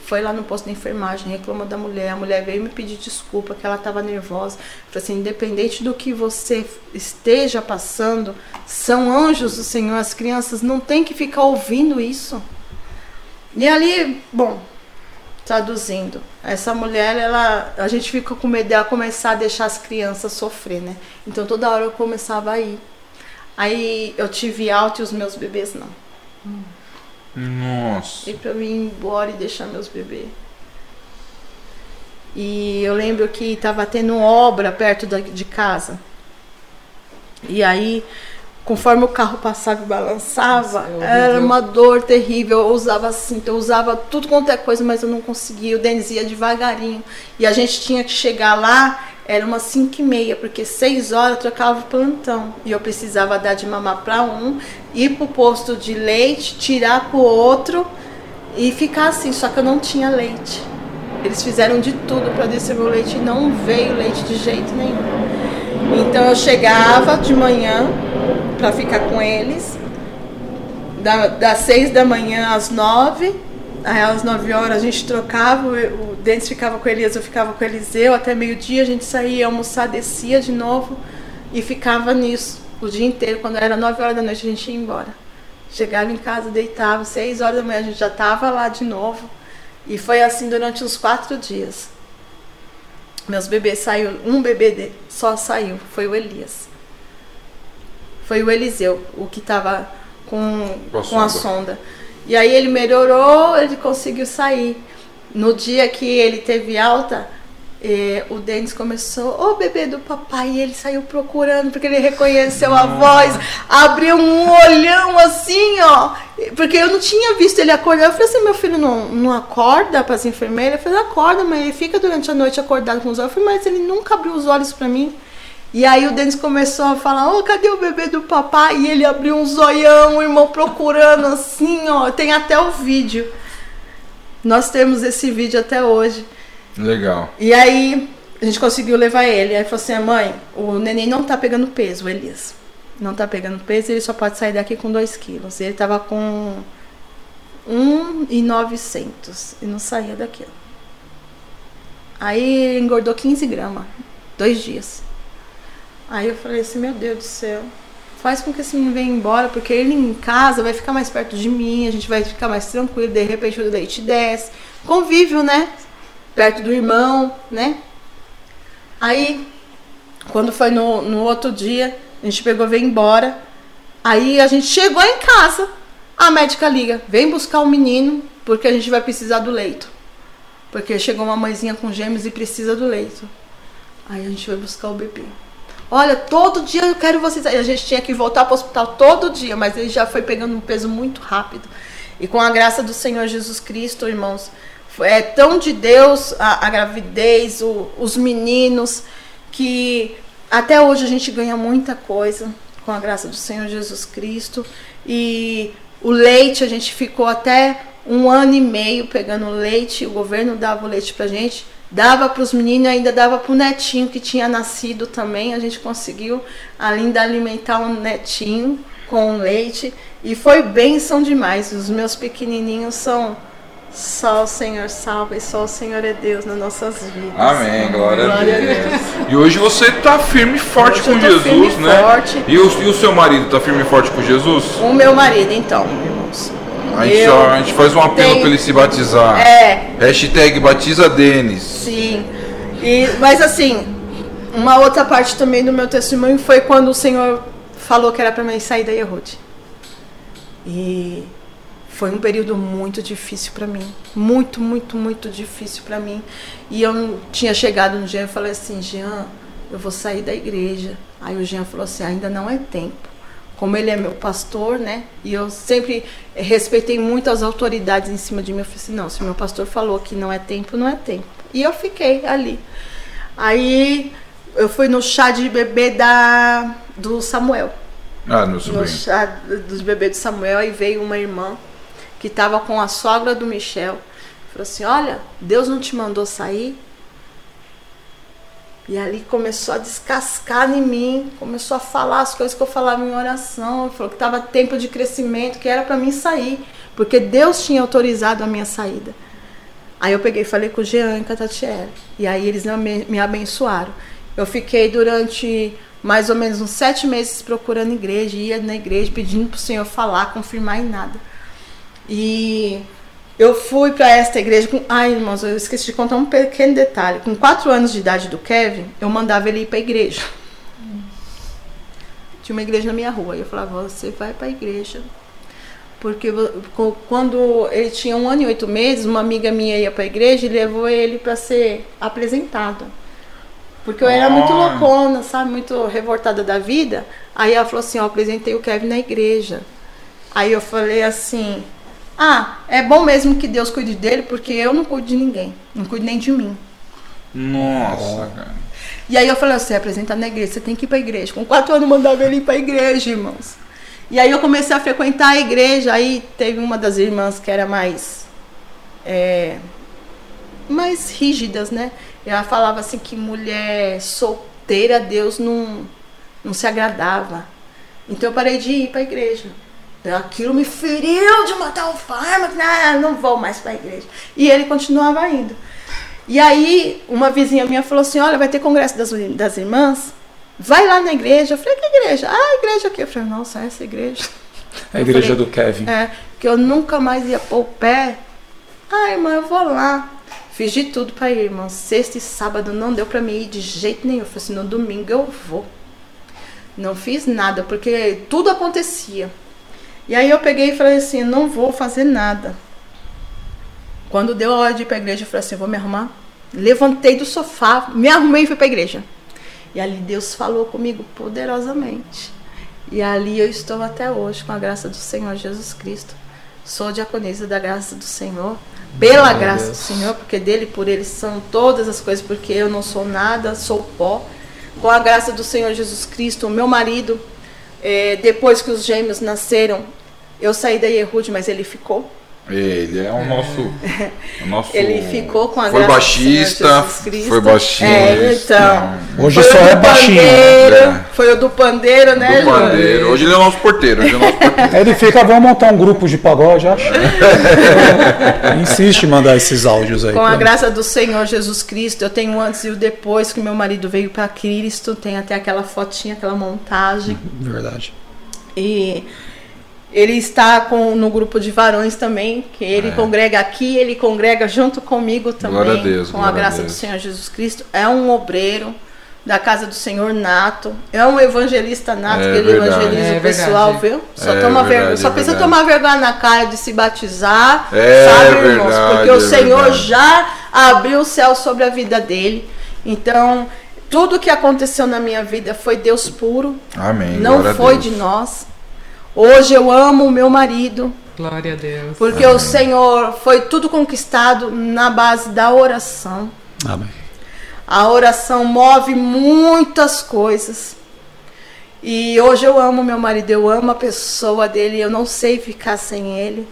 Foi lá no posto de enfermagem, reclamou da mulher. A mulher veio me pedir desculpa, que ela estava nervosa. Falei assim: independente do que você esteja passando, são anjos do Senhor. As crianças não têm que ficar ouvindo isso. E ali, bom, traduzindo, essa mulher, ela, a gente fica com medo dela começar a deixar as crianças sofrer, né? Então toda hora eu começava a ir. Aí eu tive alta e os meus bebês não. Nossa. E pra eu ir embora e deixar meus bebês. E eu lembro que tava tendo obra perto da- de casa. E aí, conforme o carro passava e balançava, Nossa, é era uma dor terrível. Eu usava cinto, eu usava tudo quanto é coisa, mas eu não conseguia. O Denis ia devagarinho. E a gente tinha que chegar lá, era umas 5 e meia, porque 6 horas eu trocava o plantão. E eu precisava dar de mamar para um, ir pro posto de leite, tirar pro outro e ficar assim. Só que eu não tinha leite. Eles fizeram de tudo para descer meu leite e não veio leite de jeito nenhum. Então eu chegava de manhã para ficar com eles, da- das seis da manhã às nove, aí às nove horas a gente trocava, o Denis ficava com Elias, eu ficava com Eliseu, até meio-dia a gente saía almoçar, descia de novo e ficava nisso o dia inteiro. Quando era nove horas da noite a gente ia embora. Chegava em casa, deitava, seis horas da manhã a gente já estava lá de novo. E foi assim durante uns quatro dias. Meus bebês saiu, um bebê só saiu, foi o Elias. Foi o Eliseu, o que estava com, Com a com a sonda. sonda. E aí ele melhorou, ele conseguiu sair. No dia que ele teve alta, eh, o Denis começou, ô bebê do papai, e ele saiu procurando, porque ele reconheceu a voz, abriu um olhão assim, ó, porque eu não tinha visto ele acordar. Eu falei assim, meu filho não, não acorda para as enfermeiras? Eu falei, acorda, mas ele fica durante a noite acordado com os olhos. Eu falei, mas ele nunca abriu os olhos para mim. E aí o Denis começou a falar, ô, cadê o bebê do papai? E ele abriu um zoião, o irmão procurando assim, ó. Tem até o vídeo. Nós temos esse vídeo até hoje. Legal. E aí a gente conseguiu levar ele. Aí falou assim, mãe, o neném não tá pegando peso, o Elias. Não tá pegando peso, ele só pode sair daqui com 2 quilos. Ele tava com 1,900 e não saía daquilo. Aí ele engordou 15 gramas, dois dias. Aí eu falei assim, meu Deus do céu, faz com que esse menino venha embora, porque ele em casa vai ficar mais perto de mim, a gente vai ficar mais tranquilo, de repente o leite desce. Convívio, né? Perto do irmão, né? Aí, quando foi no, no outro dia, a gente pegou, veio embora. Aí a gente chegou em casa, a médica liga, vem buscar o menino, porque a gente vai precisar do leito. Porque chegou uma mãezinha com gêmeos e precisa do leito. Aí a gente foi buscar o bebê. Olha, todo dia eu quero vocês. A gente tinha que voltar para o hospital todo dia, mas ele já foi pegando um peso muito rápido. E com a graça do Senhor Jesus Cristo, irmãos, é tão de Deus a, a gravidez, o- os meninos, que até hoje a gente ganha muita coisa com a graça do Senhor Jesus Cristo. E o leite, a gente ficou até um ano e meio pegando leite, o governo dava o leite pra gente, dava para os meninos ainda dava para o netinho que tinha nascido também. A gente conseguiu ainda alimentar um netinho com leite e foi bênção demais. Os meus pequenininhos são só o Senhor salva e só o Senhor é Deus nas nossas vidas. Amém, glória, Glória a a Deus. E hoje você tá firme e forte Hoje com Jesus, né? forte. E o, e o seu marido tá firme e forte com Jesus? O meu marido, então, irmãos. A gente, a gente faz um apelo tenho- pra ele se batizar. É, Hashtag batiza Denis. Sim. E, mas assim, uma outra parte também do meu testemunho foi quando o Senhor falou que era para mim sair da Yehud. E foi um período muito difícil para mim, muito, muito, muito difícil para mim. E eu tinha chegado um dia e falei assim, Jean, eu vou sair da igreja. Aí o Jean falou assim: ainda não é tempo. Como ele é meu pastor, né? E eu sempre respeitei muito as autoridades em cima de mim. Eu falei assim: não, se meu pastor falou que não é tempo, não é tempo. E eu fiquei ali. Aí eu fui no chá de bebê da, do Samuel. Ah, meu No chá dos bebês do Samuel. Aí veio uma irmã que estava com a sogra do Michel. Falou assim: Olha, Deus não te mandou sair? E ali começou a descascar em mim, começou a falar as coisas que eu falava em oração, falou que estava tempo de crescimento, que era para mim sair, porque Deus tinha autorizado a minha saída. Aí eu peguei e falei com o Jean e com a Tatiele, e aí eles me, me abençoaram. Eu fiquei durante mais ou menos uns sete meses procurando igreja, ia na igreja pedindo para o Senhor falar, confirmar em nada. E eu fui para esta igreja com. Ai, irmãos, eu esqueci de contar um pequeno detalhe. Com quatro anos de idade do Kevin, eu mandava ele ir para a igreja. Tinha uma igreja na minha rua. E eu falava, você vai para a igreja. Porque quando ele tinha um ano e oito meses, uma amiga minha ia para a igreja e levou ele para ser apresentado. Porque eu era muito Ah. loucona, sabe? Muito revoltada da vida. Aí ela falou assim: ó, apresentei o Kevin na igreja. Aí eu falei assim: ah, é bom mesmo que Deus cuide dele, porque eu não cuido de ninguém. Não cuido nem de mim. Nossa, cara. E aí eu falei, você é apresentado na igreja, você tem que ir pra igreja. Com quatro anos eu mandava ele ir pra igreja, irmãos. E aí eu comecei a frequentar a igreja, aí teve uma das irmãs que era mais. é, mais rígidas, né? Ela falava assim que mulher solteira, Deus não, não se agradava. Então eu parei de ir pra igreja. Aquilo me feriu de matar o fármaco, não, não vou mais pra igreja. E ele continuava indo. E aí, uma vizinha minha falou assim: Olha, vai ter congresso das, das irmãs, vai lá na igreja. Eu falei: Que igreja? Ah, igreja aqui. Eu falei: Nossa, essa igreja. A igreja [laughs] falei, do Kevin. É, que eu nunca mais ia pôr o pé. Ah, irmã, eu vou lá. Fiz de tudo pra ir, irmão. Sexta e sábado não deu pra mim ir de jeito nenhum. Eu falei assim: No domingo eu vou. Não fiz nada, porque tudo acontecia. E aí eu peguei e falei assim: Não vou fazer nada. Quando deu a hora de ir pra igreja, eu falei assim: vou me arrumar. Levantei do sofá, me arrumei e fui pra igreja. E ali Deus falou comigo poderosamente. E ali eu estou até hoje, com a graça do Senhor Jesus Cristo. Sou diaconisa da graça do Senhor. Pela a graça Deus. do Senhor, porque dele, por ele são todas as coisas, porque eu não sou nada, sou pó. Com a graça do Senhor Jesus Cristo, o meu marido, eh, depois que os gêmeos nasceram, eu saí da Yehud, mas ele ficou. Ele é o nosso. [laughs] O nosso Ele ficou com a Foi graça baixista, do Senhor Jesus Cristo. foi baixista. É, então. Hoje Foi só o é baixinho. pandeiro, É. Foi o do pandeiro, né, Do pandeiro. Hoje ele é o nosso porteiro. Hoje é o nosso porteiro. Ele fica, vamos montar um grupo de pagode, acho. [laughs] Insiste em mandar esses áudios aí. Com a graça do Senhor Jesus Cristo, eu tenho o antes e o depois que meu marido veio para Cristo. Tem até aquela fotinha, aquela montagem. Verdade. E ele está com, no grupo de varões também, que ele congrega aqui, ele congrega junto comigo também. É. Glória a Deus, com glória a a graça Deus. do Senhor Jesus Cristo. É um obreiro da casa do Senhor nato. É um evangelista nato, É que ele verdade. evangeliza É o pessoal, verdade. viu? Só, É toma verdade, vergonha, só é precisa verdade. tomar vergonha na cara de se batizar, É sabe, irmãos? verdade, Porque o é Senhor verdade. já abriu o céu sobre a vida dele. Então, tudo que aconteceu na minha vida foi Deus puro. Amém. Não glória a foi de nós. Hoje eu amo o meu marido, Glória a Deus. porque o Senhor foi tudo conquistado na base da oração. Amém. A oração move muitas coisas. E hoje eu amo meu marido, eu amo a pessoa dele, eu não sei ficar sem ele.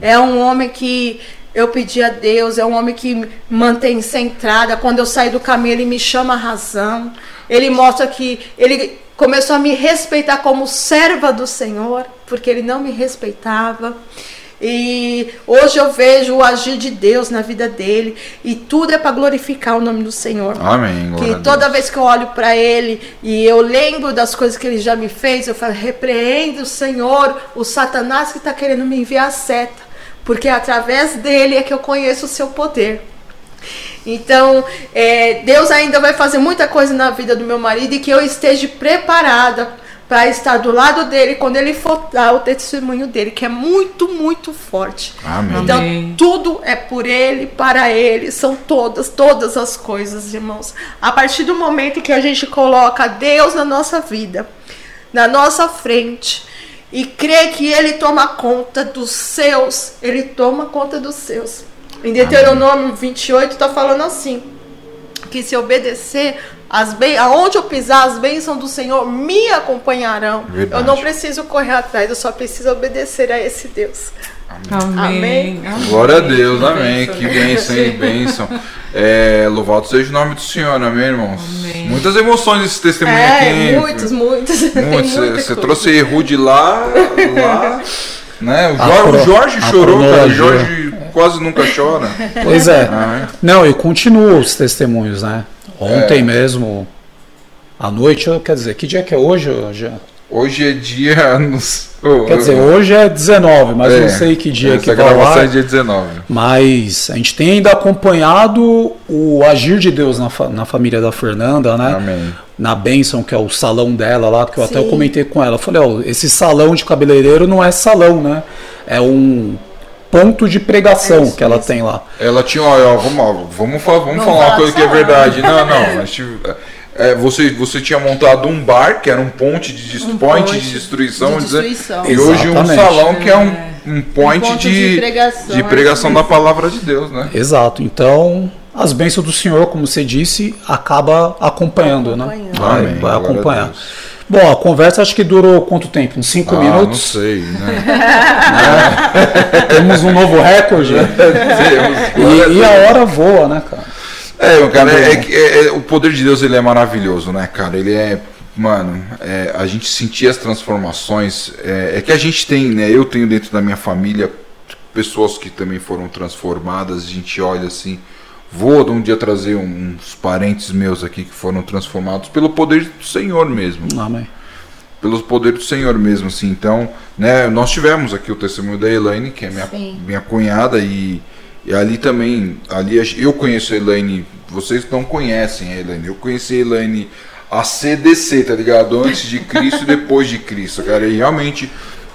É um homem que eu pedi a Deus, é um homem que me mantém centrada. Quando eu saio do caminho, ele me chama a razão. Ele mostra que ele começou a me respeitar como serva do Senhor, porque ele não me respeitava. E hoje eu vejo o agir de Deus na vida dele, e tudo é para glorificar o nome do Senhor. Amém. Que toda vez que eu olho para ele e eu lembro das coisas que ele já me fez, eu falo: repreende o Senhor, o Satanás que está querendo me enviar a seta, porque através dele é que eu conheço o seu poder. Então, é, Deus ainda vai fazer muita coisa na vida do meu marido e que eu esteja preparada para estar do lado dele quando ele for dar o testemunho dele, que é muito, muito forte. Amém. Então, Amém. tudo é por ele, para ele, são todas, todas as coisas, irmãos. A partir do momento que a gente coloca Deus na nossa vida, na nossa frente, e crê que ele toma conta dos seus, ele toma conta dos seus. Em Deuteronômio 28 está falando assim: que se obedecer, as ben... aonde eu pisar, as bênçãos do Senhor me acompanharão. Verdade. Eu não preciso correr atrás, eu só preciso obedecer a esse Deus. Amém. Amém. Glória a Deus, amém. Que bênção, hein? [laughs] Bênção. É, louvado seja o nome do Senhor, amém, irmãos? Amém. Muitas emoções esse testemunho aqui. É, hein? muitos, muitos. [laughs] Muitos. Você trouxe Errude lá, lá. Né? O, A Jorge, o Jorge a chorou, cara. Jorge quase nunca chora. Pois é. Ah, Não, e continua os testemunhos, né? Ontem É. mesmo, à noite, quer dizer, que dia que é hoje? hoje? Hoje é dia. [laughs] Quer dizer, hoje é 19, mas é, não sei que dia essa que vai gravação lá. é dia 19. Mas a gente tem ainda acompanhado o agir de Deus na, fa- na família da Fernanda, né? Amém. Na bênção, que é o salão dela lá, que eu até Sim. comentei com ela. Eu falei, ó, esse salão de cabeleireiro não é salão, né? É um ponto de pregação É isso que ela mesmo. tem lá. Ela tinha, ó, ó, vamos, vamos, vamos falar uma falar coisa que é verdade. Não, não. mas tive- é, você, você tinha montado um bar, que era um ponte de, Um point ponte de destruição, de vamos dizer, destruição. e hoje um salão que é um, um point, ponto de, de pregação, de é pregação isso da palavra de Deus, né? Exato. Então, as bênçãos do Senhor, como você disse, acaba acompanhando, né? Acompanhando. Vai, Amém. vai a acompanhar. Bom, a conversa acho que durou quanto tempo? Uns 5 Ah, minutos. não sei, né? [laughs] Temos um novo recorde. [laughs] e, e a hora voa, né, cara? É, cara, é, é é- é- o poder de Deus ele é maravilhoso, né, cara? Ele é, mano, é, a gente sentir as transformações, é, é que a gente tem, né? Eu tenho dentro da minha família pessoas que também foram transformadas. A gente olha assim, vou um dia trazer uns parentes meus aqui que foram transformados pelo poder do Senhor mesmo Amém. pelo poder do Senhor mesmo, assim. Então, né, nós tivemos aqui o testemunho da Elaine, que é minha, Sim. minha cunhada, e, e ali também, ali eu conheço a Elaine, vocês não conhecem a Elaine, eu conheci a Elaine a CDC, tá ligado? Antes de Cristo e depois de Cristo, cara, e realmente,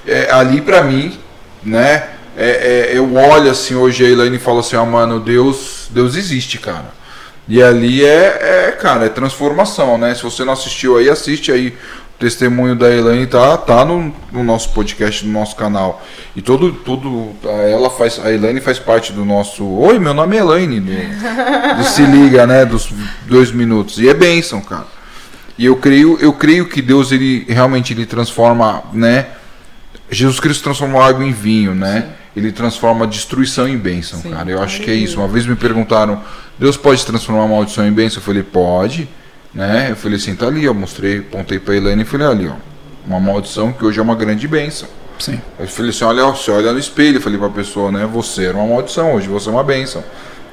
é, ali pra mim, né, é, é, eu olho assim hoje a Elaine e falo assim, ah, mano, Deus, Deus existe, cara. E ali é, é, cara, é transformação, né? Se você não assistiu aí, assiste aí. O testemunho da Elaine tá, tá no, no nosso podcast, no nosso canal. E todo, tudo, ela faz, a Elaine faz parte do nosso. Oi, meu nome é Elaine, do, do Se Liga, né? Dos dois minutos. E é bênção, cara. E eu creio, eu creio que Deus ele realmente ele transforma, né? Jesus Cristo transformou água em vinho, né? Ele transforma destruição em bênção, Sim. cara. Eu acho que é isso. Uma vez me perguntaram, Deus pode transformar maldição em bênção? Eu falei, pode, né? Eu falei assim, tá ali, eu mostrei, apontei pra Helene e falei, ali, ó, uma maldição que hoje é uma grande bênção. Sim. Eu falei assim, olha, você olha no espelho, eu falei pra pessoa, né? Você era uma maldição, hoje você é uma bênção,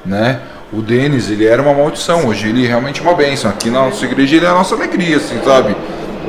né? O Denis, ele era uma maldição, hoje ele realmente é uma bênção. Aqui na nossa igreja ele é a nossa alegria, assim, sabe?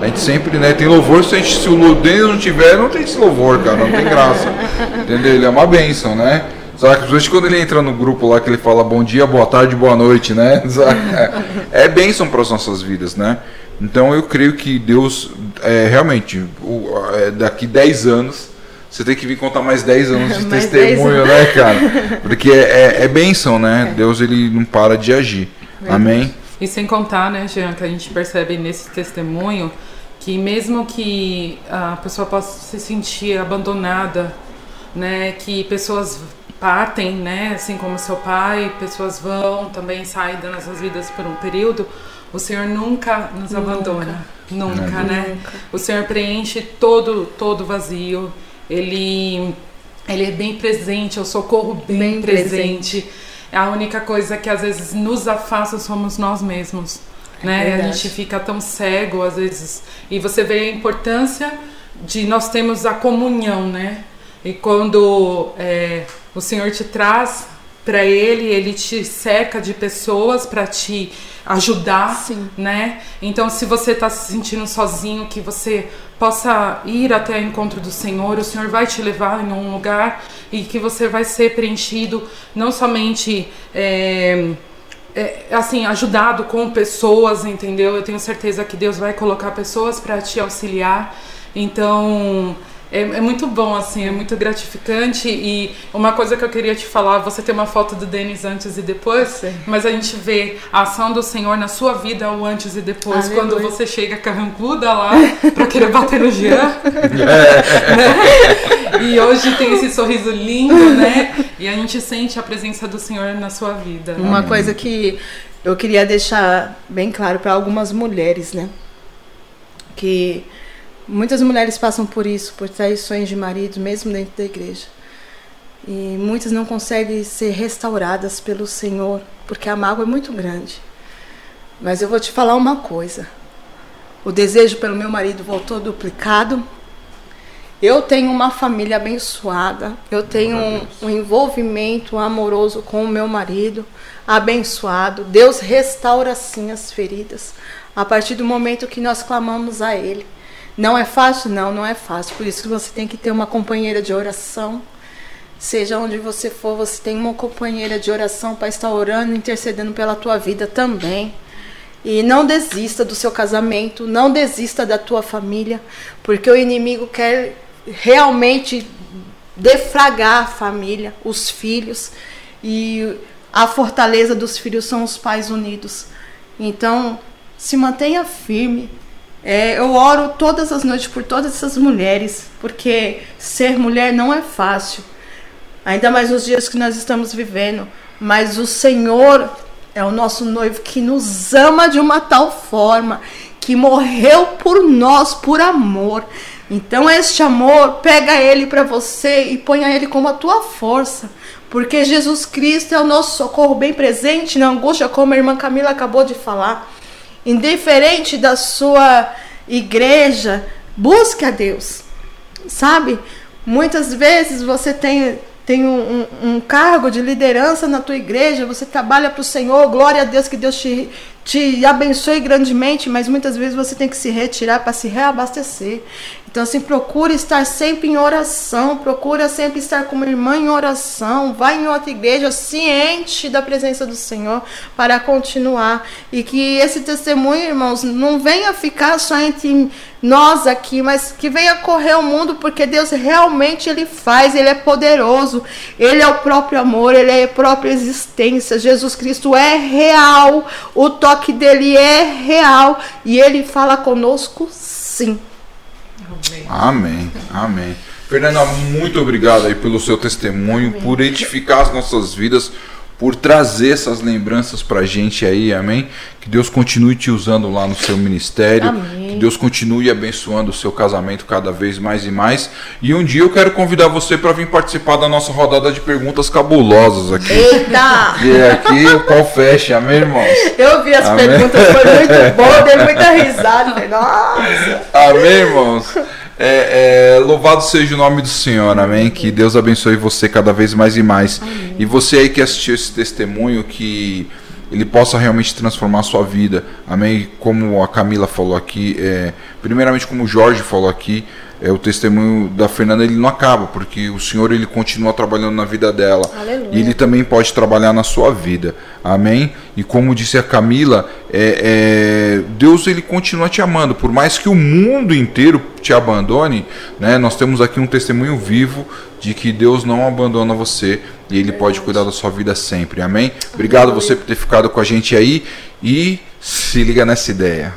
A gente sempre, né, tem louvor, se, a gente, se o Denis não tiver, não tem esse louvor, cara, não tem graça. [laughs] Entendeu? Ele é uma bênção, né? Sabe, principalmente quando ele entra no grupo lá que ele fala bom dia, boa tarde, boa noite, né? [laughs] É, bênção para as nossas vidas, né? Então eu creio que Deus, é, realmente, o- é, daqui 10 anos, você tem que vir contar mais 10 anos de [laughs] testemunho, 10 né, cara? Porque é, é, é bênção, né? Deus ele não para de agir. Amém? E sem contar, né, Jean, que a gente percebe nesse testemunho que mesmo que a pessoa possa se sentir abandonada, né, que pessoas partem, né, assim como seu pai, pessoas vão também saem das nossas vidas por um período, o Senhor nunca nos abandona, nunca, né? O Senhor preenche todo todo vazio. Ele ele é bem presente, é o socorro bem, Bem presente. A única coisa que às vezes nos afasta somos nós mesmos. Né? A gente fica tão cego às vezes. E você vê a importância de nós termos a comunhão, né? E quando é, o Senhor te traz para Ele, Ele te cerca de pessoas para te ajudar, Sim. né? Então, se você está se sentindo sozinho, que você possa ir até o encontro do Senhor, o Senhor vai te levar em um lugar e que você vai ser preenchido não somente é, é, assim, ajudado com pessoas, entendeu? Eu tenho certeza que Deus vai colocar pessoas para te auxiliar. Então, é, é, muito bom, assim, é muito gratificante. E uma coisa que eu queria te falar: você tem uma foto do Denis antes e depois, Sim. mas a gente vê a ação do Senhor na sua vida, o antes e depois, Aleluia. quando você chega carrancuda lá para querer bater no Jean. [laughs] Né? E hoje tem esse sorriso lindo, né? E a gente sente a presença do Senhor na sua vida. Uma Amém. coisa que eu queria deixar bem claro para algumas mulheres, né? Que Muitas mulheres passam por isso, por traições de marido, mesmo dentro da igreja. E muitas não conseguem ser restauradas pelo Senhor, porque a mágoa é muito grande. Mas eu vou te falar uma coisa. O desejo pelo meu marido voltou duplicado. Eu tenho uma família abençoada. Eu tenho um, um envolvimento amoroso com o meu marido abençoado. Deus restaura sim as feridas a partir do momento que nós clamamos a Ele. Não é fácil? Não, não é fácil. Por isso que você tem que ter uma companheira de oração. Seja onde você for, você tem uma companheira de oração para estar orando, intercedendo pela tua vida também. E não desista do seu casamento, não desista da tua família, porque o inimigo quer realmente defragar a família, os filhos. E a fortaleza dos filhos são os pais unidos. Então, se mantenha firme, é, eu oro todas as noites por todas essas mulheres, porque ser mulher não é fácil, ainda mais nos dias que nós estamos vivendo. Mas o Senhor é o nosso noivo que nos ama de uma tal forma, que morreu por nós, por amor. Então, este amor, pega ele para você e ponha ele como a tua força. Porque Jesus Cristo é o nosso socorro bem presente na angústia, como a irmã Camila acabou de falar. Indiferente da sua igreja, busque a Deus. Sabe? Muitas vezes você tem, tem um, um, um cargo de liderança na tua igreja, você trabalha para o Senhor, glória a Deus que Deus te, te abençoe grandemente, mas muitas vezes você tem que se retirar para se reabastecer. Então, assim, procure estar sempre em oração, procura sempre estar como irmã em oração, vai em outra igreja, ciente da presença do Senhor para continuar. E que esse testemunho, irmãos, não venha ficar só entre nós aqui, mas que venha correr o mundo, porque Deus realmente Ele faz, Ele é poderoso, Ele é o próprio amor, Ele é a própria existência. Jesus Cristo é real, o toque dele é real e Ele fala conosco sim. Amém. Amém. Fernanda, muito obrigado aí pelo seu testemunho, amém. por edificar as nossas vidas, por trazer essas lembranças pra gente aí, amém? Que Deus continue te usando lá no seu ministério, amém. que Deus continue abençoando o seu casamento cada vez mais e mais. E um dia eu quero convidar você para vir participar da nossa rodada de perguntas cabulosas aqui. Eita! E é aqui o pau fecha, amém, irmãos? Eu vi as amém? perguntas, foi muito bom, dei muita risada, [laughs] nossa! Amém, irmãos? É, é, louvado seja o nome do Senhor, amém? Que Deus abençoe você cada vez mais e mais. Amém. E você aí que assistiu esse testemunho, que ele possa realmente transformar a sua vida, amém? Como a Camila falou aqui, é, primeiramente como o Jorge falou aqui, é, o testemunho da Fernanda ele não acaba, porque o Senhor ele continua trabalhando na vida dela. Aleluia. E ele também pode trabalhar na sua vida. Amém? E como disse a Camila, é, é, Deus ele continua te amando. Por mais que o mundo inteiro te abandone, né, nós temos aqui um testemunho vivo de que Deus não abandona você e Ele pode cuidar da sua vida sempre. Amém? Obrigado você por ter ficado com a gente aí e se liga nessa ideia.